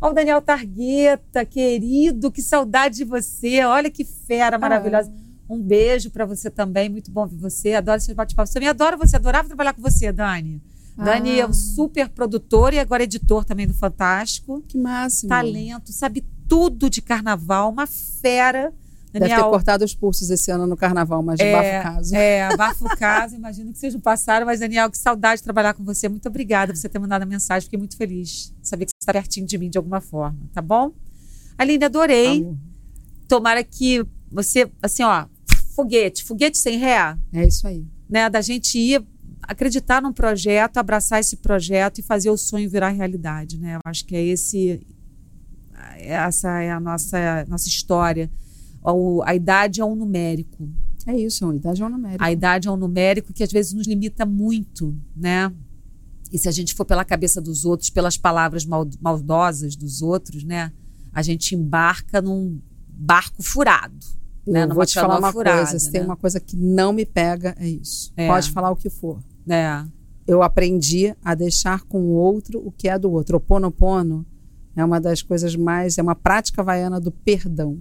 S1: Ó, o Daniel Targueta, querido, que saudade de você. Olha que fera maravilhosa. Um beijo pra você também. Muito bom ver você. Adoro seus bate-papos. Também adoro você. Adorava trabalhar com você, Dani. Dani é
S2: Ah.
S1: um super produtor e agora editor também do Fantástico.
S2: Que máximo.
S1: Talento, sabe tudo de carnaval, uma fera.
S2: Deve ter
S1: Daniel,
S2: cortado os pulsos esse ano no carnaval, mas
S1: É,
S2: bafo caso.
S1: É, abafo o caso, imagino que sejam passaram, mas Daniel, que saudade de trabalhar com você. Muito obrigada por você ter mandado a mensagem, fiquei muito feliz. Saber que você está pertinho de mim de alguma forma, tá bom? Aline, adorei.
S2: Amor.
S1: Tomara que você, assim, ó, foguete, foguete sem ré,
S2: É isso aí.
S1: né? Da gente ir acreditar num projeto, abraçar esse projeto e fazer o sonho virar realidade, né? Eu acho que é esse essa é a nossa nossa história. A idade é um numérico.
S2: É isso, uma idade é um numérico.
S1: A idade é um numérico que às vezes nos limita muito, né? E se a gente for pela cabeça dos outros, pelas palavras mal- maldosas dos outros, né? A gente embarca num barco furado. né,
S2: Eu
S1: numa
S2: vou te falar uma
S1: furada,
S2: coisa, se tem
S1: né?
S2: uma coisa que não me pega, é isso.
S1: É.
S2: Pode falar o que for.
S1: É,
S2: Eu aprendi a deixar com o outro o que é do outro. O ponopono é uma das coisas mais, é uma prática vaiana do perdão.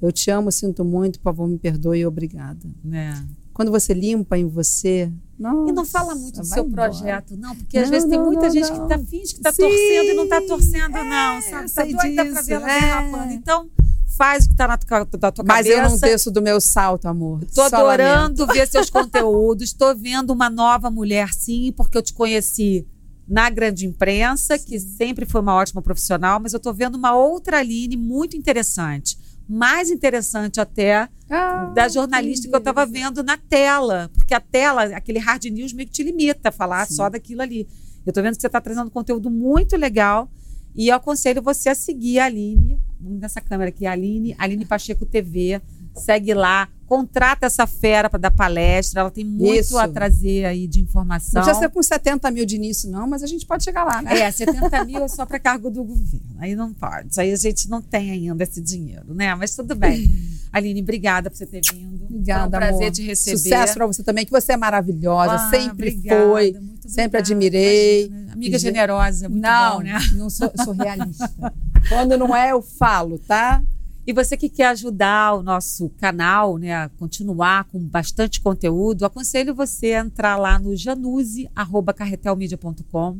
S2: Eu te amo, sinto muito, por favor, me perdoe e obrigada.
S1: né?
S2: Quando você limpa em você,
S1: E não fala muito do seu
S2: embora.
S1: projeto, não, porque às
S2: Não,
S1: vezes tem
S2: não,
S1: muita
S2: não,
S1: gente que tá, finge que tá
S2: Sim,
S1: torcendo e não tá torcendo, não, sabe? Tá
S2: sei
S1: doida
S2: disso,
S1: ver ela
S2: é.
S1: derrapando. Então, faz o que tá na tua, da tua
S2: Mas
S1: cabeça.
S2: eu não desço do meu salto, amor.
S1: Tô
S2: Só lamento.
S1: adorando ver seus <laughs> conteúdos. Tô vendo uma nova mulher, sim, porque eu te conheci na grande imprensa, que sempre foi uma ótima profissional, mas eu tô vendo uma outra Aline muito interessante. Mais interessante até
S2: Ah,
S1: da jornalista que eu estava vendo na tela. Porque a tela, aquele hard news meio que te limita a falar
S2: Sim.
S1: só daquilo ali. Eu tô vendo que você está trazendo conteúdo muito legal. E eu aconselho você a seguir a Aline. Vamos nessa câmera aqui, a Aline, Aline Pacheco TV. Segue lá, contrata essa fera para dar palestra. Ela tem muito
S2: Isso.
S1: a trazer aí de informação.
S2: Não precisa ser com 70 mil de início, não, mas a gente pode chegar lá, né?
S1: É, 70 mil é só para cargo do governo. Aí não pode. Aí a gente não tem ainda esse dinheiro, né? Mas tudo bem. <clears throat> Aline, obrigada por você ter vindo.
S2: Obrigada,
S1: Foi um prazer
S2: amor.
S1: te receber.
S2: Sucesso pra você também, que você é maravilhosa,
S1: Ah,
S2: sempre
S1: obrigada,
S2: foi.
S1: muito
S2: sempre
S1: obrigada.
S2: admirei.
S1: Imagina. Amiga generosa, muito
S2: não,
S1: bom, né?
S2: não sou, sou realista. <laughs> Quando não é, eu falo, tá?
S1: E você que quer ajudar o nosso canal, né, a continuar com bastante conteúdo, aconselho você a entrar lá no januse@carretelmedia.com.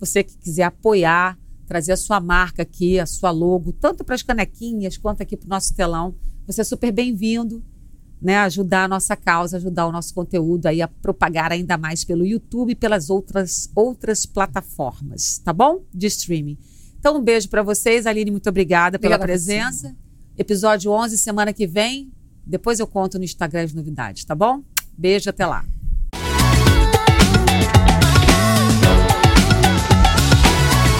S1: Você que quiser apoiar, trazer a sua marca aqui, a sua logo, tanto para as canequinhas quanto aqui para o nosso telão, você é super bem-vindo, né, ajudar a nossa causa, ajudar o nosso conteúdo aí a propagar ainda mais pelo YouTube e pelas outras outras plataformas, tá bom? De streaming. Então um beijo para vocês, Aline, muito obrigada, obrigada pela presença. Episódio 11, semana que vem. Depois eu conto no Instagram as novidades, tá bom? Beijo, até lá.